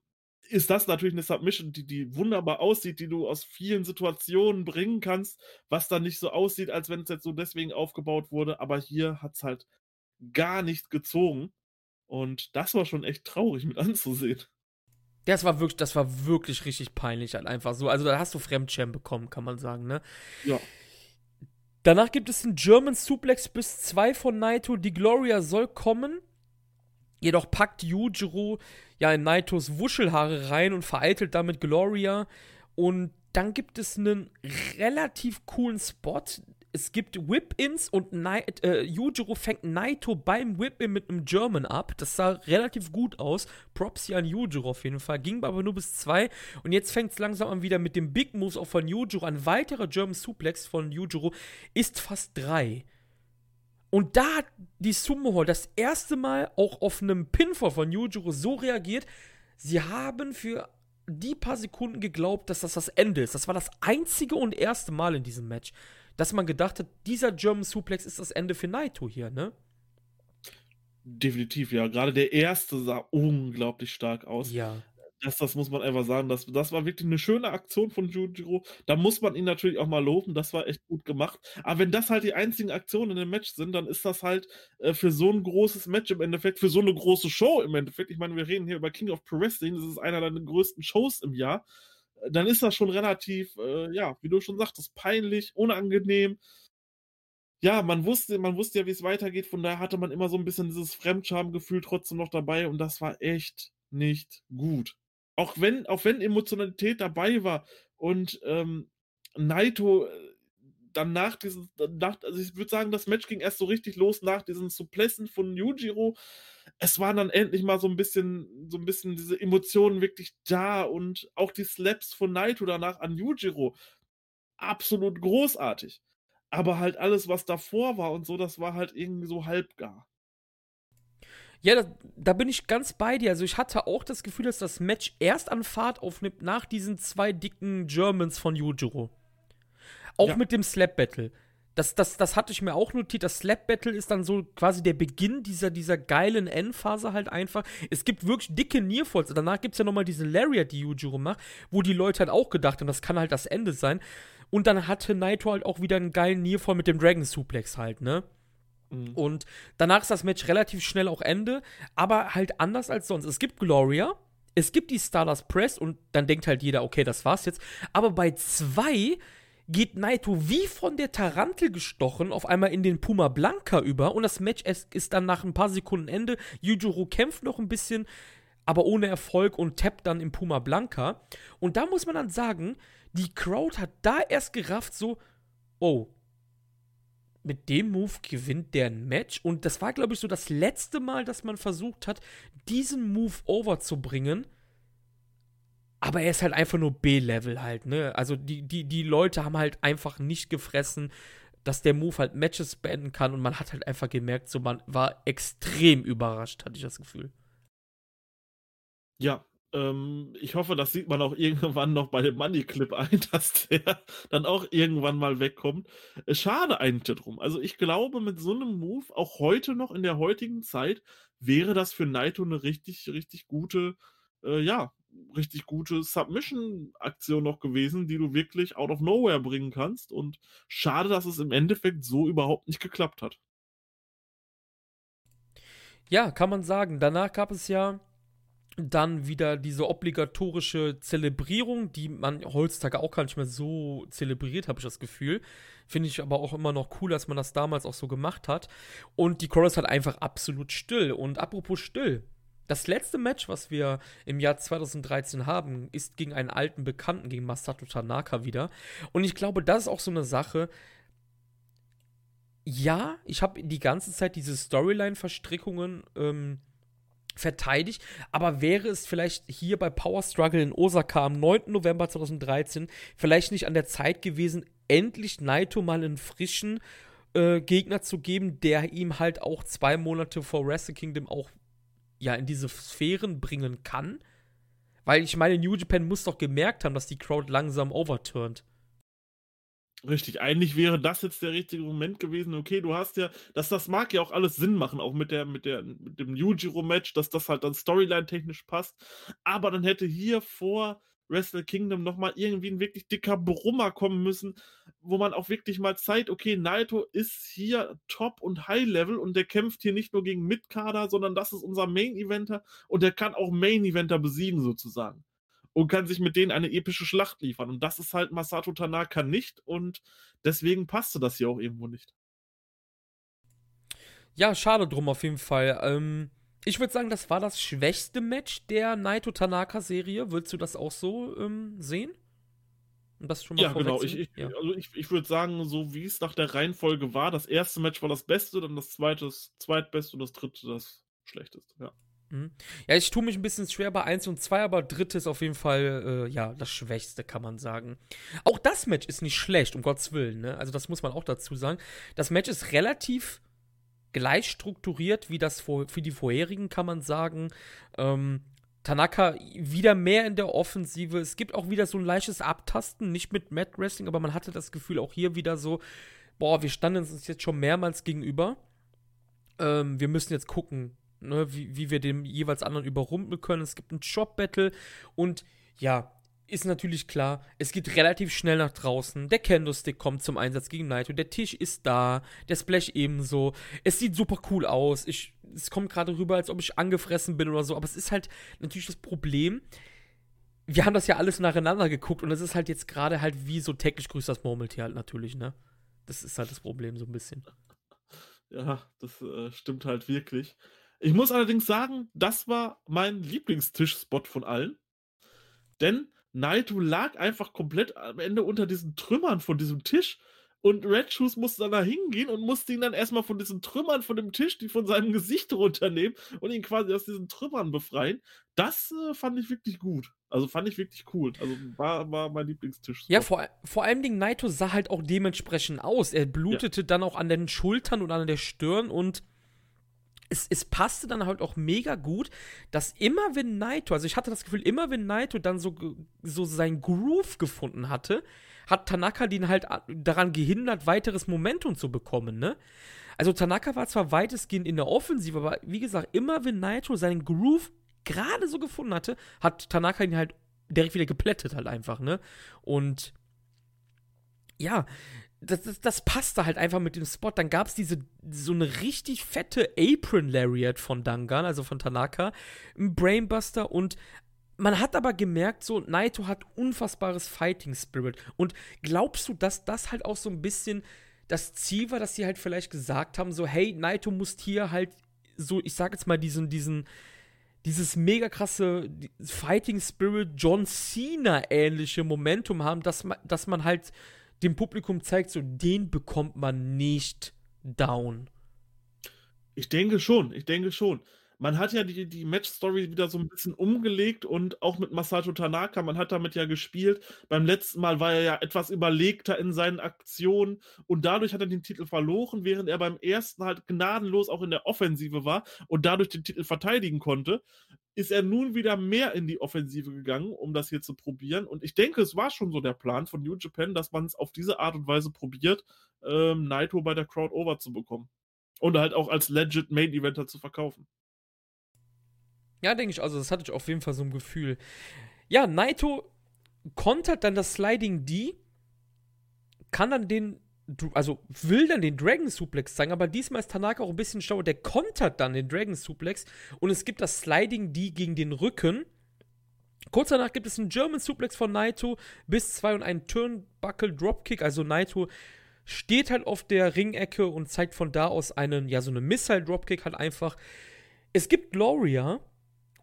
ist das natürlich eine Submission, die, die wunderbar aussieht, die du aus vielen Situationen bringen kannst, was dann nicht so aussieht, als wenn es jetzt so deswegen aufgebaut wurde. Aber hier hat es halt gar nicht gezogen. Und das war schon echt traurig mit anzusehen. Das war wirklich, das war wirklich richtig peinlich halt einfach so. Also da hast du Fremdschirm bekommen, kann man sagen, ne? Ja. Danach gibt es einen German Suplex bis 2 von Naito. Die Gloria soll kommen. Jedoch packt Yujiro ja in Naitos Wuschelhaare rein und vereitelt damit Gloria. Und dann gibt es einen relativ coolen Spot, es gibt Whip-Ins und Night, äh, Yujiro fängt Naito beim Whip-In mit einem German ab. Das sah relativ gut aus. Props hier an Yujiro auf jeden Fall. Ging aber nur bis zwei. Und jetzt fängt es langsam an wieder mit dem Big Moves auch von Yujiro. Ein weiterer German Suplex von Yujiro ist fast drei. Und da hat die Sumo Hall das erste Mal auch auf einem Pinfall von Yujiro so reagiert. Sie haben für die paar Sekunden geglaubt, dass das das Ende ist. Das war das einzige und erste Mal in diesem Match dass man gedacht hat, dieser German Suplex ist das Ende für Naito hier, ne? Definitiv, ja. Gerade der erste sah unglaublich stark aus. Ja. Das, das muss man einfach sagen. Das, das war wirklich eine schöne Aktion von Jujiro. Da muss man ihn natürlich auch mal loben. Das war echt gut gemacht. Aber wenn das halt die einzigen Aktionen in dem Match sind, dann ist das halt äh, für so ein großes Match im Endeffekt, für so eine große Show im Endeffekt. Ich meine, wir reden hier über King of Pro Wrestling. Das ist einer der größten Shows im Jahr dann ist das schon relativ, äh, ja, wie du schon sagtest, peinlich, unangenehm. Ja, man wusste, man wusste ja, wie es weitergeht, von daher hatte man immer so ein bisschen dieses Fremdschamgefühl trotzdem noch dabei und das war echt nicht gut. Auch wenn, auch wenn Emotionalität dabei war und ähm, Naito äh, dann nach diesem, nach, also ich würde sagen, das Match ging erst so richtig los nach diesen Suplessen von Yujiro. Es waren dann endlich mal so ein bisschen, so ein bisschen diese Emotionen wirklich da und auch die Slaps von Naito danach an Yujiro. Absolut großartig. Aber halt alles, was davor war und so, das war halt irgendwie so halbgar. Ja, da, da, bin ich ganz bei dir. Also ich hatte auch das Gefühl, dass das Match erst an Fahrt aufnimmt nach diesen zwei dicken Germans von Yujiro. Auch ja. mit dem Slap Battle. Das, das, das hatte ich mir auch notiert. Das Slap Battle ist dann so quasi der Beginn dieser, dieser geilen Endphase halt einfach. Es gibt wirklich dicke Nearfalls. Danach gibt es ja nochmal diese Lariat, die Yujiro macht, wo die Leute halt auch gedacht haben, das kann halt das Ende sein. Und dann hatte Naito halt auch wieder einen geilen Nearfall mit dem Dragon Suplex halt, ne? Mhm. Und danach ist das Match relativ schnell auch Ende, aber halt anders als sonst. Es gibt Gloria, es gibt die Stardust Press und dann denkt halt jeder, okay, das war's jetzt. Aber bei zwei geht Naito wie von der Tarantel gestochen auf einmal in den Puma Blanca über und das Match ist dann nach ein paar Sekunden Ende. Yujiro kämpft noch ein bisschen, aber ohne Erfolg und tappt dann im Puma Blanca. Und da muss man dann sagen, die Crowd hat da erst gerafft, so, oh, mit dem Move gewinnt der ein Match. Und das war, glaube ich, so das letzte Mal, dass man versucht hat, diesen Move overzubringen. Aber er ist halt einfach nur B-Level halt, ne? Also die, die, die Leute haben halt einfach nicht gefressen, dass der Move halt Matches beenden kann und man hat halt einfach gemerkt, so man war extrem überrascht, hatte ich das Gefühl. Ja, ähm, ich hoffe, das sieht man auch irgendwann noch bei dem Money Clip ein, dass der dann auch irgendwann mal wegkommt. Äh, schade eigentlich drum. Also ich glaube, mit so einem Move, auch heute noch in der heutigen Zeit, wäre das für Naito eine richtig, richtig gute, äh, ja, richtig gute Submission-Aktion noch gewesen, die du wirklich out of nowhere bringen kannst. Und schade, dass es im Endeffekt so überhaupt nicht geklappt hat. Ja, kann man sagen. Danach gab es ja dann wieder diese obligatorische Zelebrierung, die man heutzutage auch gar nicht mehr so zelebriert, habe ich das Gefühl. Finde ich aber auch immer noch cool, dass man das damals auch so gemacht hat. Und die Chorus hat einfach absolut still. Und apropos still, das letzte Match, was wir im Jahr 2013 haben, ist gegen einen alten Bekannten, gegen Masato Tanaka wieder. Und ich glaube, das ist auch so eine Sache. Ja, ich habe die ganze Zeit diese Storyline-Verstrickungen ähm, verteidigt, aber wäre es vielleicht hier bei Power Struggle in Osaka am 9. November 2013 vielleicht nicht an der Zeit gewesen, endlich Naito mal einen frischen äh, Gegner zu geben, der ihm halt auch zwei Monate vor Wrestle Kingdom auch ja in diese Sphären bringen kann. Weil ich meine, New Japan muss doch gemerkt haben, dass die Crowd langsam overturnt. Richtig, eigentlich wäre das jetzt der richtige Moment gewesen. Okay, du hast ja, dass das mag ja auch alles Sinn machen, auch mit der, mit der, mit dem Yujiro-Match, dass das halt dann Storyline-technisch passt. Aber dann hätte hier vor Wrestle Kingdom nochmal irgendwie ein wirklich dicker Brummer kommen müssen, wo man auch wirklich mal zeigt, okay, Naito ist hier Top und High Level und der kämpft hier nicht nur gegen Midkader, sondern das ist unser Main Eventer und der kann auch Main Eventer besiegen sozusagen und kann sich mit denen eine epische Schlacht liefern. Und das ist halt Masato Tanaka nicht und deswegen passte das hier auch irgendwo nicht. Ja, schade drum auf jeden Fall. Ähm, ich würde sagen, das war das schwächste Match der Naito Tanaka Serie. Würdest du das auch so ähm, sehen? Und das schon mal ja, genau. Ich, ich, ja. Also ich, ich würde sagen, so wie es nach der Reihenfolge war, das erste Match war das Beste, dann das zweite das zweitbeste und das dritte das schlechteste. Ja. Mhm. Ja, ich tue mich ein bisschen schwer bei 1 und 2, aber dritte ist auf jeden Fall, äh, ja, das Schwächste, kann man sagen. Auch das Match ist nicht schlecht, um Gottes Willen, ne? Also, das muss man auch dazu sagen. Das Match ist relativ gleich strukturiert wie das vor, für die vorherigen, kann man sagen. Ähm, Tanaka wieder mehr in der Offensive. Es gibt auch wieder so ein leichtes Abtasten, nicht mit Mat Wrestling, aber man hatte das Gefühl auch hier wieder so, boah, wir standen uns jetzt schon mehrmals gegenüber. Ähm, wir müssen jetzt gucken, ne, wie, wie wir dem jeweils anderen überrumpeln können. Es gibt ein Job-Battle und ja, ist natürlich klar, es geht relativ schnell nach draußen. Der Candlestick kommt zum Einsatz gegen Naito. Der Tisch ist da, der Splash ebenso. Es sieht super cool aus. Ich, es kommt gerade rüber, als ob ich angefressen bin oder so. Aber es ist halt natürlich das Problem. Wir haben das ja alles nacheinander geguckt und es ist halt jetzt gerade halt wie so täglich grüßt das Murmeltier halt natürlich, ne? Das ist halt das Problem so ein bisschen. Ja, das äh, stimmt halt wirklich. Ich muss allerdings sagen, das war mein Lieblingstischspot von allen. Denn Naito lag einfach komplett am Ende unter diesen Trümmern von diesem Tisch und Red Shoes musste dann da hingehen und musste ihn dann erstmal von diesen Trümmern von dem Tisch, die von seinem Gesicht runternehmen und ihn quasi aus diesen Trümmern befreien. Das äh, fand ich wirklich gut. Also fand ich wirklich cool. Also war, war mein Lieblingstisch. Ja, vor, vor allem Ding Naito sah halt auch dementsprechend aus. Er blutete ja. dann auch an den Schultern und an der Stirn und es, es passte dann halt auch mega gut, dass immer wenn Naito, also ich hatte das Gefühl, immer wenn Naito dann so, so sein Groove gefunden hatte, hat Tanaka den halt daran gehindert, weiteres Momentum zu bekommen, ne? Also Tanaka war zwar weitestgehend in der Offensive, aber wie gesagt, immer wenn Naito seinen Groove gerade so gefunden hatte, hat Tanaka ihn halt direkt wieder geplättet halt einfach, ne? Und ja, das, das, das passte halt einfach mit dem Spot. Dann gab es diese, so eine richtig fette Apron Lariat von Dangan, also von Tanaka, ein Brainbuster und man hat aber gemerkt, so, Naito hat unfassbares Fighting Spirit. Und glaubst du, dass das halt auch so ein bisschen das Ziel war, dass sie halt vielleicht gesagt haben, so, hey, Naito muss hier halt so, ich sag jetzt mal, diesen, diesen, dieses mega krasse Fighting Spirit John Cena ähnliche Momentum haben, dass man, dass man halt dem Publikum zeigt, so den bekommt man nicht down. Ich denke schon, ich denke schon. Man hat ja die, die Match-Story wieder so ein bisschen umgelegt und auch mit Masato Tanaka, man hat damit ja gespielt. Beim letzten Mal war er ja etwas überlegter in seinen Aktionen und dadurch hat er den Titel verloren, während er beim ersten halt gnadenlos auch in der Offensive war und dadurch den Titel verteidigen konnte ist er nun wieder mehr in die Offensive gegangen, um das hier zu probieren. Und ich denke, es war schon so der Plan von New Japan, dass man es auf diese Art und Weise probiert, ähm, Naito bei der Crowd over zu bekommen. Und halt auch als legit Main Eventer zu verkaufen. Ja, denke ich, also das hatte ich auf jeden Fall so ein Gefühl. Ja, Naito kontert dann das Sliding D, kann dann den also will dann den Dragon Suplex zeigen, aber diesmal ist Tanaka auch ein bisschen schlauer. Der kontert dann den Dragon Suplex und es gibt das Sliding D gegen den Rücken. Kurz danach gibt es einen German Suplex von Naito bis zwei und einen Turnbuckle Dropkick. Also Naito steht halt auf der Ringecke und zeigt von da aus einen, ja, so eine Missile Dropkick halt einfach. Es gibt Gloria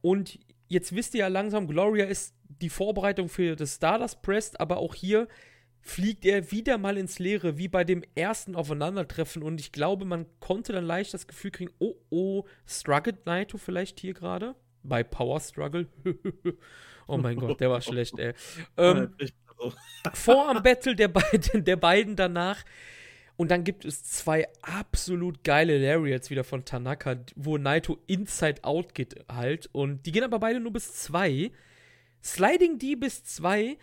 und jetzt wisst ihr ja langsam, Gloria ist die Vorbereitung für das Stardust Press, aber auch hier fliegt er wieder mal ins Leere, wie bei dem ersten Aufeinandertreffen. Und ich glaube, man konnte dann leicht das Gefühl kriegen, oh, oh, struggled Naito vielleicht hier gerade? Bei Power Struggle? oh mein Gott, der war schlecht, ey. Ähm, vor am Battle der beiden, der beiden danach. Und dann gibt es zwei absolut geile Lariats wieder von Tanaka, wo Naito inside out geht halt. Und die gehen aber beide nur bis zwei. Sliding D bis zwei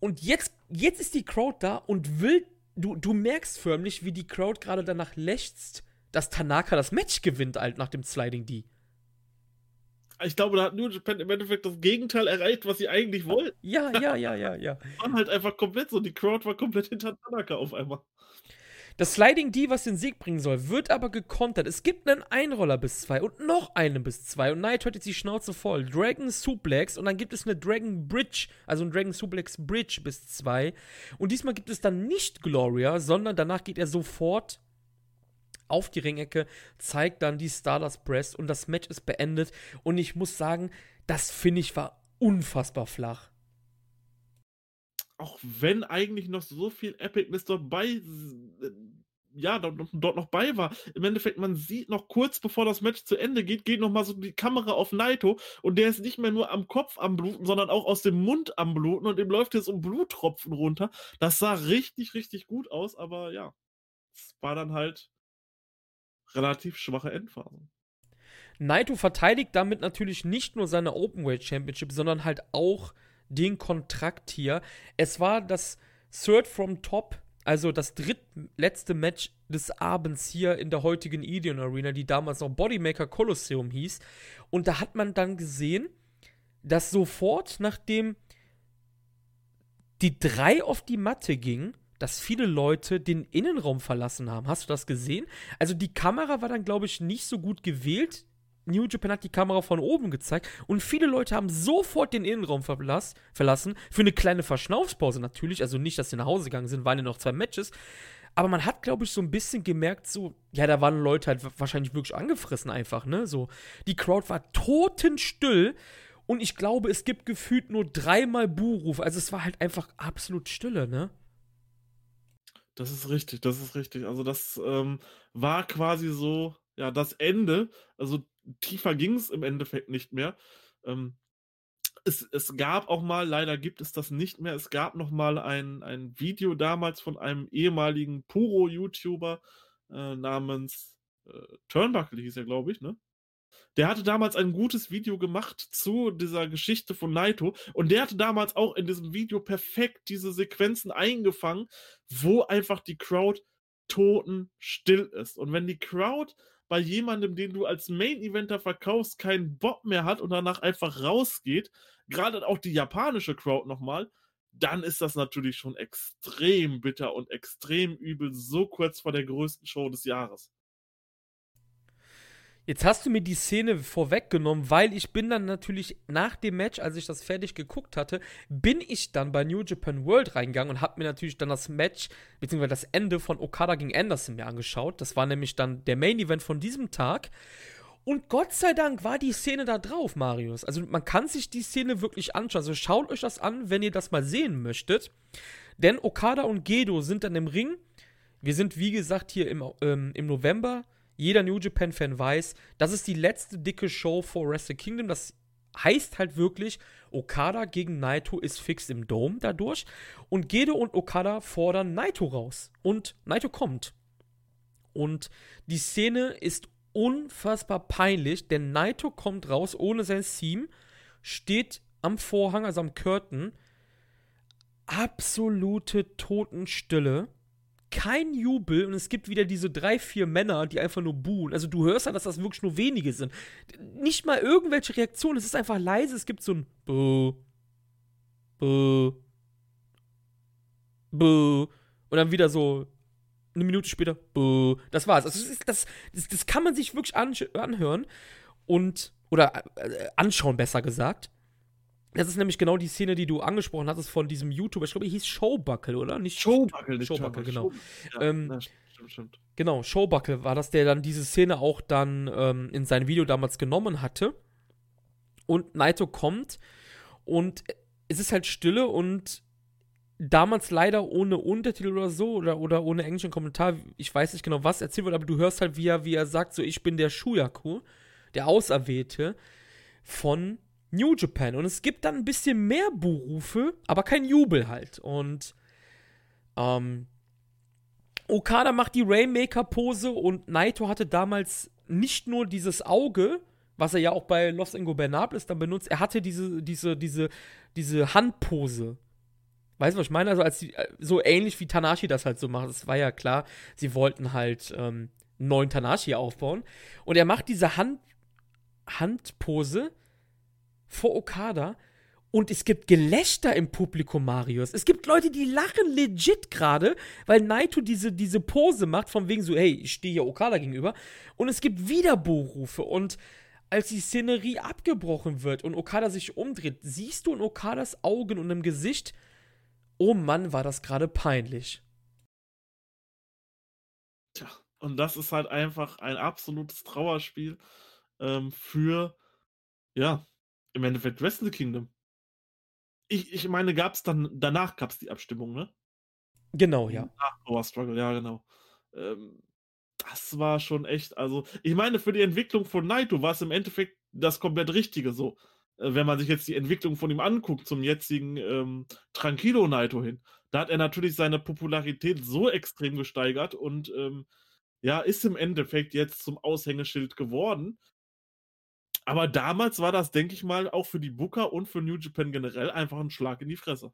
und jetzt, jetzt ist die Crowd da und will du, du merkst förmlich, wie die Crowd gerade danach lechzt, dass Tanaka das Match gewinnt, halt nach dem Sliding D. Ich glaube, da hat New Japan im Endeffekt das Gegenteil erreicht, was sie eigentlich wollten. Ja, ja, ja, ja, ja. Waren halt einfach komplett so. Die Crowd war komplett hinter Tanaka auf einmal. Das Sliding D, was den Sieg bringen soll, wird aber gekontert. Es gibt einen Einroller bis zwei und noch einen bis zwei. Und Knight hat jetzt die Schnauze voll. Dragon Suplex und dann gibt es eine Dragon Bridge, also ein Dragon Suplex Bridge bis zwei. Und diesmal gibt es dann nicht Gloria, sondern danach geht er sofort auf die Ringecke, zeigt dann die Stardust Press und das Match ist beendet. Und ich muss sagen, das finde ich war unfassbar flach auch wenn eigentlich noch so viel Epicness äh, ja, dort, dort, noch bei war. Im Endeffekt, man sieht noch kurz bevor das Match zu Ende geht, geht noch mal so die Kamera auf Naito und der ist nicht mehr nur am Kopf am Bluten, sondern auch aus dem Mund am Bluten und dem läuft jetzt um Bluttropfen runter. Das sah richtig, richtig gut aus, aber ja, es war dann halt relativ schwache Endphase. Naito verteidigt damit natürlich nicht nur seine Openweight Championship, sondern halt auch den Kontrakt hier. Es war das Third from Top, also das drittletzte Match des Abends hier in der heutigen Ideon Arena, die damals noch Bodymaker Colosseum hieß. Und da hat man dann gesehen, dass sofort, nachdem die drei auf die Matte ging, dass viele Leute den Innenraum verlassen haben. Hast du das gesehen? Also die Kamera war dann, glaube ich, nicht so gut gewählt. New Japan hat die Kamera von oben gezeigt und viele Leute haben sofort den Innenraum verlass, verlassen. Für eine kleine Verschnaufspause natürlich. Also nicht, dass sie nach Hause gegangen sind, waren ja noch zwei Matches. Aber man hat, glaube ich, so ein bisschen gemerkt, so, ja, da waren Leute halt wahrscheinlich wirklich angefressen einfach, ne? So, die Crowd war totenstill und ich glaube, es gibt gefühlt nur dreimal Buhruf. Also es war halt einfach absolut Stille, ne? Das ist richtig, das ist richtig. Also das ähm, war quasi so, ja, das Ende. Also tiefer ging es im Endeffekt nicht mehr. Ähm, es, es, gab auch mal, leider gibt es das nicht mehr, es gab noch mal ein, ein Video damals von einem ehemaligen Puro-YouTuber äh, namens äh, Turnbuckle, hieß er, glaube ich, ne? Der hatte damals ein gutes Video gemacht zu dieser Geschichte von Naito und der hatte damals auch in diesem Video perfekt diese Sequenzen eingefangen, wo einfach die Crowd totenstill ist. Und wenn die Crowd bei jemandem, den du als Main-Eventer verkaufst, keinen Bock mehr hat und danach einfach rausgeht, gerade auch die japanische Crowd nochmal, dann ist das natürlich schon extrem bitter und extrem übel, so kurz vor der größten Show des Jahres. Jetzt hast du mir die Szene vorweggenommen, weil ich bin dann natürlich nach dem Match, als ich das fertig geguckt hatte, bin ich dann bei New Japan World reingegangen und habe mir natürlich dann das Match, beziehungsweise das Ende von Okada gegen Anderson mir angeschaut. Das war nämlich dann der Main Event von diesem Tag. Und Gott sei Dank war die Szene da drauf, Marius. Also man kann sich die Szene wirklich anschauen. Also schaut euch das an, wenn ihr das mal sehen möchtet. Denn Okada und Gedo sind dann im Ring. Wir sind, wie gesagt, hier im, ähm, im November jeder New Japan-Fan weiß, das ist die letzte dicke Show vor Wrestle Kingdom. Das heißt halt wirklich, Okada gegen Naito ist fix im Dome dadurch. Und Gedo und Okada fordern Naito raus. Und Naito kommt. Und die Szene ist unfassbar peinlich, denn Naito kommt raus ohne sein Theme, steht am Vorhang, also am Curtain. Absolute Totenstille kein Jubel und es gibt wieder diese drei, vier Männer, die einfach nur buhen. Also du hörst ja, dass das wirklich nur wenige sind. Nicht mal irgendwelche Reaktionen, es ist einfach leise, es gibt so ein Buh, Buh, Buh und dann wieder so eine Minute später Buh. Das war's. Also das, das, das, kann man sich wirklich anhören und oder äh, anschauen, besser gesagt. Das ist nämlich genau die Szene, die du angesprochen hattest von diesem YouTuber. Ich glaube, er hieß Showbuckle, oder? Nicht Showbuckle, Showbuckle, genau. Show, ja, ähm, na, stimmt, stimmt. Genau, Showbuckle war das, der dann diese Szene auch dann ähm, in sein Video damals genommen hatte. Und Naito kommt und es ist halt Stille und damals leider ohne Untertitel oder so oder, oder ohne englischen Kommentar. Ich weiß nicht genau, was erzählt wird, aber du hörst halt, wie er, wie er sagt, so ich bin der Shuyaku, der Auserwählte von New Japan. Und es gibt dann ein bisschen mehr Berufe, aber kein Jubel halt. Und ähm, Okada macht die Rainmaker-Pose und Naito hatte damals nicht nur dieses Auge, was er ja auch bei Los Ingobernables dann benutzt, er hatte diese, diese, diese, diese Handpose. Weißt du, was ich meine? Also, als die, äh, so ähnlich wie Tanashi das halt so macht. Es war ja klar, sie wollten halt ähm, einen neuen Tanashi aufbauen. Und er macht diese Hand, Handpose vor Okada. Und es gibt Gelächter im Publikum, Marius. Es gibt Leute, die lachen legit gerade, weil Naito diese, diese Pose macht, von wegen so, hey, ich stehe hier Okada gegenüber. Und es gibt Wiederbuchrufe. Und als die Szenerie abgebrochen wird und Okada sich umdreht, siehst du in Okadas Augen und im Gesicht, oh Mann, war das gerade peinlich. Tja, und das ist halt einfach ein absolutes Trauerspiel ähm, für, ja, im Endeffekt Wrestle Kingdom. Ich, ich meine, gab es dann, danach gab es die Abstimmung, ne? Genau, ja. Nach Power Struggle, ja, genau. Ähm, das war schon echt, also, ich meine, für die Entwicklung von Naito war es im Endeffekt das komplett Richtige so. Äh, wenn man sich jetzt die Entwicklung von ihm anguckt, zum jetzigen ähm, Tranquilo Naito hin, da hat er natürlich seine Popularität so extrem gesteigert und ähm, ja, ist im Endeffekt jetzt zum Aushängeschild geworden. Aber damals war das, denke ich mal, auch für die Booker und für New Japan generell einfach ein Schlag in die Fresse.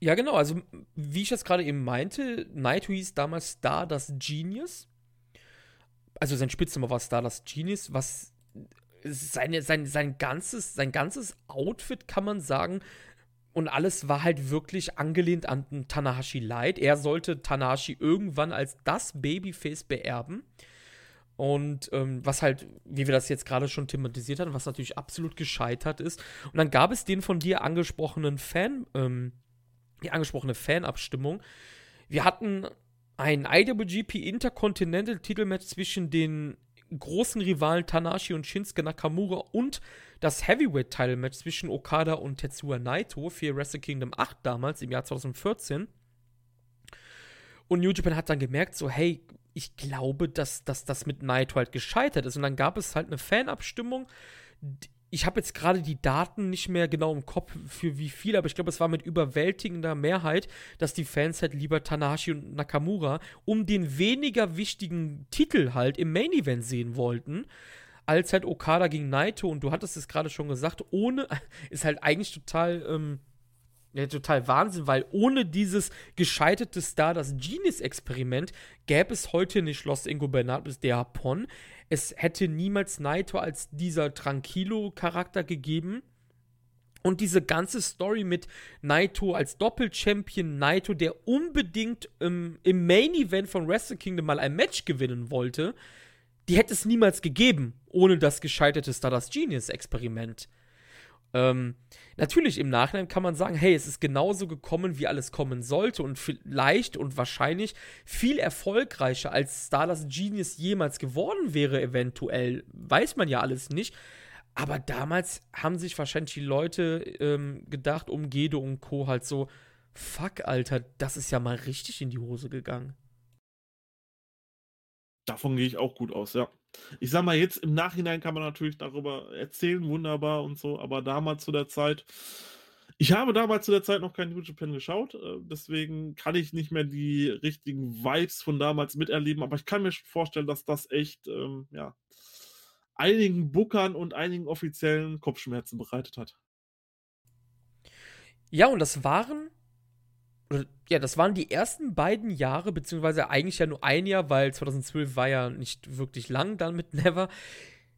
Ja, genau. Also, wie ich das gerade eben meinte, Naito hieß damals Stardust Genius. Also, sein Spitzname war Stardust Genius, was seine, sein, sein, ganzes, sein ganzes Outfit, kann man sagen, und alles war halt wirklich angelehnt an Tanahashi Light. Er sollte Tanahashi irgendwann als das Babyface beerben. Und ähm, was halt, wie wir das jetzt gerade schon thematisiert haben, was natürlich absolut gescheitert ist. Und dann gab es den von dir angesprochenen Fan, ähm, die angesprochene Fanabstimmung. Wir hatten ein IWGP Intercontinental Titelmatch zwischen den großen Rivalen Tanashi und Shinsuke Nakamura und das Heavyweight Title Match zwischen Okada und Tetsuya Naito für Wrestle Kingdom 8 damals im Jahr 2014. Und New Japan hat dann gemerkt, so, hey, ich glaube, dass, dass das mit Naito halt gescheitert ist. Und dann gab es halt eine Fanabstimmung. Ich habe jetzt gerade die Daten nicht mehr genau im Kopf für wie viel, aber ich glaube, es war mit überwältigender Mehrheit, dass die Fans halt lieber Tanahashi und Nakamura um den weniger wichtigen Titel halt im Main Event sehen wollten als halt Okada gegen Naito. Und du hattest es gerade schon gesagt, ohne, ist halt eigentlich total, ähm, ja, total Wahnsinn, weil ohne dieses gescheiterte Star, das Genius-Experiment, gäbe es heute nicht Los Ingobernables de Japón. Es hätte niemals Naito als dieser Tranquilo-Charakter gegeben. Und diese ganze Story mit Naito als Doppel-Champion, Naito, der unbedingt ähm, im Main-Event von Wrestle Kingdom mal ein Match gewinnen wollte, die hätte es niemals gegeben, ohne das gescheiterte Stardust Genius-Experiment. Ähm, natürlich im Nachhinein kann man sagen, hey, es ist genauso gekommen, wie alles kommen sollte und vielleicht und wahrscheinlich viel erfolgreicher als Stardust Genius jemals geworden wäre, eventuell. Weiß man ja alles nicht. Aber damals haben sich wahrscheinlich die Leute ähm, gedacht, um Gedo und Co. halt so, fuck, Alter, das ist ja mal richtig in die Hose gegangen. Davon gehe ich auch gut aus, ja. Ich sag mal, jetzt im Nachhinein kann man natürlich darüber erzählen, wunderbar und so, aber damals zu der Zeit, ich habe damals zu der Zeit noch kein New Japan geschaut, äh, deswegen kann ich nicht mehr die richtigen Vibes von damals miterleben, aber ich kann mir vorstellen, dass das echt, ähm, ja, einigen Bookern und einigen Offiziellen Kopfschmerzen bereitet hat. Ja, und das waren ja, das waren die ersten beiden Jahre, beziehungsweise eigentlich ja nur ein Jahr, weil 2012 war ja nicht wirklich lang dann mit Never.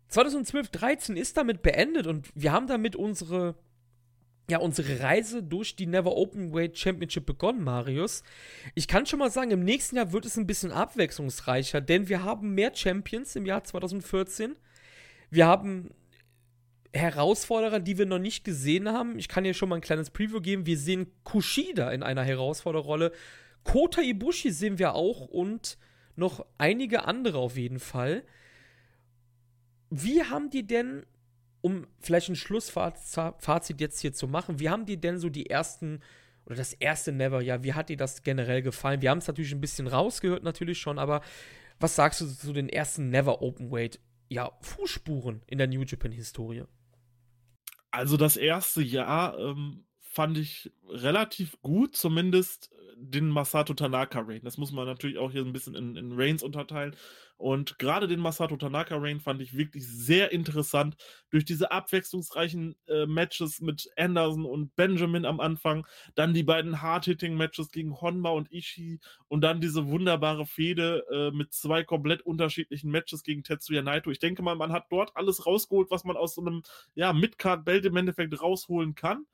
2012, 13 ist damit beendet und wir haben damit unsere, ja, unsere Reise durch die Never Open Weight Championship begonnen, Marius. Ich kann schon mal sagen, im nächsten Jahr wird es ein bisschen abwechslungsreicher, denn wir haben mehr Champions im Jahr 2014. Wir haben Herausforderer, die wir noch nicht gesehen haben. Ich kann hier schon mal ein kleines Preview geben. Wir sehen Kushida in einer Herausforderrolle. Kota Ibushi sehen wir auch und noch einige andere auf jeden Fall. Wie haben die denn, um vielleicht ein Schlussfazit jetzt hier zu machen, wie haben die denn so die ersten oder das erste Never, ja, wie hat dir das generell gefallen? Wir haben es natürlich ein bisschen rausgehört, natürlich schon, aber was sagst du zu den ersten Never Open Weight, ja, Fußspuren in der New Japan Historie? Also das erste Jahr ähm, fand ich relativ gut, zumindest den Masato Tanaka Reign. Das muss man natürlich auch hier ein bisschen in, in Reigns unterteilen. Und gerade den Masato Tanaka Reign fand ich wirklich sehr interessant. Durch diese abwechslungsreichen äh, Matches mit Anderson und Benjamin am Anfang, dann die beiden Hard-Hitting-Matches gegen Honma und Ishii und dann diese wunderbare Fehde äh, mit zwei komplett unterschiedlichen Matches gegen Tetsuya Naito. Ich denke mal, man hat dort alles rausgeholt, was man aus so einem ja, Mid-Card-Belt im Endeffekt rausholen kann.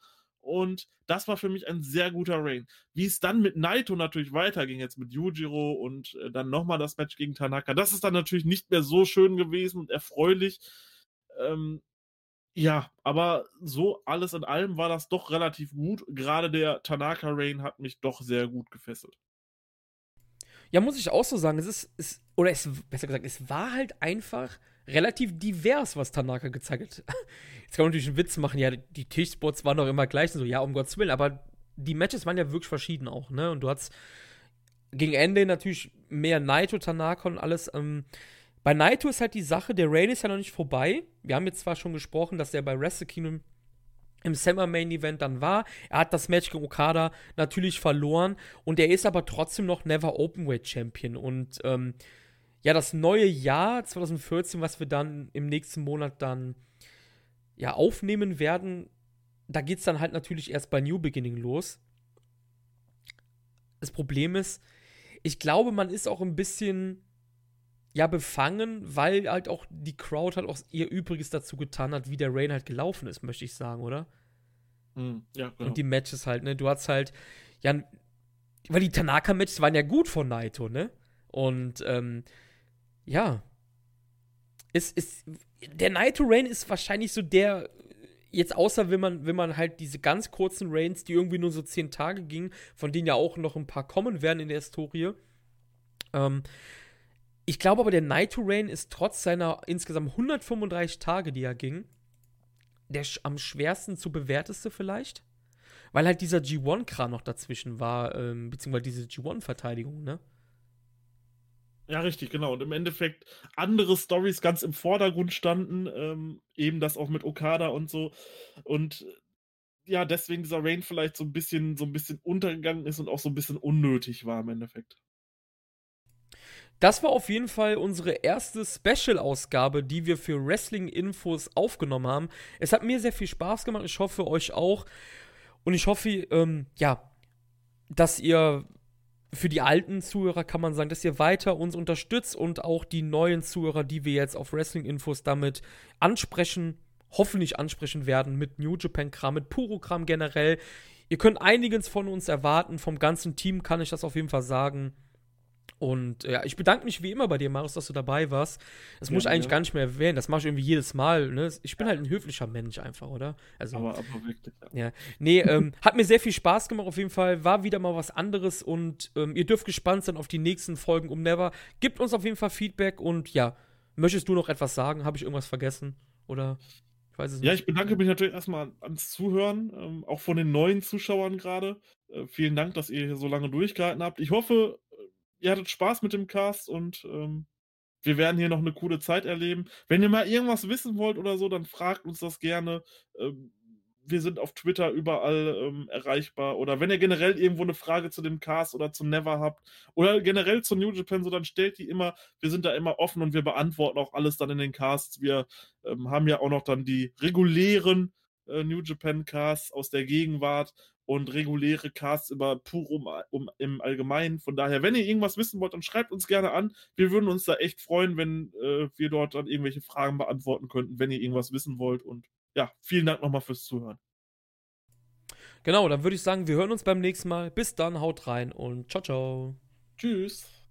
Und das war für mich ein sehr guter Reign. Wie es dann mit Naito natürlich weiterging, jetzt mit Yujiro und äh, dann nochmal das Match gegen Tanaka, das ist dann natürlich nicht mehr so schön gewesen und erfreulich. Ähm, ja, aber so alles in allem war das doch relativ gut. Gerade der Tanaka Reign hat mich doch sehr gut gefesselt. Ja, muss ich auch so sagen. Es ist, es, oder es, besser gesagt, es war halt einfach relativ divers, was Tanaka gezeigt hat. Jetzt kann man natürlich einen Witz machen, ja, die Tischspots waren doch immer gleich, so, ja, um Gottes Willen, aber die Matches waren ja wirklich verschieden auch, ne? Und du hattest gegen Ende natürlich mehr Naito, Tanaka und alles. Ähm, bei Naito ist halt die Sache, der Rain ist ja noch nicht vorbei. Wir haben jetzt zwar schon gesprochen, dass er bei Wrestle Kingdom im Summer Main Event dann war. Er hat das Match gegen Okada natürlich verloren und er ist aber trotzdem noch Never Openweight Champion. Und ähm, ja, das neue Jahr 2014, was wir dann im nächsten Monat dann ja, aufnehmen werden, da geht es dann halt natürlich erst bei New Beginning los. Das Problem ist, ich glaube, man ist auch ein bisschen ja befangen, weil halt auch die Crowd halt auch ihr Übriges dazu getan hat, wie der Rain halt gelaufen ist, möchte ich sagen, oder? Mm, ja, genau. Und die Matches halt, ne? Du hast halt, ja, weil die Tanaka-Matches waren ja gut von Naito, ne? Und, ähm, ja. Es ist, der Naito Rain ist wahrscheinlich so der, jetzt außer wenn man, wenn man halt diese ganz kurzen Rains, die irgendwie nur so zehn Tage gingen, von denen ja auch noch ein paar kommen werden in der Historie. Ähm, ich glaube aber, der Naito Rain ist trotz seiner insgesamt 135 Tage, die er ging, der am schwersten zu bewerteste vielleicht. Weil halt dieser G1-Kram noch dazwischen war, ähm, beziehungsweise diese G1-Verteidigung, ne? Ja, richtig, genau. Und im Endeffekt andere Stories ganz im Vordergrund standen, ähm, eben das auch mit Okada und so. Und ja, deswegen dieser Rain vielleicht so ein bisschen, so ein bisschen untergegangen ist und auch so ein bisschen unnötig war im Endeffekt. Das war auf jeden Fall unsere erste Special-Ausgabe, die wir für Wrestling-Infos aufgenommen haben. Es hat mir sehr viel Spaß gemacht. Ich hoffe, euch auch. Und ich hoffe, ähm, ja, dass ihr für die alten Zuhörer kann man sagen, dass ihr weiter uns unterstützt und auch die neuen Zuhörer, die wir jetzt auf Wrestling-Infos damit ansprechen, hoffentlich ansprechen werden mit New Japan-Kram, mit Puro-Kram generell. Ihr könnt einiges von uns erwarten, vom ganzen Team kann ich das auf jeden Fall sagen. Und ja, ich bedanke mich wie immer bei dir, Marius, dass du dabei warst. Das ja, muss ich eigentlich ja. gar nicht mehr erwähnen. Das mache ich irgendwie jedes Mal. Ne? Ich bin halt ein höflicher Mensch einfach, oder? Also, aber, aber wirklich. Ja. ja. Nee, ähm, hat mir sehr viel Spaß gemacht auf jeden Fall. War wieder mal was anderes und ähm, ihr dürft gespannt sein auf die nächsten Folgen um Never. Gebt uns auf jeden Fall Feedback und ja, möchtest du noch etwas sagen? Habe ich irgendwas vergessen? Oder? Ich weiß es nicht. Ja, ich bedanke mich natürlich erstmal ans Zuhören, ähm, auch von den neuen Zuschauern gerade. Äh, vielen Dank, dass ihr hier so lange durchgehalten habt. Ich hoffe, ihr hattet Spaß mit dem Cast und ähm, wir werden hier noch eine coole Zeit erleben. Wenn ihr mal irgendwas wissen wollt oder so, dann fragt uns das gerne. Ähm, wir sind auf Twitter überall ähm, erreichbar. Oder wenn ihr generell irgendwo eine Frage zu dem Cast oder zu Never habt oder generell zu New Japan, so dann stellt die immer. Wir sind da immer offen und wir beantworten auch alles dann in den Casts. Wir ähm, haben ja auch noch dann die regulären äh, New Japan Casts aus der Gegenwart und reguläre Casts über Purum um, im Allgemeinen. Von daher, wenn ihr irgendwas wissen wollt, dann schreibt uns gerne an. Wir würden uns da echt freuen, wenn äh, wir dort dann irgendwelche Fragen beantworten könnten, wenn ihr irgendwas wissen wollt. Und ja, vielen Dank nochmal fürs Zuhören. Genau, dann würde ich sagen, wir hören uns beim nächsten Mal. Bis dann, haut rein und ciao, ciao. Tschüss.